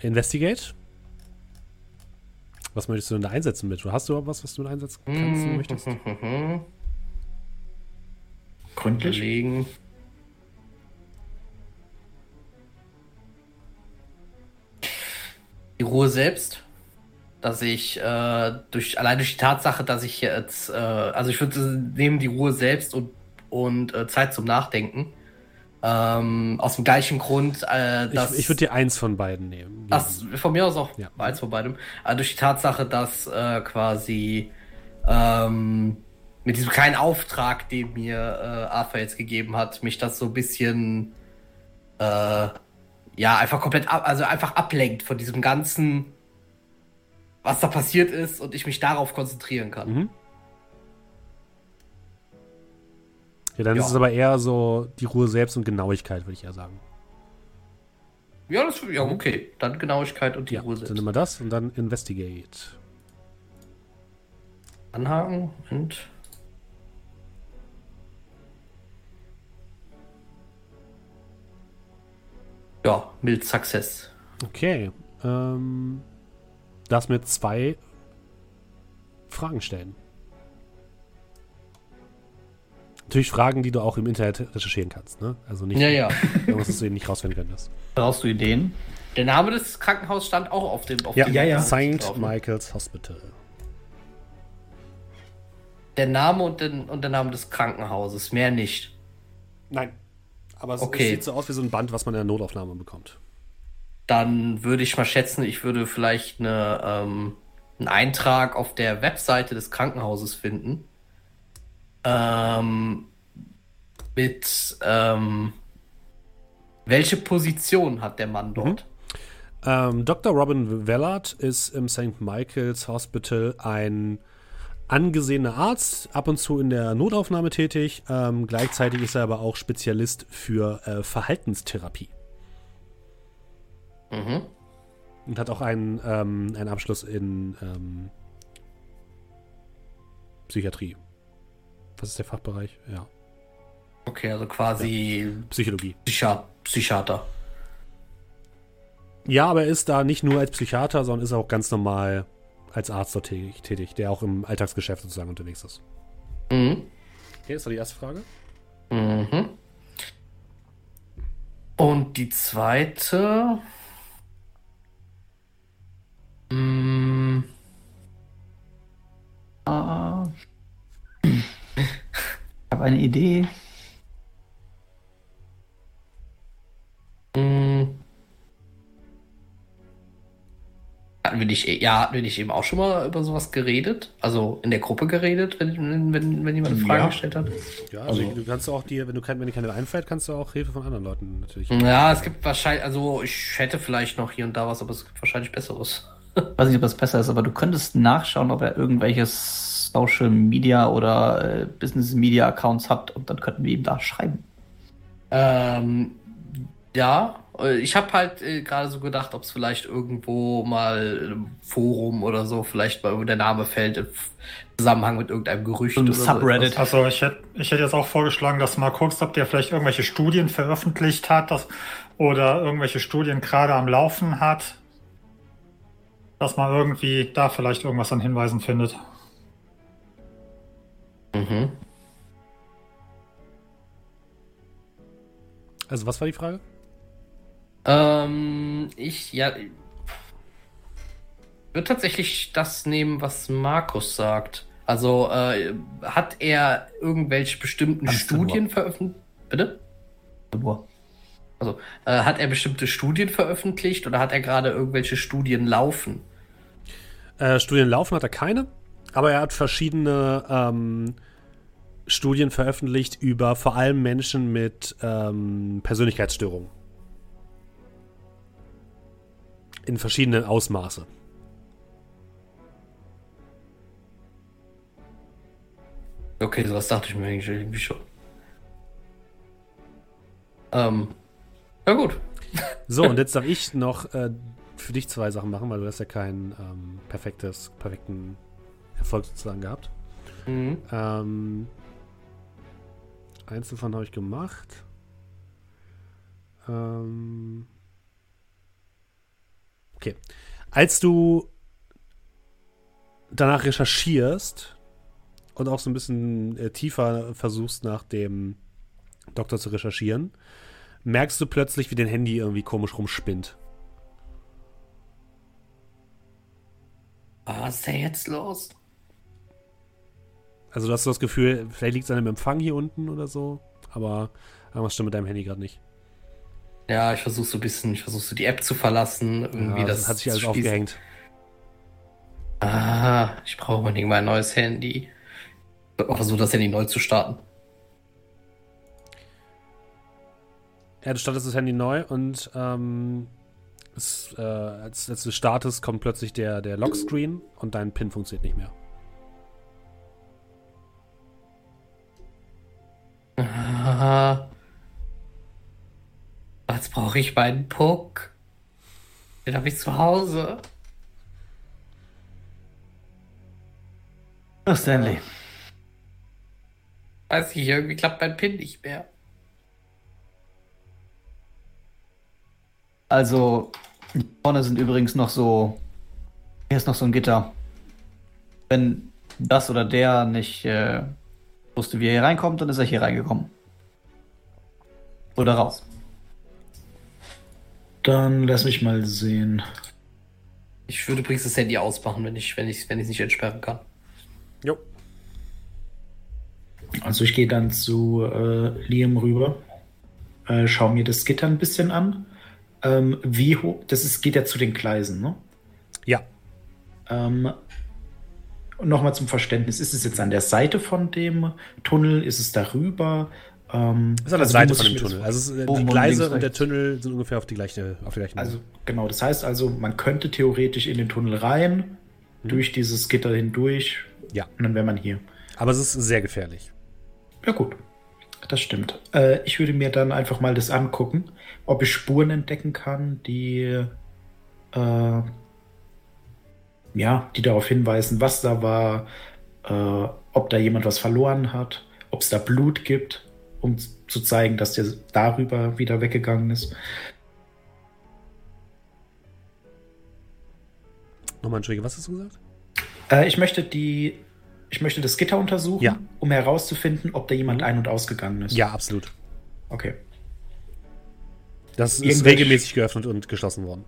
Investigate. Was möchtest du denn da einsetzen mit? Hast du was, was du einsetzen kannst und Mhm. möchtest? Gründlich? Überlegen. Die Ruhe selbst, dass ich äh, durch allein durch die Tatsache, dass ich jetzt, äh, also ich würde nehmen die Ruhe selbst und, und äh, Zeit zum Nachdenken. Ähm, aus dem gleichen Grund, äh, dass Ich, ich würde dir eins von beiden nehmen. Ach, von mir aus auch Ja. eins von beidem. Aber durch die Tatsache, dass äh, quasi ähm, mit diesem kleinen Auftrag, den mir äh, Arthur jetzt gegeben hat, mich das so ein bisschen äh, ja einfach komplett ab, also einfach ablenkt von diesem ganzen, was da passiert ist und ich mich darauf konzentrieren kann. Mhm. Ja, dann Ja. ist es aber eher so die Ruhe selbst und Genauigkeit, würde ich eher sagen. Ja, das ja okay. Dann Genauigkeit und die Ja, Ruhe dann selbst. nehmen wir das und dann Investigate. Anhaken und ja, mild Success. Okay. Ähm, darfst mir zwei Fragen stellen. Natürlich Fragen, die du auch im Internet recherchieren kannst, ne? Also nicht Ja, ja. irgendwas, was du nicht rausfinden könntest. Brauchst du Ideen? Der Name des Krankenhauses stand auch auf dem auf Ja, dem ja, ja. St. drauf. Michael's Hospital. Der Name und, den, und der Name des Krankenhauses, mehr nicht. Nein. Aber es, Okay. es sieht so aus wie so ein Band, was man in der Notaufnahme bekommt. Dann würde ich mal schätzen, ich würde vielleicht eine, ähm, einen Eintrag auf der Webseite des Krankenhauses finden. Ähm, mit ähm, welche Position hat der Mann dort? Ähm, Dr. Robin Wellard ist im St. Michael's Hospital ein angesehener Arzt, ab und zu in der Notaufnahme tätig. Ähm, gleichzeitig ist er aber auch Spezialist für äh, Verhaltenstherapie Mhm. und hat auch einen, ähm, einen Abschluss in ähm, Psychiatrie. Was ist der Fachbereich? Ja, Okay, also quasi Psychologie. Psychiat Psychiater. Ja, aber er ist da nicht nur als Psychiater, sondern ist auch ganz normal als Arzt dort tätig, tätig der auch im Alltagsgeschäft sozusagen unterwegs ist. Mhm. Okay, das war die erste Frage. Mhm. Und die zweite. Mm, Ah. Ich habe eine Idee. mm. Hatten wir nicht, ja, hatten wir nicht eben auch schon mal über sowas geredet? Also in der Gruppe geredet, wenn, wenn, wenn jemand eine Frage Ja. gestellt hat? Ja, also, Also- du kannst auch dir, wenn du kein, wenn dir keine einfällt, kannst du auch Hilfe von anderen Leuten natürlich. Ja, es gibt wahrscheinlich, also ich hätte vielleicht noch hier und da was, aber es gibt wahrscheinlich Besseres. Weiß nicht, ob das besser ist, aber du könntest nachschauen, ob er irgendwelche Social Media oder äh, Business Media Accounts hat und dann könnten wir ihm da schreiben. Ähm, ja, äh, ich habe halt äh, gerade so gedacht, ob es vielleicht irgendwo mal einem Forum oder so vielleicht mal der Name fällt im Zusammenhang mit irgendeinem Gerücht. So oder so Subreddit. etwas. Also ich hätte ich hätte jetzt auch vorgeschlagen, dass du mal guckst, ob der vielleicht irgendwelche Studien veröffentlicht hat dass, oder irgendwelche Studien gerade am Laufen hat. Dass man irgendwie da vielleicht irgendwas an Hinweisen findet. Mhm. Also, was war die Frage? Ähm, ich, ja, würde tatsächlich das nehmen, was Markus sagt. Also, äh, hat er irgendwelche bestimmten du Studien veröffentlicht? Bitte? Boah. Also, äh, hat er bestimmte Studien veröffentlicht oder hat er gerade irgendwelche Studien laufen? Äh, Studien laufen hat er keine, aber er hat verschiedene ähm, Studien veröffentlicht über vor allem Menschen mit ähm, Persönlichkeitsstörungen. In verschiedenen Ausmaße. Okay, sowas dachte ich mir eigentlich irgendwie schon. Ähm, ja gut. So, und jetzt darf ich noch äh, für dich zwei Sachen machen, weil du hast ja keinen ähm, perfektes, perfekten Erfolg sozusagen gehabt. Mhm. Ähm, eins davon habe ich gemacht. Ähm, okay. Als du danach recherchierst und auch so ein bisschen äh, tiefer versuchst, nach dem Doktor zu recherchieren, merkst du plötzlich, wie dein Handy irgendwie komisch rumspinnt. Was ist denn jetzt los? Also du hast so das Gefühl, vielleicht liegt es an dem Empfang hier unten oder so, aber irgendwas stimmt mit deinem Handy gerade nicht. Ja, ich versuche so ein bisschen, ich versuche so die App zu verlassen. Irgendwie Ja, das hat sich alles aufgehängt. Ah, ich brauche unbedingt mal ein neues Handy. Ich versuche das Handy neu zu starten. Ja, du startest das Handy neu und ähm, es, äh, als, als du startest, kommt plötzlich der, der Lockscreen und dein PIN funktioniert nicht mehr. Ah. Jetzt brauche ich meinen Puck. Den habe ich zu Hause. Ja, Stanley. Weiß ich, irgendwie klappt mein PIN nicht mehr. Also, hier vorne sind übrigens noch so. Hier ist noch so ein Gitter. Wenn das oder der nicht äh, wusste, wie er hier reinkommt, dann ist er hier reingekommen. Oder raus. Dann lass mich mal sehen. Ich würde übrigens das Handy ausmachen, wenn ich wenn ich wenn ich nicht entsperren kann. Jo. Also ich gehe dann zu äh, Liam rüber, äh, schau mir das Gitter ein bisschen an. Ähm, wie hoch, das ist, geht ja zu den Gleisen, ne? Ja. Ähm, Nochmal zum Verständnis, ist es jetzt an der Seite von dem Tunnel? Ist es darüber? Ähm, ist an der also Seite von dem Tunnel. Also die Gleise links, und der. Tunnel sind ungefähr auf die gleiche, auf die gleichen Also genau, das heißt also, man könnte theoretisch in den Tunnel rein, Mhm. durch dieses Gitter hindurch, Ja. und dann wäre man hier. Aber es ist sehr gefährlich. Ja gut, das stimmt. Äh, ich würde mir dann einfach mal das angucken, ob ich Spuren entdecken kann, die äh, ja, die darauf hinweisen, was da war, äh, ob da jemand was verloren hat, ob es da Blut gibt, um zu zeigen, dass der darüber wieder weggegangen ist. Nochmal, Entschuldige, was hast du gesagt? Äh, ich möchte die, ich möchte das Gitter untersuchen, Ja. um herauszufinden, ob da jemand ein- und ausgegangen ist. Ja, absolut. Okay. Das ist Irgendwelche- regelmäßig geöffnet und geschlossen worden.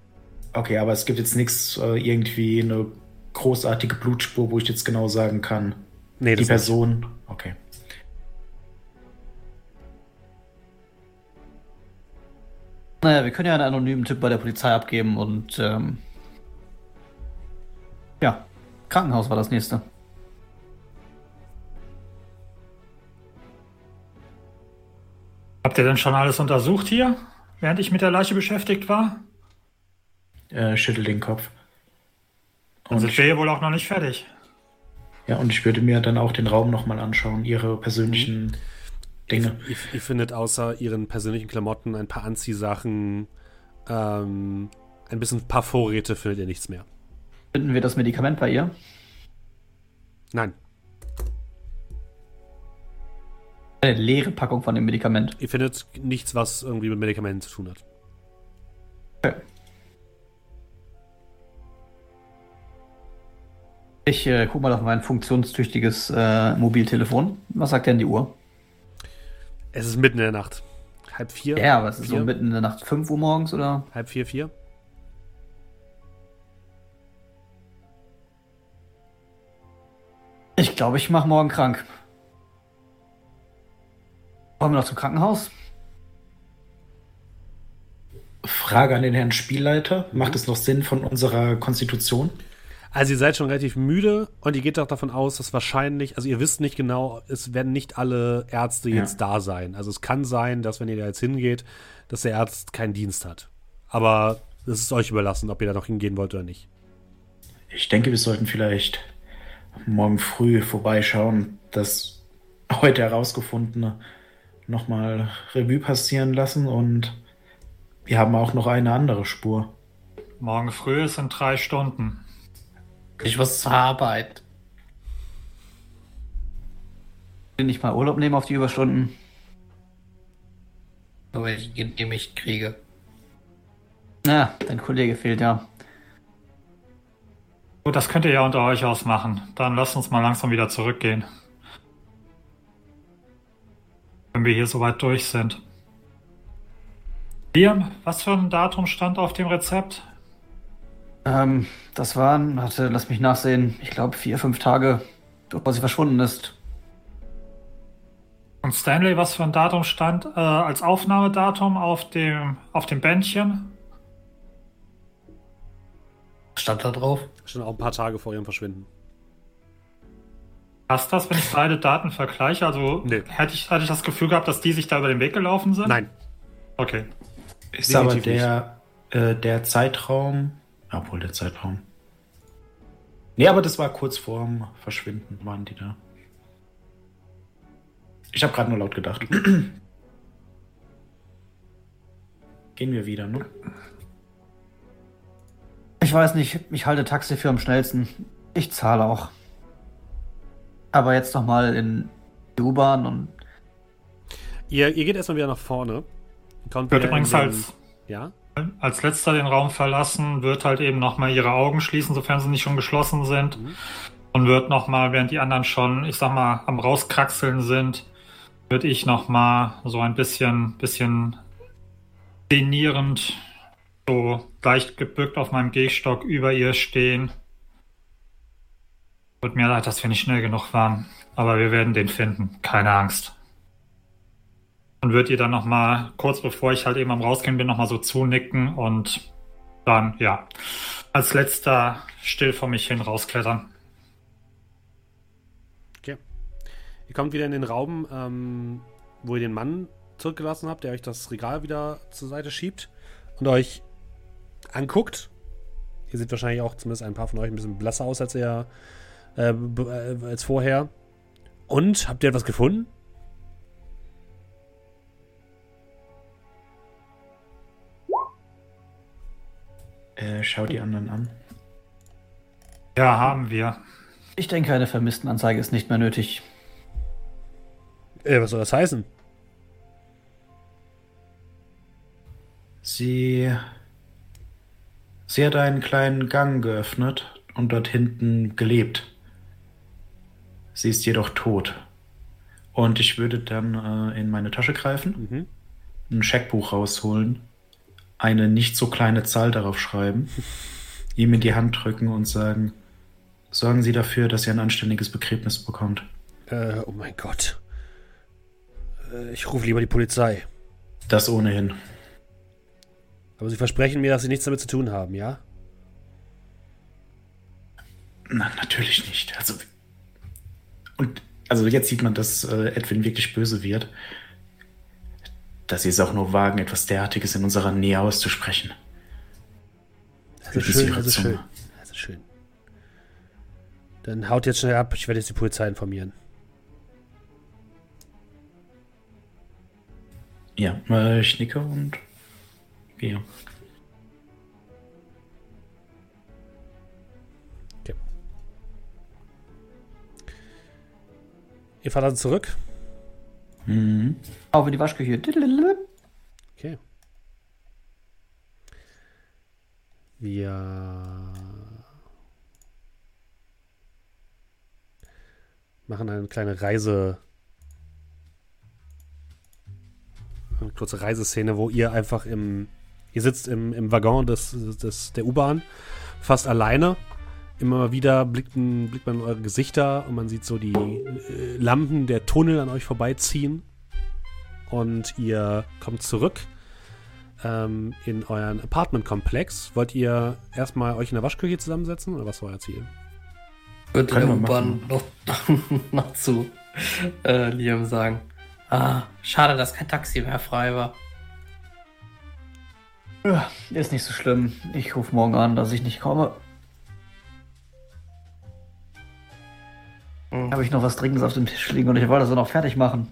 Okay, aber es gibt jetzt nichts, äh, irgendwie eine großartige Blutspur, wo ich jetzt genau sagen kann, Nee, die das nicht. Person. Okay. Naja, wir können ja einen anonymen Tipp bei der Polizei abgeben und ähm, ja, Krankenhaus war das nächste. Habt ihr denn schon alles untersucht hier, während ich mit der Leiche beschäftigt war? Äh, schüttel den Kopf. Dann Und, sind wir hier wohl auch noch nicht fertig. ja, und ich würde mir dann auch den Raum nochmal anschauen, ihre persönlichen Dinge. Ihr, ihr findet außer ihren persönlichen Klamotten ein paar Anziehsachen, ähm, ein bisschen ein paar Vorräte findet ihr nichts mehr. Finden wir das Medikament bei ihr? Nein, Eine leere Packung von dem Medikament. ihr findet nichts, was irgendwie mit Medikamenten zu tun hat. Okay. Ich äh, guck mal auf mein funktionstüchtiges äh, Mobiltelefon. Was sagt denn die Uhr? Es ist mitten in der Nacht. Halb vier? Ja, aber es ist so mitten in der Nacht 5 Uhr morgens oder? Halb vier, vier? Ich glaube, ich mache morgen krank. Wollen wir noch zum Krankenhaus? Frage an den Herrn Spielleiter. Macht es noch Sinn von unserer Konstitution? Also ihr seid schon relativ müde und ihr geht auch davon aus, dass wahrscheinlich, also ihr wisst nicht genau, es werden nicht alle Ärzte Ja. jetzt da sein. Also es kann sein, dass wenn ihr da jetzt hingeht, dass der Arzt keinen Dienst hat. Aber das ist euch überlassen, ob ihr da noch hingehen wollt oder nicht. Ich denke, wir sollten vielleicht morgen früh vorbeischauen, das heute herausgefundene nochmal Revue passieren lassen und wir haben auch noch eine andere Spur. Morgen früh ist in drei Stunden. Ich muss zur Arbeit. Will nicht mal Urlaub nehmen auf die Überstunden? Nur wenn ich ihn nicht kriege. Na, dein Kollege fehlt ja. Gut, das könnt ihr ja unter euch ausmachen. Dann lasst uns mal langsam wieder zurückgehen. Wenn wir hier soweit durch sind. Liam, was für ein Datum stand auf dem Rezept? Ähm, das waren, warte, lass mich nachsehen, ich glaube vier, fünf Tage, bevor sie verschwunden ist. Und Stanley, was für ein Datum stand äh, als Aufnahmedatum auf dem, auf dem Bändchen? Was stand da drauf? Schon auch ein paar Tage vor ihrem Verschwinden. Passt das, wenn ich beide Daten vergleiche? Also Nee. hätte, ich, hätte ich das Gefühl gehabt, dass die sich da über den Weg gelaufen sind? Nein. Okay. Ist aber Definitiv der, äh, der Zeitraum, obwohl der Zeitraum. Nee, aber das war kurz vorm Verschwinden, waren die da. Ich habe gerade nur laut gedacht. Gehen wir wieder, ne? Ich weiß nicht, ich halte Taxi für am schnellsten. Ich zahle auch. Aber jetzt noch mal in die U-Bahn und Ihr, ihr geht erstmal wieder nach vorne. Kommt Wird übrigens den- als, Ja? als letzter den Raum verlassen, wird halt eben nochmal ihre Augen schließen, sofern sie nicht schon geschlossen sind. Und wird nochmal, während die anderen schon, ich sag mal, am rauskraxeln sind, würde ich nochmal so ein bisschen, bisschen denierend, so leicht gebückt auf meinem Gehstock über ihr stehen. Tut mir leid, dass wir nicht schnell genug waren. Aber wir werden den finden. Keine Angst. Und wird ihr dann nochmal, kurz bevor ich halt eben am Rausgehen bin, nochmal so zunicken und dann, ja, als letzter still vor mich hin rausklettern. Okay. Ihr kommt wieder in den Raum, ähm, wo ihr den Mann zurückgelassen habt, der euch das Regal wieder zur Seite schiebt und euch anguckt. Ihr seht wahrscheinlich auch zumindest ein paar von euch ein bisschen blasser aus als er äh, äh, als vorher. Und habt ihr etwas gefunden? Äh, schau die anderen an. Ja, haben wir. ich denke, eine Vermisstenanzeige ist nicht mehr nötig. Äh, was soll das heißen? Sie. Sie hat einen kleinen Gang geöffnet und dort hinten gelebt. Sie ist jedoch tot. Und ich würde dann äh, in meine Tasche greifen, Mhm. ein Scheckbuch rausholen, eine nicht so kleine Zahl darauf schreiben, ihm in die Hand drücken und sagen: Sorgen Sie dafür, dass er ein anständiges Begräbnis bekommt. Äh, oh mein Gott. Äh, ich rufe lieber die Polizei. Das ohnehin. Aber sie versprechen mir, dass sie nichts damit zu tun haben, ja? Na, natürlich nicht. Also. Und also jetzt sieht man, dass äh, Edwin wirklich böse wird. Dass sie es auch nur wagen, etwas derartiges in unserer Nähe auszusprechen. Das Bitte ist schön, das ist Zunge. schön. Das ist schön. Dann haut jetzt schnell ab, ich werde jetzt die Polizei informieren. Ja, äh, ich nicke und gehe. Ihr fahrt also zurück? Mhm. Auf in die Waschküche. Okay. Wir machen eine kleine Reise. Eine kurze Reiseszene, wo ihr einfach im. Ihr sitzt im, im Waggon des, des, der U-Bahn, fast alleine. Immer mal wieder blickt, man- blickt man in eure Gesichter und man sieht so die äh, Lampen der Tunnel an euch vorbeiziehen. Und ihr kommt zurück ähm, in euren Apartment-Komplex. Wollt ihr erstmal euch in der Waschküche zusammensetzen oder was war euer Ziel? Würde der Können wir U-Bahn noch, noch zu äh, Liam sagen. Ah, schade, dass kein Taxi mehr frei war. Ja, Ist nicht so schlimm. Ich rufe morgen an, dass ich nicht komme. Hm. Habe ich noch was Dringendes auf dem Tisch liegen und ich wollte das dann auch fertig machen.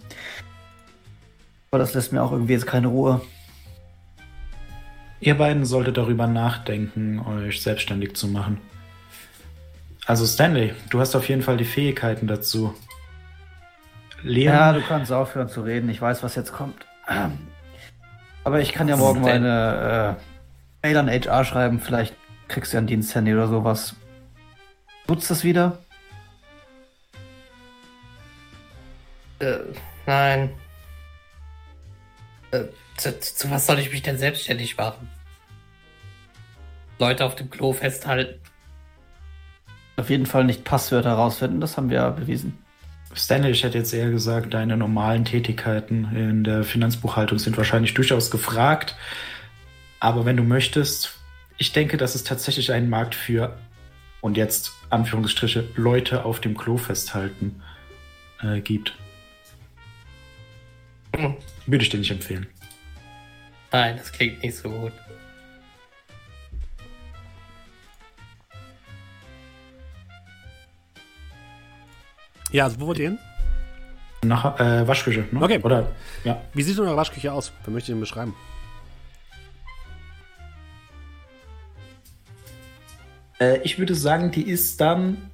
Aber das lässt mir auch irgendwie jetzt keine Ruhe. Ihr beiden solltet darüber nachdenken, euch selbstständig zu machen. Also Stanley, du hast auf jeden Fall die Fähigkeiten dazu. Leon, Ja, du kannst aufhören zu reden. Ich weiß, was jetzt kommt. Aber ich kann ja morgen meine äh, Mail an HR schreiben. Vielleicht kriegst du ja ein Diensthandy oder sowas. Nutzt das wieder? Äh, nein. Äh, zu, zu was soll ich mich denn selbstständig machen? Leute auf dem Klo festhalten. Auf jeden Fall nicht Passwörter rausfinden. Das haben wir ja bewiesen. Stanley, ich hätte jetzt eher gesagt, deine normalen Tätigkeiten in der Finanzbuchhaltung sind wahrscheinlich durchaus gefragt. Aber wenn du möchtest, ich denke, dass es tatsächlich einen Markt für, und jetzt Anführungsstriche, Leute auf dem Klo festhalten äh, gibt. Würde ich dir nicht empfehlen. Nein, das klingt nicht so gut. Ja, also wo wollt ihr hin? Nach äh, Waschküche, ne? Okay. Oder, ja. Wie sieht denn eure Waschküche aus? Wer möchte den beschreiben? Äh, ich würde sagen, die ist dann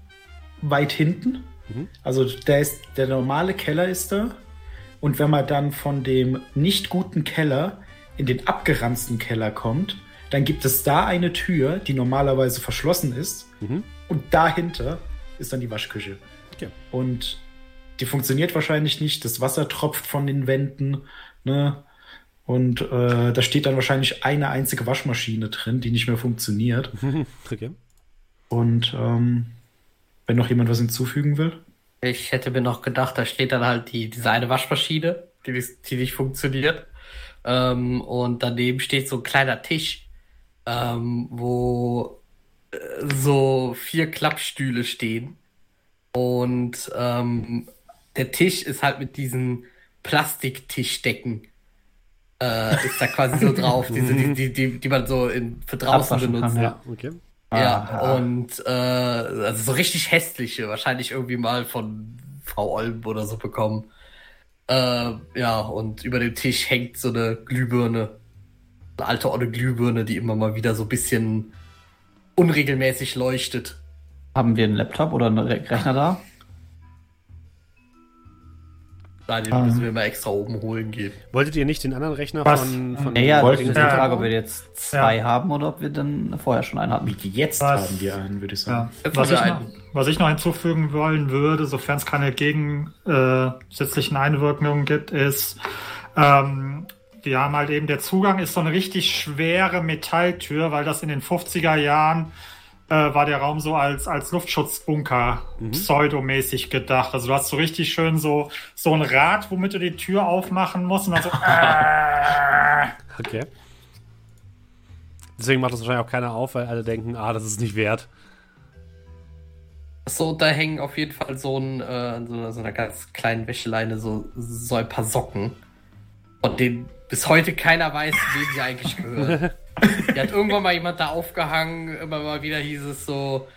weit hinten. Mhm. Also der, ist, der normale Keller ist da. Und wenn man dann von dem nicht guten Keller in den abgeranzten Keller kommt, dann gibt es da eine Tür, die normalerweise verschlossen ist. Mhm. Und dahinter ist dann die Waschküche. Okay. Und die funktioniert wahrscheinlich nicht. Das Wasser tropft von den Wänden. Ne? Und äh, da steht dann wahrscheinlich eine einzige Waschmaschine drin, die nicht mehr funktioniert. okay. Und ähm, wenn noch jemand was hinzufügen will. Ich hätte mir noch gedacht, da steht dann halt die, diese eine Waschmaschine, die, nicht- die nicht funktioniert. Ähm, und daneben steht so ein kleiner Tisch, ähm, wo äh, so vier Klappstühle stehen. Und ähm, der Tisch ist halt mit diesen Plastiktischdecken. Äh, ist da quasi so drauf, diese, die, die, die, die man so in, für draußen kann, benutzt. ja. Ja, okay. Ja, und äh, also so richtig hässliche, wahrscheinlich irgendwie mal von Frau Olm oder so bekommen. Äh, ja, und über dem Tisch hängt so eine Glühbirne. Eine alte olle Glühbirne, die immer mal wieder so ein bisschen unregelmäßig leuchtet. Haben wir einen Laptop oder einen Re Rechner da? Nein, den Ah. müssen wir mal extra oben holen gehen. Wolltet ihr nicht den anderen Rechner Was? von, von Ja, ja, wollten- das ist die Ja. Frage, ob wir jetzt zwei haben oder ob wir dann vorher schon einen hatten. Jetzt Was? haben wir einen, würde ich sagen. Ja. Jetzt Was, ich noch, was ich noch hinzufügen wollen würde, sofern es keine gegensätzlichen Einwirkungen gibt, ist, ähm, wir haben halt eben, der Zugang ist so eine richtig schwere Metalltür, weil das in den 50er Jahren äh, war der Raum so als, als Luftschutzbunker pseudomäßig gedacht. Also du hast so richtig schön so, so ein Rad, womit du die Tür aufmachen musst und dann so. Okay. Deswegen macht das wahrscheinlich auch keiner auf, weil alle denken, ah, das ist nicht wert. So, da hängen auf jeden Fall so, ein, äh, so, einer, so einer ganz kleinen Wäscheleine so, so ein paar Socken. Von denen bis heute keiner weiß, wem sie eigentlich gehören. Die hat irgendwann mal jemand da aufgehangen, immer mal wieder hieß es so,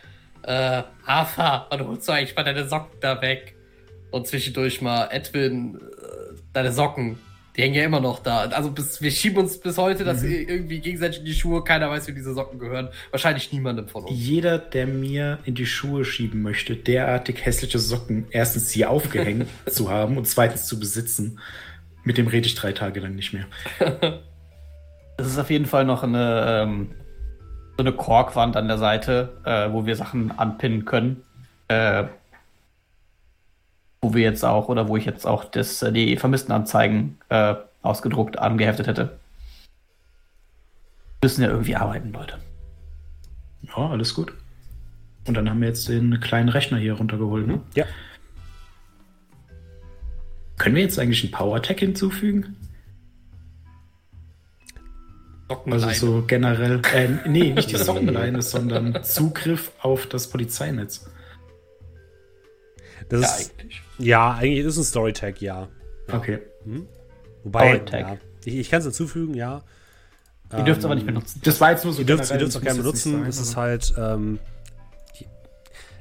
äh, Hafer, wann holst du eigentlich mal deine Socken da weg? Und zwischendurch mal, Edwin, äh, deine Socken, die hängen ja immer noch da. Also bis, wir schieben uns bis heute das irgendwie gegenseitig in die Schuhe, keiner weiß, wem diese Socken gehören. Wahrscheinlich niemandem von uns. Jeder, der mir in die Schuhe schieben möchte, derartig hässliche Socken, erstens hier aufgehängt zu haben und zweitens zu besitzen, mit dem rede ich drei Tage lang nicht mehr. Es ist auf jeden Fall noch eine, ähm, so eine Korkwand an der Seite, äh, wo wir Sachen anpinnen können. Äh, wo wir jetzt auch, oder wo ich jetzt auch das, äh, die Vermisstenanzeigen äh, ausgedruckt angeheftet hätte. Müssen ja irgendwie arbeiten, Leute. Ja, alles gut. Und dann haben wir jetzt den kleinen Rechner hier runtergeholt. Ne? Ja. Können wir jetzt eigentlich einen Power-Tag hinzufügen? Also so generell, äh, nee, nicht die Sockenleine, sondern Zugriff auf das Polizeinetz. Das ja, ist, eigentlich. Ja, eigentlich ist es ein Storytag, ja. ja. Okay. Hm? Wobei, ja, ich, ich kann es hinzufügen, ja. Ihr dürft es aber nicht ähm, benutzen. Das war jetzt nur so. Ihr dürft es auch gerne benutzen. es ist halt. Ähm,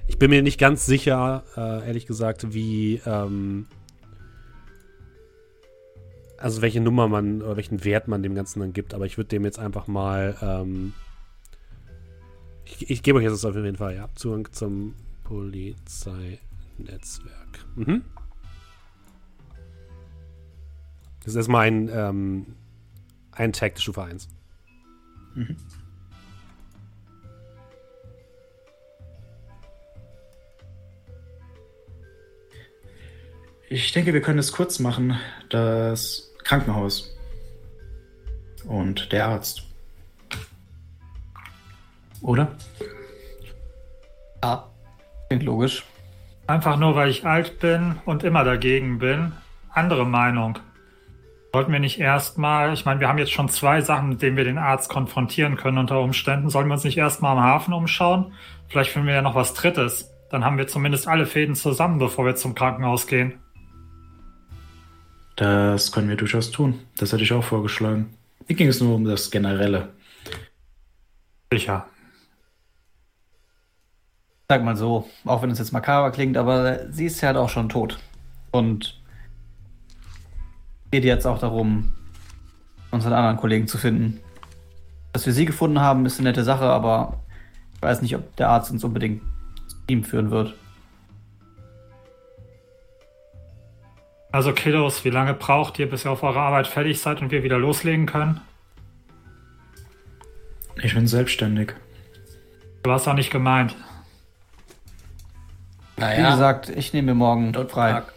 ich bin mir nicht ganz sicher, äh, ehrlich gesagt, wie. Ähm, also welche Nummer man oder welchen Wert man dem Ganzen dann gibt, aber ich würde dem jetzt einfach mal. Ähm, ich, ich gebe euch jetzt auf jeden Fall, ja. Zugang zum Polizeinetzwerk. Mhm. Das ist erstmal ein, ähm, ein Tag der Stufe 1. Mhm. Ich denke, wir können es kurz machen. Das Krankenhaus und der Arzt. Oder? Ja, klingt logisch. Einfach nur, weil ich alt bin und immer dagegen bin. Andere Meinung. Sollten wir nicht erstmal, ich meine, wir haben jetzt schon zwei Sachen, mit denen wir den Arzt konfrontieren können unter Umständen. Sollen wir uns nicht erstmal am Hafen umschauen? Vielleicht finden wir ja noch was Drittes. Dann haben wir zumindest alle Fäden zusammen, bevor wir zum Krankenhaus gehen. Das können wir durchaus tun. Das hätte ich auch vorgeschlagen. Hier ging es nur um das Generelle. Sicher. Sag mal so, auch wenn es jetzt makaber klingt, aber sie ist ja halt auch schon tot. Und geht jetzt auch darum, unseren anderen Kollegen zu finden. Dass wir sie gefunden haben, ist eine nette Sache, aber ich weiß nicht, ob der Arzt uns unbedingt zu ihm führen wird. Also Kiddos, wie lange braucht ihr, bis ihr auf eurer Arbeit fertig seid und wir wieder loslegen können? Ich bin selbstständig. Du hast auch nicht gemeint. Naja. Wie gesagt, ich nehme mir morgen dort frei. Tag.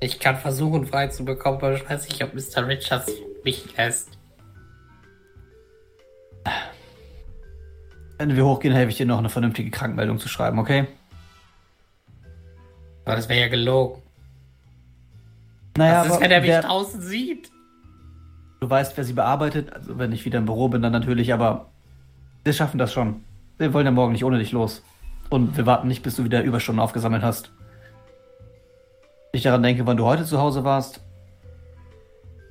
Ich kann versuchen, frei zu bekommen, aber ich weiß nicht, ob Mr. Richards mich lässt. Wenn wir hochgehen, helfe ich dir noch eine vernünftige Krankmeldung zu schreiben, okay? Aber das wäre ja gelogen. Naja, Was ist, wenn er mich wer, draußen sieht? Du weißt, wer sie bearbeitet. Also, wenn ich wieder im Büro bin, dann natürlich, aber wir schaffen das schon. Wir wollen ja morgen nicht ohne dich los. Und wir warten nicht, bis du wieder Überstunden aufgesammelt hast ich daran denke, wann du heute zu Hause warst.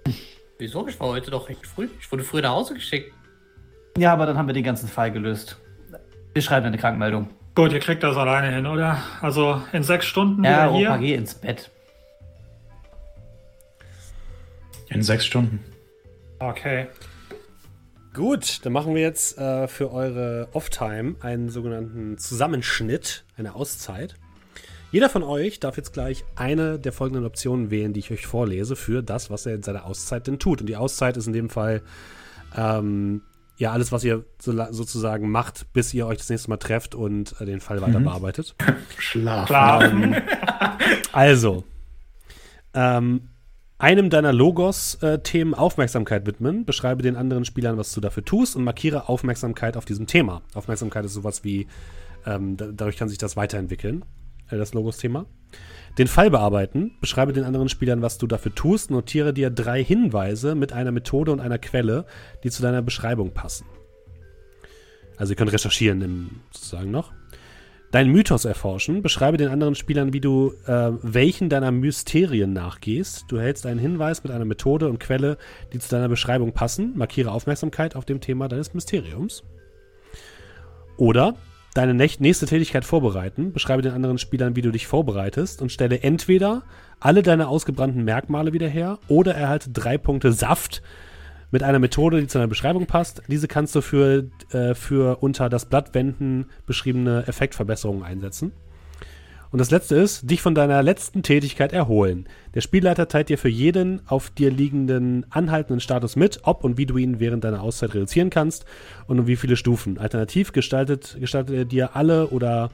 Wieso? Ich war heute doch recht früh. Ich wurde früh nach Hause geschickt. Ja, aber dann haben wir den ganzen Fall gelöst. Wir schreiben eine Krankmeldung. Gut, ihr kriegt das alleine hin, oder? Also in sechs Stunden ja, wieder hier? Ja, geh ins Bett. In sechs Stunden. Okay. Gut, dann machen wir jetzt äh, für eure Off-Time einen sogenannten Zusammenschnitt, eine Auszeit. Jeder von euch darf jetzt gleich eine der folgenden Optionen wählen, die ich euch vorlese, für das, was er in seiner Auszeit denn tut. Und die Auszeit ist in dem Fall ähm, ja alles, was ihr so, sozusagen macht, bis ihr euch das nächste Mal trefft und äh, den Fall weiter mhm. bearbeitet. Schlafen. Ähm, also, ähm, einem deiner Logos-Themen äh, Aufmerksamkeit widmen. Beschreibe den anderen Spielern, was du dafür tust und markiere Aufmerksamkeit auf diesem Thema. Aufmerksamkeit ist sowas wie, ähm, dadurch kann sich das weiterentwickeln äh, das Logos-Thema. Den Fall bearbeiten. Beschreibe den anderen Spielern, was du dafür tust. Notiere dir drei Hinweise mit einer Methode und einer Quelle, die zu deiner Beschreibung passen. Also ihr könnt recherchieren im, sozusagen noch. Deinen Mythos erforschen. Beschreibe den anderen Spielern, wie du äh, welchen deiner Mysterien nachgehst. Du hältst einen Hinweis mit einer Methode und Quelle, die zu deiner Beschreibung passen. Markiere Aufmerksamkeit auf dem Thema deines Mysteriums. Oder deine nächste Tätigkeit vorbereiten. Beschreibe den anderen Spielern, wie du dich vorbereitest und stelle entweder alle deine ausgebrannten Merkmale wieder her oder erhalte drei Punkte Saft mit einer Methode, die zu deiner Beschreibung passt. Diese kannst du für, äh, für unter das Blatt wenden beschriebene Effektverbesserungen einsetzen. Und das letzte ist, dich von deiner letzten Tätigkeit erholen. Der Spielleiter teilt dir für jeden auf dir liegenden anhaltenden Status mit, ob und wie du ihn während deiner Auszeit reduzieren kannst und um wie viele Stufen. Alternativ gestaltet, gestaltet er dir alle oder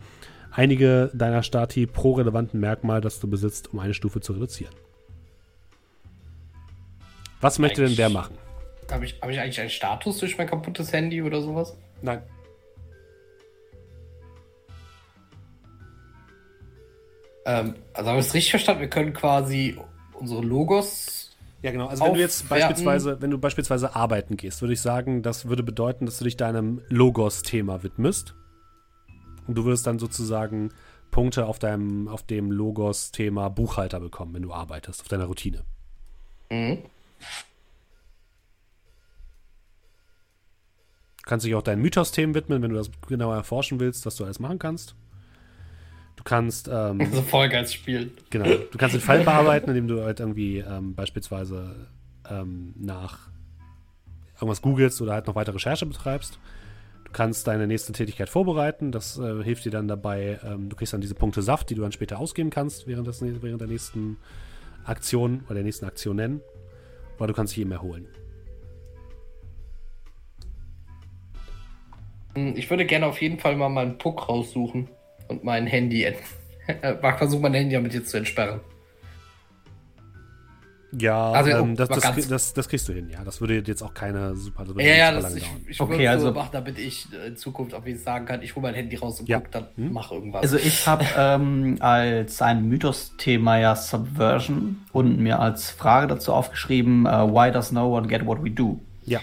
einige deiner Stati pro relevanten Merkmal, das du besitzt, um eine Stufe zu reduzieren. Was möchte denn wer machen? Habe ich, hab ich eigentlich einen Status durch mein kaputtes Handy oder sowas? Nein. Ähm, also habe ich es richtig verstanden, wir können quasi unsere Logos Ja, genau. Also wenn du jetzt beispielsweise, wenn du beispielsweise arbeiten gehst, würde ich sagen, das würde bedeuten, dass du dich deinem Logos-Thema widmest. Und du würdest dann sozusagen Punkte auf deinem, auf dem Logos-Thema Buchhalter bekommen, wenn du arbeitest, auf deiner Routine. Mhm. Du kannst dich auch deinen Mythos-Themen widmen, wenn du das genauer erforschen willst, was du alles machen kannst. Du kannst, ähm, So Vollgas spielen. genau, du kannst den Fall bearbeiten, indem du halt irgendwie ähm, beispielsweise ähm, nach irgendwas googelst oder halt noch weitere Recherche betreibst. Du kannst deine nächste Tätigkeit vorbereiten. Das äh, hilft dir dann dabei. Ähm, du kriegst dann diese Punkte Saft, die du dann später ausgeben kannst während, des, während der nächsten Aktion oder der nächsten Aktionen. Oder du kannst dich eben erholen. Ich würde gerne auf jeden Fall mal meinen Puck raussuchen und mein Handy. Äh, Versuche mein Handy damit jetzt zu entsperren. Ja, Also, ähm, das, das, das, das kriegst du hin. Ja, das würde jetzt auch keine super. Ja, ja, das, lange ich, dauern. ich Okay, würde also- so machen, damit ich äh, in Zukunft auf jeden Fall sagen kann, ich hole mein Handy raus und Ja. guck, dann Hm. mach irgendwas. Also ich habe ähm, als ein Mythos-Thema ja Subversion und mir als Frage dazu aufgeschrieben, äh, why does no one get what we do? Ja.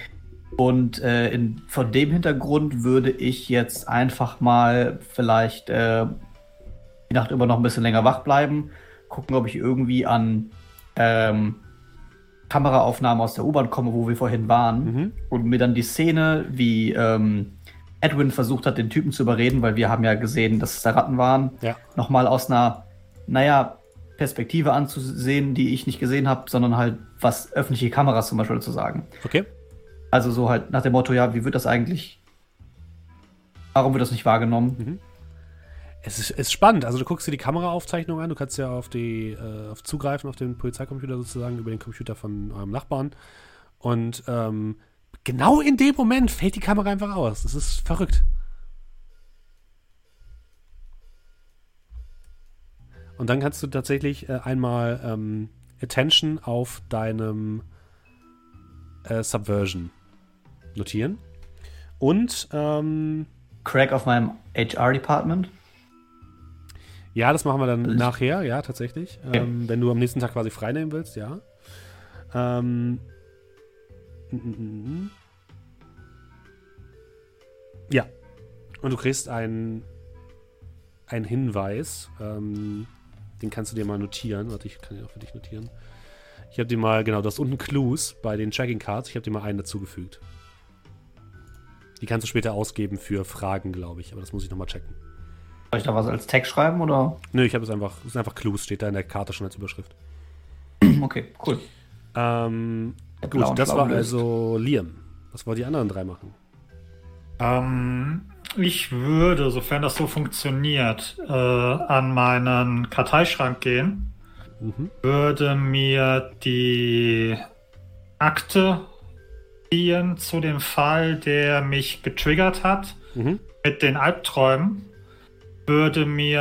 Und äh, in, von dem Hintergrund würde ich jetzt einfach mal vielleicht äh, die Nacht über noch ein bisschen länger wach bleiben, gucken, ob ich irgendwie an ähm, Kameraaufnahmen aus der U-Bahn komme, wo wir vorhin waren, Mhm. und mir dann die Szene, wie ähm, Edwin versucht hat, den Typen zu überreden, weil wir haben ja gesehen, dass es da Ratten waren, Ja. nochmal aus einer, naja, Perspektive anzusehen, die ich nicht gesehen habe, sondern halt, was öffentliche Kameras zum Beispiel zu sagen. Okay. Also so halt nach dem Motto, ja, wie wird das eigentlich, warum wird das nicht wahrgenommen? Es ist, ist spannend. Also du guckst dir die Kameraaufzeichnung an, du kannst ja auf die äh, auf zugreifen auf den Polizeicomputer sozusagen über den Computer von eurem Nachbarn. Und ähm, genau in dem Moment fällt die Kamera einfach aus. Das ist verrückt. Und dann kannst du tatsächlich äh, einmal ähm, Attention auf deinem äh, Subversion notieren. Und ähm, Crack auf meinem HR-Department. Ja, das machen wir dann Ich- nachher, ja, tatsächlich. Okay. Ähm, wenn du am nächsten Tag quasi frei nehmen willst, ja. Ähm, ja. Und du kriegst einen, einen Hinweis. Ähm, den kannst du dir mal notieren. Warte, ich kann den auch für dich notieren. Ich habe dir mal, genau, du hast unten Clues bei den Tracking Cards. Ich habe dir mal einen dazugefügt. Die kannst du später ausgeben für Fragen, glaube ich. Aber das muss ich nochmal checken. Soll ich da was als Text schreiben oder? Nö, ich habe es einfach, es ist einfach Clues, steht da in der Karte schon als Überschrift. Okay, cool. Ähm, gut, das war gelöst. also Liam. Was wollen die anderen drei machen? Ähm, ich würde, sofern das so funktioniert, äh, an meinen Karteischrank gehen, Mhm. würde mir die Akte ziehen zu dem Fall, der mich getriggert hat Mhm. mit den Albträumen, würde mir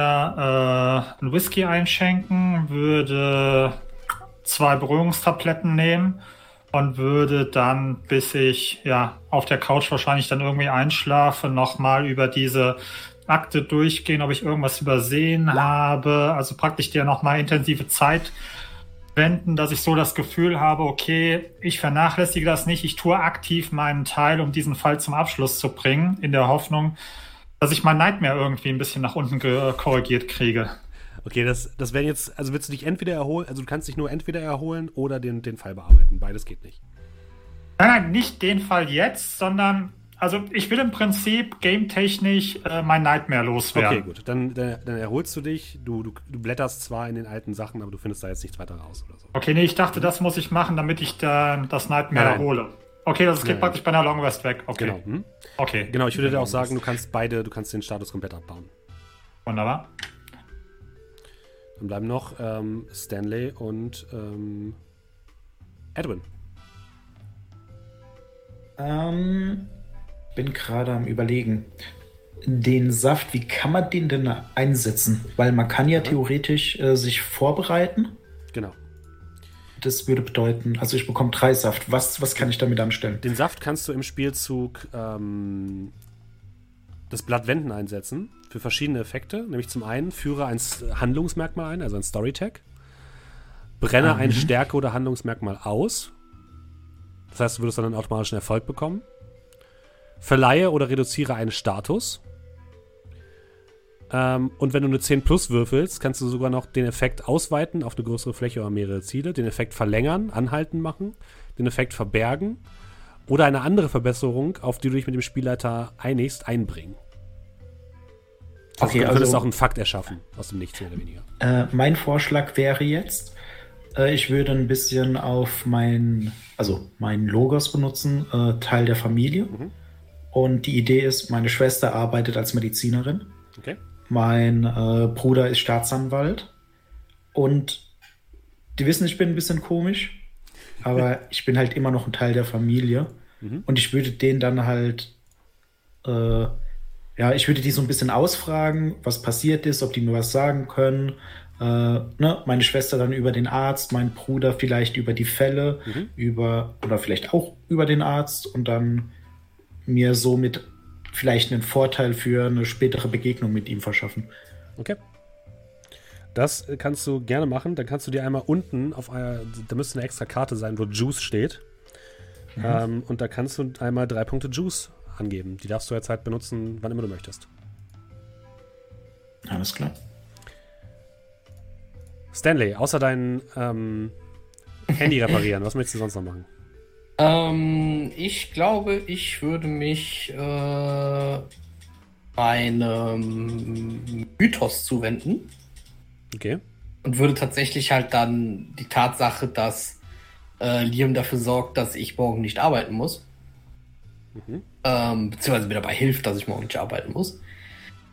äh, einen Whisky einschenken, würde zwei Beruhigungstabletten nehmen und würde dann, bis ich ja auf der Couch wahrscheinlich dann irgendwie einschlafe, nochmal über diese Akte durchgehen, ob ich irgendwas übersehen habe. Also praktisch dir nochmal intensive Zeit wenden, dass ich so das Gefühl habe, okay, ich vernachlässige das nicht, ich tue aktiv meinen Teil, um diesen Fall zum Abschluss zu bringen, in der Hoffnung, dass ich mein Nightmare irgendwie ein bisschen nach unten korrigiert kriege. Okay, das, das wären jetzt, also willst du dich entweder erholen, also du kannst dich nur entweder erholen oder den, den Fall bearbeiten. Beides geht nicht. Nein, nein, nicht den Fall jetzt, sondern also ich will im Prinzip game-technisch äh, mein Nightmare loswerden. Okay, gut. Dann, dann, dann erholst du dich. Du, du, du blätterst zwar in den alten Sachen, aber du findest da jetzt nichts weiter raus oder so. Okay, nee, ich dachte, das muss ich machen, damit ich dann das Nightmare Nein, nein. erhole. Okay, das geht Nein, nein. praktisch bei einer Long Rest weg. Okay. Genau. Hm? Okay. Genau, ich würde dir auch sagen, du kannst beide, du kannst den Status komplett abbauen. Wunderbar. Dann bleiben noch ähm, Stanley und ähm, Edwin. Ähm, bin gerade am überlegen. Den Saft, wie kann man den denn einsetzen? Weil man kann ja theoretisch äh, sich vorbereiten. Genau. Das würde bedeuten, also ich bekomme drei Saft. Was, was kann ich damit anstellen? Den Saft kannst du im Spielzug ähm, das Blatt Wenden einsetzen für verschiedene Effekte. Nämlich zum einen führe ein Handlungsmerkmal ein, also ein Storytag. Brenne Mhm. ein Stärke- oder Handlungsmerkmal aus. Das heißt, du würdest dann einen automatischen Erfolg bekommen. Verleihe oder reduziere einen Status. Ähm, und wenn du eine 10 plus würfelst, kannst du sogar noch den Effekt ausweiten auf eine größere Fläche oder mehrere Ziele, den Effekt verlängern, anhalten machen, den Effekt verbergen oder eine andere Verbesserung, auf die du dich mit dem Spielleiter einigst, einbringen. Das Okay, du könntest also- auch einen Fakt erschaffen, aus dem Nichts mehr oder weniger. Äh, mein Vorschlag wäre jetzt, äh, ich würde ein bisschen auf mein, also meinen Logos benutzen, äh, Teil der Familie. Mhm. Und die Idee ist, meine Schwester arbeitet als Medizinerin, Okay? mein äh, Bruder ist Staatsanwalt und die wissen, ich bin ein bisschen komisch, aber ich bin halt immer noch ein Teil der Familie. Mhm. Und ich würde den dann halt, äh, ja, ich würde die so ein bisschen ausfragen, was passiert ist, ob die mir was sagen können. Äh, ne? Meine Schwester dann über den Arzt, mein Bruder vielleicht über die Fälle, Mhm. über oder vielleicht auch über den Arzt und dann mir somit vielleicht einen Vorteil für eine spätere Begegnung mit ihm verschaffen. Okay. Das äh, kannst du gerne machen. Dann kannst du dir einmal unten auf einer, da müsste eine extra Karte sein, wo Juice steht. Ähm, und da kannst du einmal drei Punkte Juice angeben. Die darfst du jetzt halt benutzen, wann immer du möchtest. Alles klar. Stanley, außer dein ähm, Handy reparieren, was möchtest du sonst noch machen? Ähm, ich glaube, ich würde mich äh, einem Mythos zuwenden Okay. und würde tatsächlich halt dann die Tatsache, dass äh, Liam dafür sorgt, dass ich morgen nicht arbeiten muss, Mhm. ähm, beziehungsweise mir dabei hilft, dass ich morgen nicht arbeiten muss,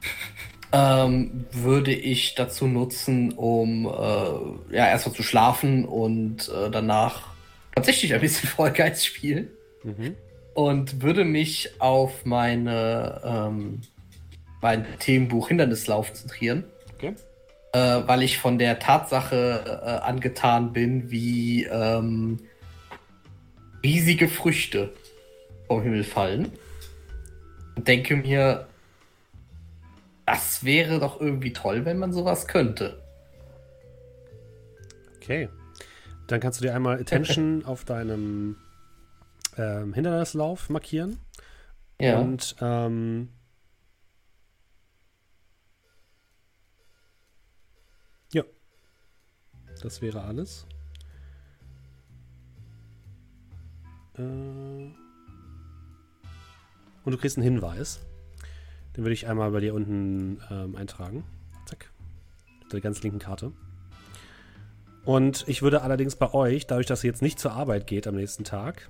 ähm, würde ich dazu nutzen, um äh, ja erstmal zu schlafen und äh, danach tatsächlich ein bisschen Fall Guys spielen Mhm. und würde mich auf meine ähm, mein Themenbuch Hindernislauf konzentrieren, Okay. äh, weil ich von der Tatsache äh, angetan bin, wie ähm, riesige Früchte vom Himmel fallen. Und denke mir, das wäre doch irgendwie toll, wenn man sowas könnte. Okay. Dann kannst du dir einmal Attention auf deinem ähm, Hindernislauf markieren. Ja. Und ähm, ja, das wäre alles. Äh, und du kriegst einen Hinweis. Den würde ich einmal bei dir unten ähm, eintragen. Zack. Auf der ganz linken Karte. Und ich würde allerdings bei euch, dadurch, dass ihr jetzt nicht zur Arbeit geht am nächsten Tag,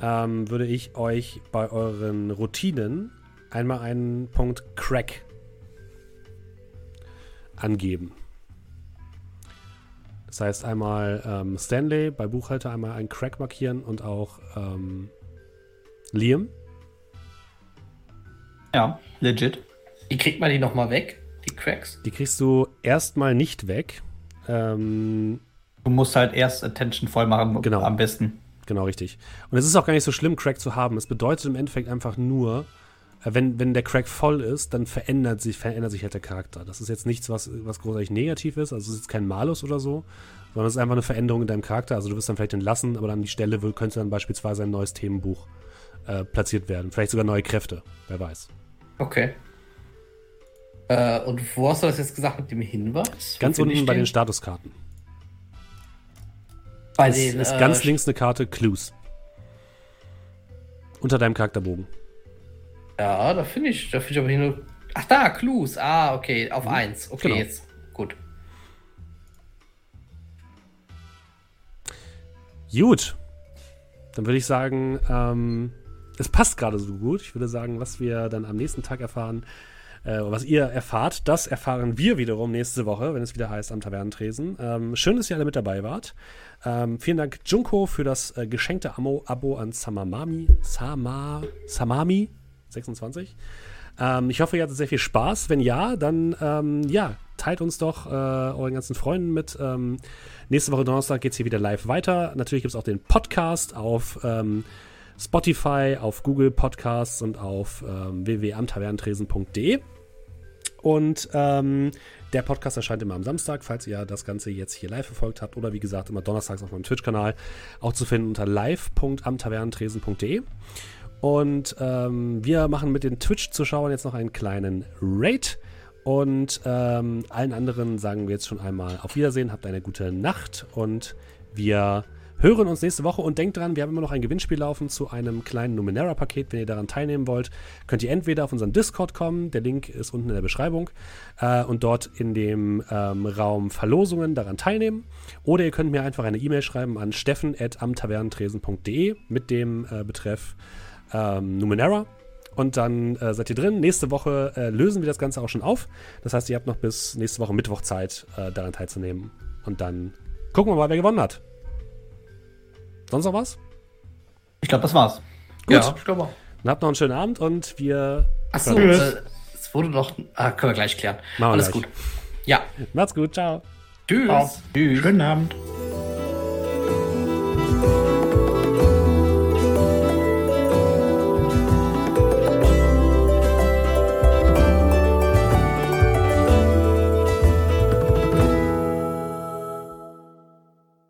ähm, würde ich euch bei euren Routinen einmal einen Punkt Crack angeben. Das heißt einmal ähm, Stanley bei Buchhalter einmal einen Crack markieren und auch ähm, Liam. Ja, legit. Wie kriegt man die nochmal weg, die Cracks? Die kriegst du erstmal nicht weg. Ähm, Du musst halt erst Attention voll machen, Genau. am besten. Genau, richtig. Und es ist auch gar nicht so schlimm, Crack zu haben. Es bedeutet im Endeffekt einfach nur, äh, wenn, wenn der Crack voll ist, dann verändert sich, verändert sich halt der Charakter. Das ist jetzt nichts, was, was großartig negativ ist. Also es ist jetzt kein Malus oder so, sondern es ist einfach eine Veränderung in deinem Charakter. Also du wirst dann vielleicht entlassen, aber an die Stelle will- könnte dann beispielsweise ein neues Themenbuch äh, platziert werden. Vielleicht sogar neue Kräfte, wer weiß. Okay. Äh, und wo hast du das jetzt gesagt mit dem Hinweis? Ganz unten bei den den? Statuskarten. Bei Es den, ist äh, ganz links eine Karte Clues. Unter deinem Charakterbogen. Ja, da finde ich, da finde ich aber hier nur. Ach da, Clues. Ah, okay, auf eins. Okay, Genau. jetzt. Gut. Gut. Dann würde ich sagen, ähm, es passt gerade so gut. Ich würde sagen, was wir dann am nächsten Tag erfahren, äh, was ihr erfahrt, das erfahren wir wiederum nächste Woche, wenn es wieder heißt am Tavernentresen. Ähm, schön, dass ihr alle mit dabei wart. Ähm, vielen Dank, Junko, für das äh, geschenkte Amo Abo an Samamami. Sama, Samami 26. Ähm, ich hoffe, ihr hattet sehr viel Spaß. Wenn ja, dann ähm, ja, teilt uns doch äh, euren ganzen Freunden mit. Ähm, nächste Woche Donnerstag geht es hier wieder live weiter. Natürlich gibt es auch den Podcast auf ähm, Spotify, auf Google Podcasts und auf ähm, www.amtavernentresen.de. Und ähm, Der Podcast erscheint immer am Samstag, falls ihr das Ganze jetzt hier live verfolgt habt. Oder wie gesagt, immer donnerstags auf meinem Twitch-Kanal. Auch zu finden unter live.amtavernentresen.de. Und ähm, wir machen mit den Twitch-Zuschauern jetzt noch einen kleinen Raid. Und ähm, allen anderen sagen wir jetzt schon einmal auf Wiedersehen, habt eine gute Nacht und wir hören uns nächste Woche und denkt dran, wir haben immer noch ein Gewinnspiel laufen zu einem kleinen Numenera-Paket. Wenn ihr daran teilnehmen wollt, könnt ihr entweder auf unseren Discord kommen, der Link ist unten in der Beschreibung, äh, und dort in dem ähm, Raum Verlosungen daran teilnehmen. Oder ihr könnt mir einfach eine E-Mail schreiben an steffen.amtavernentresen.de mit dem äh, Betreff ähm, Numenera. Und dann äh, seid ihr drin. Nächste Woche äh, lösen wir das Ganze auch schon auf. Das heißt, ihr habt noch bis nächste Woche Mittwoch Zeit, äh, daran teilzunehmen. Und dann gucken wir mal, wer gewonnen hat. Sonst noch was? Ich glaube, das war's. Gut. Ja, ich glaube auch. Dann habt noch einen schönen Abend und wir Achso, äh, es wurde noch. Ah, können wir gleich klären. Machen Alles gleich. gut. Ja. macht's gut. Ciao. Tschüss. Ciao. Tschüss. Schönen Abend.